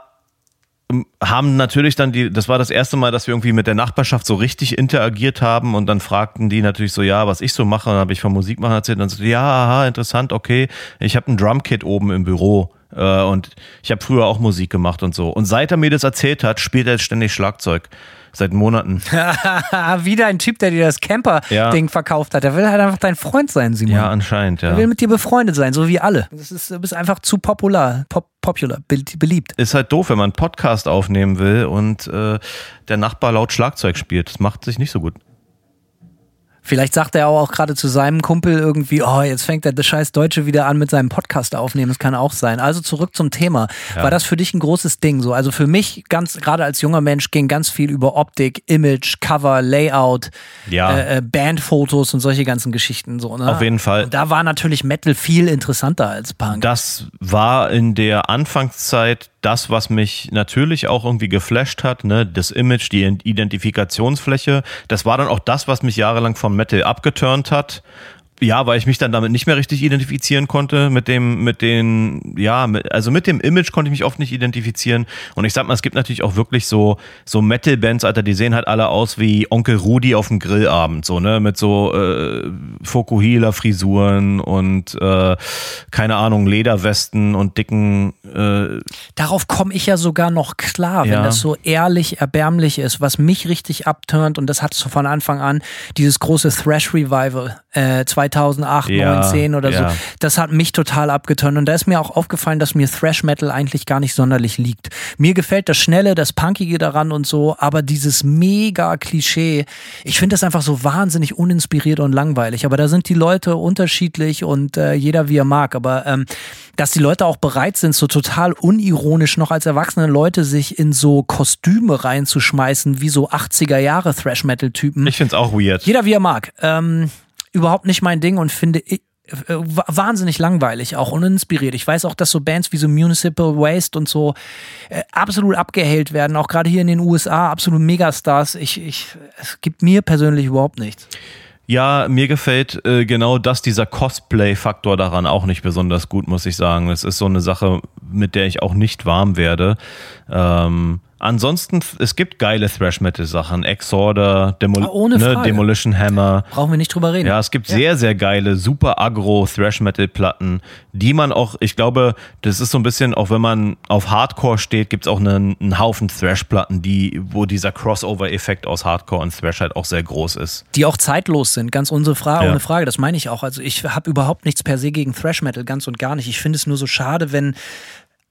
haben natürlich dann die, das war das erste Mal, dass wir irgendwie mit der Nachbarschaft so richtig interagiert haben und dann fragten die natürlich so, ja, was ich so mache, dann habe ich von Musik machen erzählt und dann so, ja, aha, interessant, okay, ich habe ein Drumkit oben im Büro äh, und ich habe früher auch Musik gemacht und so. Und seit er mir das erzählt hat, spielt er jetzt ständig Schlagzeug. Seit Monaten. [LAUGHS] Wieder ein Typ, der dir das Camper-Ding Ja. verkauft hat. Der will halt einfach dein Freund sein, Simon. Ja, anscheinend, ja. Er will mit dir befreundet sein, so wie alle. Das ist, du bist einfach zu popular, pop, popular, be- beliebt. Ist halt doof, wenn man einen Podcast aufnehmen will und äh, der Nachbar laut Schlagzeug spielt. Das macht sich nicht so gut. Vielleicht sagt er auch gerade zu seinem Kumpel irgendwie, oh, jetzt fängt der scheiß Deutsche wieder an mit seinem Podcast aufnehmen. Das kann auch sein. Also zurück zum Thema. War das für dich ein großes Ding so? Also für mich, ganz gerade als junger Mensch, ging ganz viel über Optik, Image, Cover, Layout, Ja. äh, äh, Bandfotos und solche ganzen Geschichten so. Ne? Auf jeden Fall. Und da war natürlich Metal viel interessanter als Punk. Das war in der Anfangszeit das, was mich natürlich auch irgendwie geflasht hat, ne? Das Image, die Identifikationsfläche. Das war dann auch das, was mich jahrelang vom Metal abgeturnt hat. Ja, weil ich mich dann damit nicht mehr richtig identifizieren konnte mit dem, mit den, ja, mit, also mit dem Image konnte ich mich oft nicht identifizieren. Und ich sag mal, es gibt natürlich auch wirklich so, so Metal-Bands, Alter, die sehen halt alle aus wie Onkel Rudi auf dem Grillabend, so, ne, mit so äh, Fokuhila-Frisuren und äh, keine Ahnung, Lederwesten und dicken, äh, Darauf komme ich ja sogar noch klar, wenn Ja. das so ehrlich, erbärmlich ist, was mich richtig abturnt und das hat so von Anfang an dieses große Thrash Revival äh, 2008, Ja, 9, 10 oder ja. so. Das hat mich total abgeturnt und da ist mir auch aufgefallen, dass mir Thrash Metal eigentlich gar nicht sonderlich liegt. Mir gefällt das Schnelle, das Punkige daran und so, aber dieses mega Klischee, ich finde das einfach so wahnsinnig uninspiriert und langweilig. Aber da sind die Leute unterschiedlich und äh, jeder wie er mag. Aber ähm, dass die Leute auch bereit sind, so total unironisch noch als erwachsene Leute sich in so Kostüme reinzuschmeißen, wie so 80er Jahre Thrash-Metal-Typen. ich find's auch weird. Jeder wie er mag. Ähm, überhaupt nicht mein Ding und finde ich, äh, wa- wahnsinnig langweilig, auch uninspiriert. Ich weiß auch, dass so Bands wie so Municipal Waste und so äh, absolut abgehält werden, auch gerade hier in den USA, absolut Megastars. Ich, ich, es gibt mir persönlich überhaupt nichts. Ja, mir gefällt äh, genau das, dieser Cosplay-Faktor daran auch nicht besonders gut, muss ich sagen. Es ist so eine Sache, mit der ich auch nicht warm werde. Ähm, ansonsten, es gibt geile Thrash-Metal-Sachen. Exorder, Demol Ah, ne, Frage. Demolition Hammer. Brauchen wir nicht drüber reden. Ja, es gibt sehr, sehr geile, super aggro Thrash-Metal-Platten, die man auch, ich glaube, das ist so ein bisschen, auch wenn man auf Hardcore steht, gibt es auch einen, einen Haufen Thrash-Platten, die, wo dieser Crossover-Effekt aus Hardcore und Thrash halt auch sehr groß ist. die auch zeitlos sind, ganz unsere Fra Ja. ohne Frage. Das meine ich auch. Also ich habe überhaupt nichts per se gegen Thrash Metal, ganz und gar nicht. Ich finde es nur so schade, wenn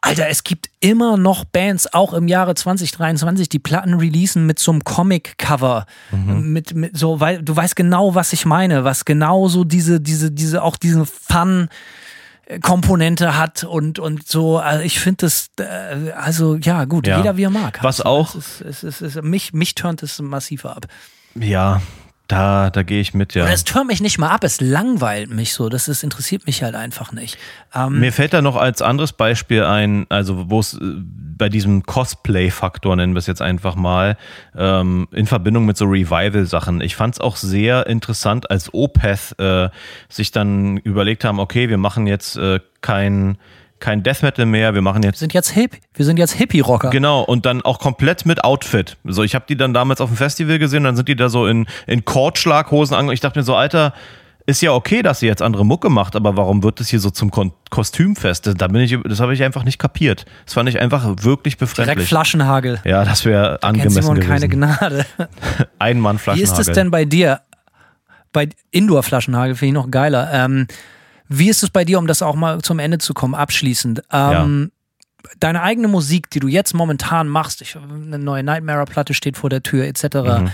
Alter, es gibt immer noch Bands, auch im Jahre 2023, die Platten releasen mit so einem Comic-Cover. Mit, mit so, weil du weißt genau, was ich meine, was genau so diese, diese, diese, auch diese Fun. Komponente hat und und so also ich finde das äh, also ja gut Ja. jeder wie er mag Was Also, auch- es ist, es ist, es ist, mich mich turnt es massiv ab Ja, da, da gehe ich mit, ja. oder es türmt mich nicht mal ab, es langweilt mich so. Das ist, interessiert mich halt einfach nicht. Ähm, Mir fällt da noch als anderes Beispiel ein, also wo es äh, bei diesem Cosplay-Faktor, nennen wir es jetzt einfach mal, ähm, in Verbindung mit so Revival-Sachen. Ich fand es auch sehr interessant, als Opeth äh, sich dann überlegt haben, okay, wir machen jetzt äh, kein, kein Death Metal mehr, wir machen wir jetzt sind jetzt hip, wir sind jetzt Hippie-Rocker. Genau, und dann auch komplett mit Outfit. So, ich habe die dann damals auf dem Festival gesehen, dann sind die da so in, in Kordschlaghosen an. Ich dachte mir so, Alter, ist ja okay, dass sie jetzt andere Mucke macht, aber warum wird das hier so zum Kon Kostümfest? Da bin ich, das habe ich einfach nicht kapiert. Das fand ich einfach wirklich Direkt befremdlich. Flaschenhagel. Ja, das wäre angemessen Simon gewesen. keine Gnade. [LAUGHS] Ein Mann Wie Flaschenhagel. ist es denn bei dir? Bei Indoor-Flaschenhagel finde ich noch geiler. Ähm, wie ist es bei dir, um das auch mal zum Ende zu kommen, abschließend? Ähm, Deine eigene Musik, die du jetzt momentan machst, ich, eine neue Nightmare-Platte steht vor der Tür, etc. Mhm.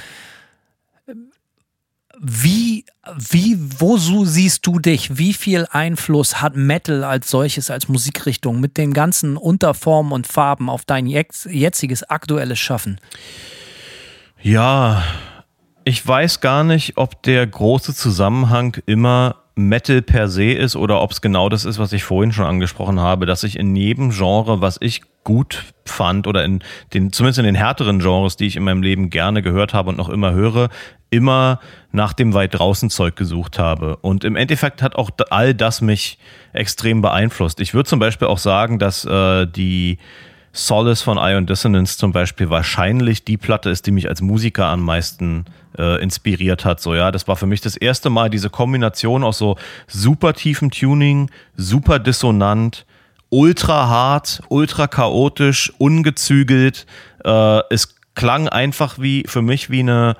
Wie, wie, wo so siehst du dich? Wie viel Einfluss hat Metal als solches, als Musikrichtung mit den ganzen Unterformen und Farben auf dein jetz- jetziges aktuelles Schaffen? Ja, ich weiß gar nicht, ob der große Zusammenhang immer Metal per se ist oder ob es genau das ist, was ich vorhin schon angesprochen habe, dass ich in jedem Genre, was ich gut fand oder in den, zumindest in den härteren Genres, die ich in meinem Leben gerne gehört habe und noch immer höre, immer nach dem weit draußen Zeug gesucht habe. Und im Endeffekt hat auch all das mich extrem beeinflusst. Ich würde zum Beispiel auch sagen, dass äh, die Solace von Ion Dissonance zum Beispiel wahrscheinlich die Platte ist, die mich als Musiker am meisten äh, inspiriert hat. So, ja, das war für mich das erste Mal diese Kombination aus so super tiefem Tuning, super dissonant, ultra hart, ultra chaotisch, ungezügelt. Äh, es klang einfach wie für mich wie eine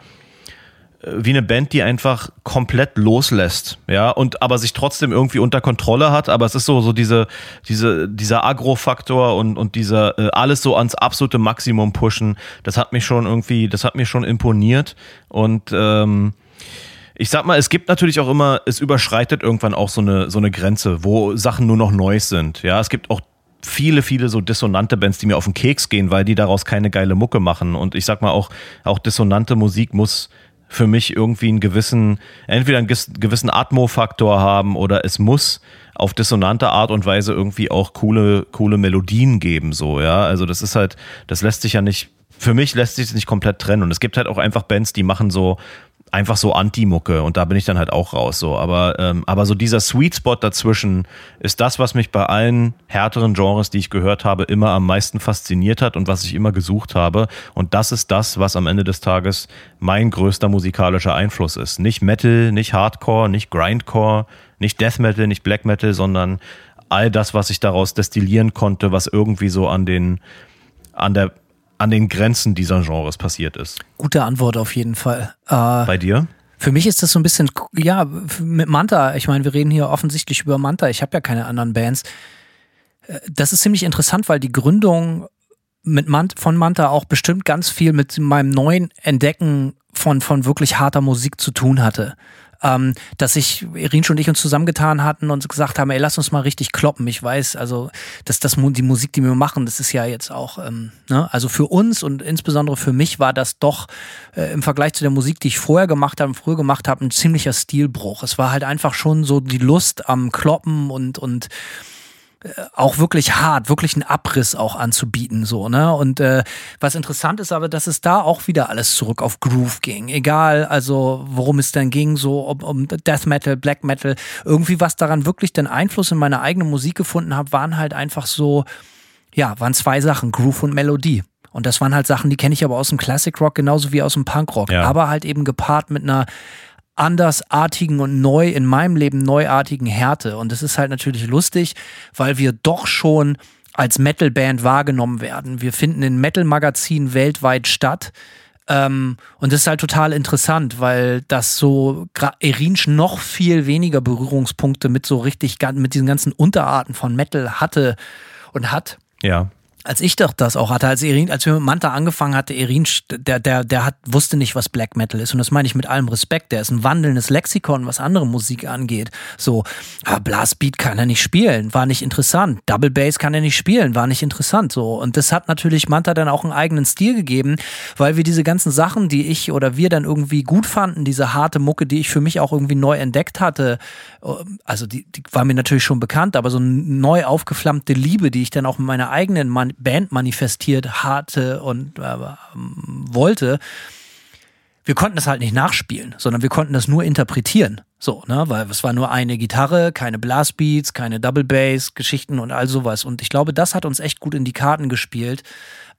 wie eine Band, die einfach komplett loslässt, ja, und aber sich trotzdem irgendwie unter Kontrolle hat, aber es ist so, so diese, diese, dieser Agro-Faktor und, und dieser, äh, alles so ans absolute Maximum pushen, das hat mich schon irgendwie, das hat mir schon imponiert und, ähm, ich sag mal, es gibt natürlich auch immer, es überschreitet irgendwann auch so eine, so eine Grenze, wo Sachen nur noch neu sind, ja, es gibt auch viele, viele so dissonante Bands, die mir auf den Keks gehen, weil die daraus keine geile Mucke machen. Und ich sag mal auch, auch dissonante Musik muss, für mich irgendwie einen gewissen, entweder einen gewissen Atmo-Faktor haben oder es muss auf dissonante Art und Weise irgendwie auch coole, coole Melodien geben, so, ja. Also das ist halt, das lässt sich ja nicht, für mich lässt sich es nicht komplett trennen. Und es gibt halt auch einfach Bands, die machen so einfach so Anti-Mucke und da bin ich dann halt auch raus so. Aber, ähm, aber so dieser Sweet Spot dazwischen ist das, was mich bei allen härteren Genres, die ich gehört habe, immer am meisten fasziniert hat und was ich immer gesucht habe. Und das ist das, was am Ende des Tages mein größter musikalischer Einfluss ist. Nicht Metal, nicht Hardcore, nicht Grindcore, nicht Death Metal, nicht Black Metal, sondern all das, was ich daraus destillieren konnte, was irgendwie so an den, an der an den Grenzen dieser Genres passiert ist? Gute Antwort auf jeden Fall. Äh, Bei dir? Für mich ist das so ein bisschen, ja, mit Manta. Ich meine, wir reden hier offensichtlich über Manta. Ich habe ja keine anderen Bands. Äh, das ist ziemlich interessant, weil die Gründung mit Mant von Manta auch bestimmt ganz viel mit meinem neuen Entdecken von, von wirklich harter Musik zu tun hatte ähm, dass sich Irin und ich uns zusammengetan hatten und gesagt haben, ey, lass uns mal richtig kloppen. Ich weiß, also, dass das die Musik, die wir machen, das ist ja jetzt auch, ähm, ne? also für uns und insbesondere für mich war das doch äh, im Vergleich zu der Musik, die ich vorher gemacht habe, früher gemacht habe, ein ziemlicher Stilbruch. Es war halt einfach schon so die Lust am Kloppen und, und auch wirklich hart, wirklich einen Abriss auch anzubieten, so, ne? Und äh, was interessant ist aber, dass es da auch wieder alles zurück auf Groove ging. Egal, also worum es dann ging, so ob, um Death Metal, Black Metal, irgendwie was daran wirklich den Einfluss in meine eigene Musik gefunden habe, waren halt einfach so, ja, waren zwei Sachen, Groove und Melodie. Und das waren halt Sachen, die kenne ich aber aus dem Classic Rock genauso wie aus dem Punk Rock, ja. aber halt eben gepaart mit einer andersartigen und neu in meinem Leben neuartigen Härte. Und das ist halt natürlich lustig, weil wir doch schon als Metal-Band wahrgenommen werden. Wir finden in Metal-Magazinen weltweit statt. Ähm, und das ist halt total interessant, weil das so Erinsch noch viel weniger Berührungspunkte mit so richtig, mit diesen ganzen Unterarten von Metal hatte und hat. Ja als ich doch das auch hatte, als Erin, als wir mit Manta angefangen hatte, Erin, der, der, der hat, wusste nicht, was Black Metal ist. Und das meine ich mit allem Respekt. Der ist ein wandelndes Lexikon, was andere Musik angeht. So, aber Blastbeat kann er nicht spielen, war nicht interessant. Double Bass kann er nicht spielen, war nicht interessant. So. Und das hat natürlich Manta dann auch einen eigenen Stil gegeben, weil wir diese ganzen Sachen, die ich oder wir dann irgendwie gut fanden, diese harte Mucke, die ich für mich auch irgendwie neu entdeckt hatte, also die, die war mir natürlich schon bekannt, aber so eine neu aufgeflammte Liebe, die ich dann auch mit meiner eigenen Man Band manifestiert hatte und äh, wollte, wir konnten das halt nicht nachspielen, sondern wir konnten das nur interpretieren. So, ne, weil es war nur eine Gitarre, keine Blastbeats, keine Double Bass, Geschichten und all sowas. Und ich glaube, das hat uns echt gut in die Karten gespielt.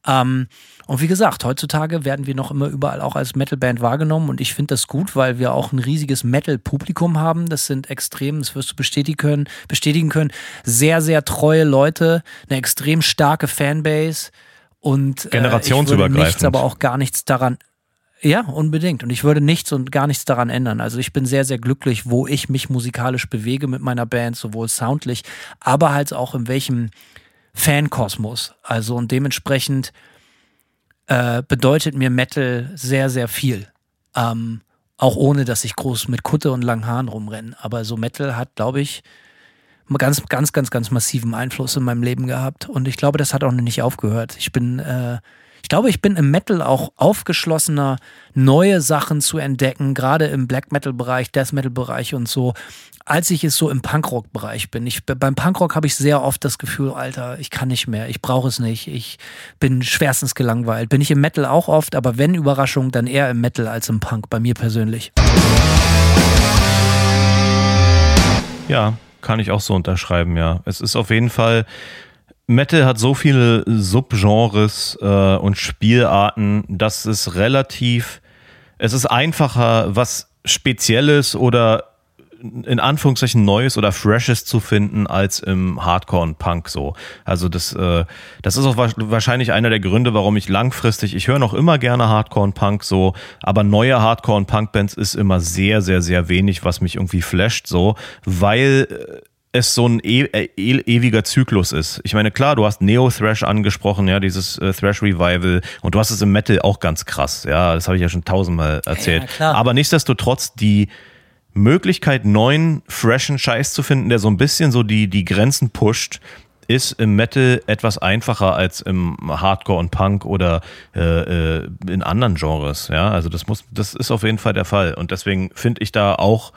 Ähm, und wie gesagt, heutzutage werden wir noch immer überall auch als Metalband wahrgenommen und ich finde das gut, weil wir auch ein riesiges Metal-Publikum haben. Das sind extrem, das wirst du bestätigen können, bestätigen können, sehr, sehr treue Leute, eine extrem starke Fanbase und äh, generationsübergreifend. nichts, aber auch gar nichts daran. Ja, unbedingt. Und ich würde nichts und gar nichts daran ändern. Also ich bin sehr, sehr glücklich, wo ich mich musikalisch bewege mit meiner Band, sowohl soundlich, aber halt auch in welchem Fankosmos. Also und dementsprechend äh, bedeutet mir Metal sehr, sehr viel. Ähm, auch ohne, dass ich groß mit Kutte und langen Haaren rumrenne. Aber so Metal hat, glaube ich, ganz, ganz, ganz, ganz massiven Einfluss in meinem Leben gehabt. Und ich glaube, das hat auch noch nicht aufgehört. Ich bin, äh, ich glaube, ich bin im Metal auch aufgeschlossener, neue Sachen zu entdecken, gerade im Black Metal Bereich, Death Metal Bereich und so, als ich es so im Punkrock-Bereich bin. Ich, beim Punkrock habe ich sehr oft das Gefühl, Alter, ich kann nicht mehr, ich brauche es nicht, ich bin schwerstens gelangweilt. Bin ich im Metal auch oft, aber wenn Überraschung, dann eher im Metal als im Punk, bei mir persönlich. Ja, kann ich auch so unterschreiben, ja. Es ist auf jeden Fall Metal hat so viele Subgenres äh, und Spielarten, dass es relativ, es ist einfacher, was Spezielles oder in Anführungszeichen Neues oder Freshes zu finden als im Hardcore und Punk so. Also das, äh, das ist auch wahrscheinlich einer der Gründe, warum ich langfristig, ich höre noch immer gerne Hardcore und Punk so, aber neue Hardcore und Punk-Bands ist immer sehr, sehr, sehr wenig, was mich irgendwie flasht so, weil äh, es so ein e e ewiger Zyklus ist. Ich meine, klar, du hast Neo-Thrash angesprochen, ja, dieses äh, Thrash-Revival und du hast es im Metal auch ganz krass, ja, das habe ich ja schon tausendmal erzählt. Ja, Aber nichtsdestotrotz, die Möglichkeit, neuen, freshen Scheiß zu finden, der so ein bisschen so die, die Grenzen pusht, ist im Metal etwas einfacher als im Hardcore und Punk oder äh, äh, in anderen Genres. Ja, also das muss, das ist auf jeden Fall der Fall. Und deswegen finde ich da auch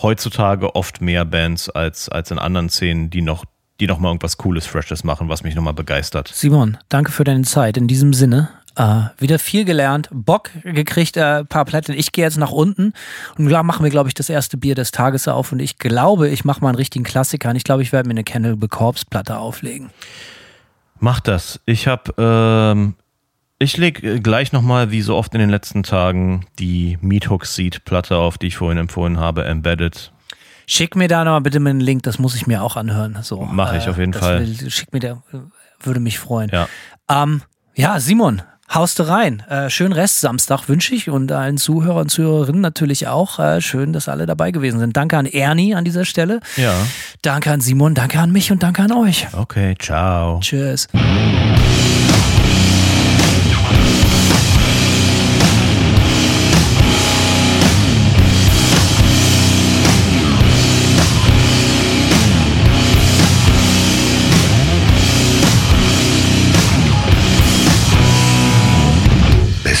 heutzutage oft mehr Bands als, als in anderen Szenen, die noch, die noch mal irgendwas Cooles, Freshes machen, was mich nochmal begeistert. Simon, danke für deine Zeit. In diesem Sinne, Uh, wieder viel gelernt, Bock gekriegt, ein uh, paar Platten. Ich gehe jetzt nach unten und da machen wir, glaube ich, das erste Bier des Tages auf. Und ich glaube, ich mache mal einen richtigen Klassiker. Und ich glaube, ich werde mir eine Cannibal Corpse Platte auflegen. Mach das. Ich habe, ähm, ich lege gleich nochmal, wie so oft in den letzten Tagen, die Meat Hook Seed Platte auf, die ich vorhin empfohlen habe, Embedded. Schick mir da noch bitte einen Link, das muss ich mir auch anhören. So, Mache ich äh, auf jeden Fall. Will, schick mir der, würde mich freuen. Ja. Ähm, ja, Simon, Haust rein. Äh, schönen Rest Samstag wünsche ich und allen Zuhörern und Zuhörerinnen natürlich auch. Äh, schön, dass alle dabei gewesen sind. Danke an Ernie an dieser Stelle. Ja. Danke an Simon, danke an mich und danke an euch. Okay, ciao. Tschüss.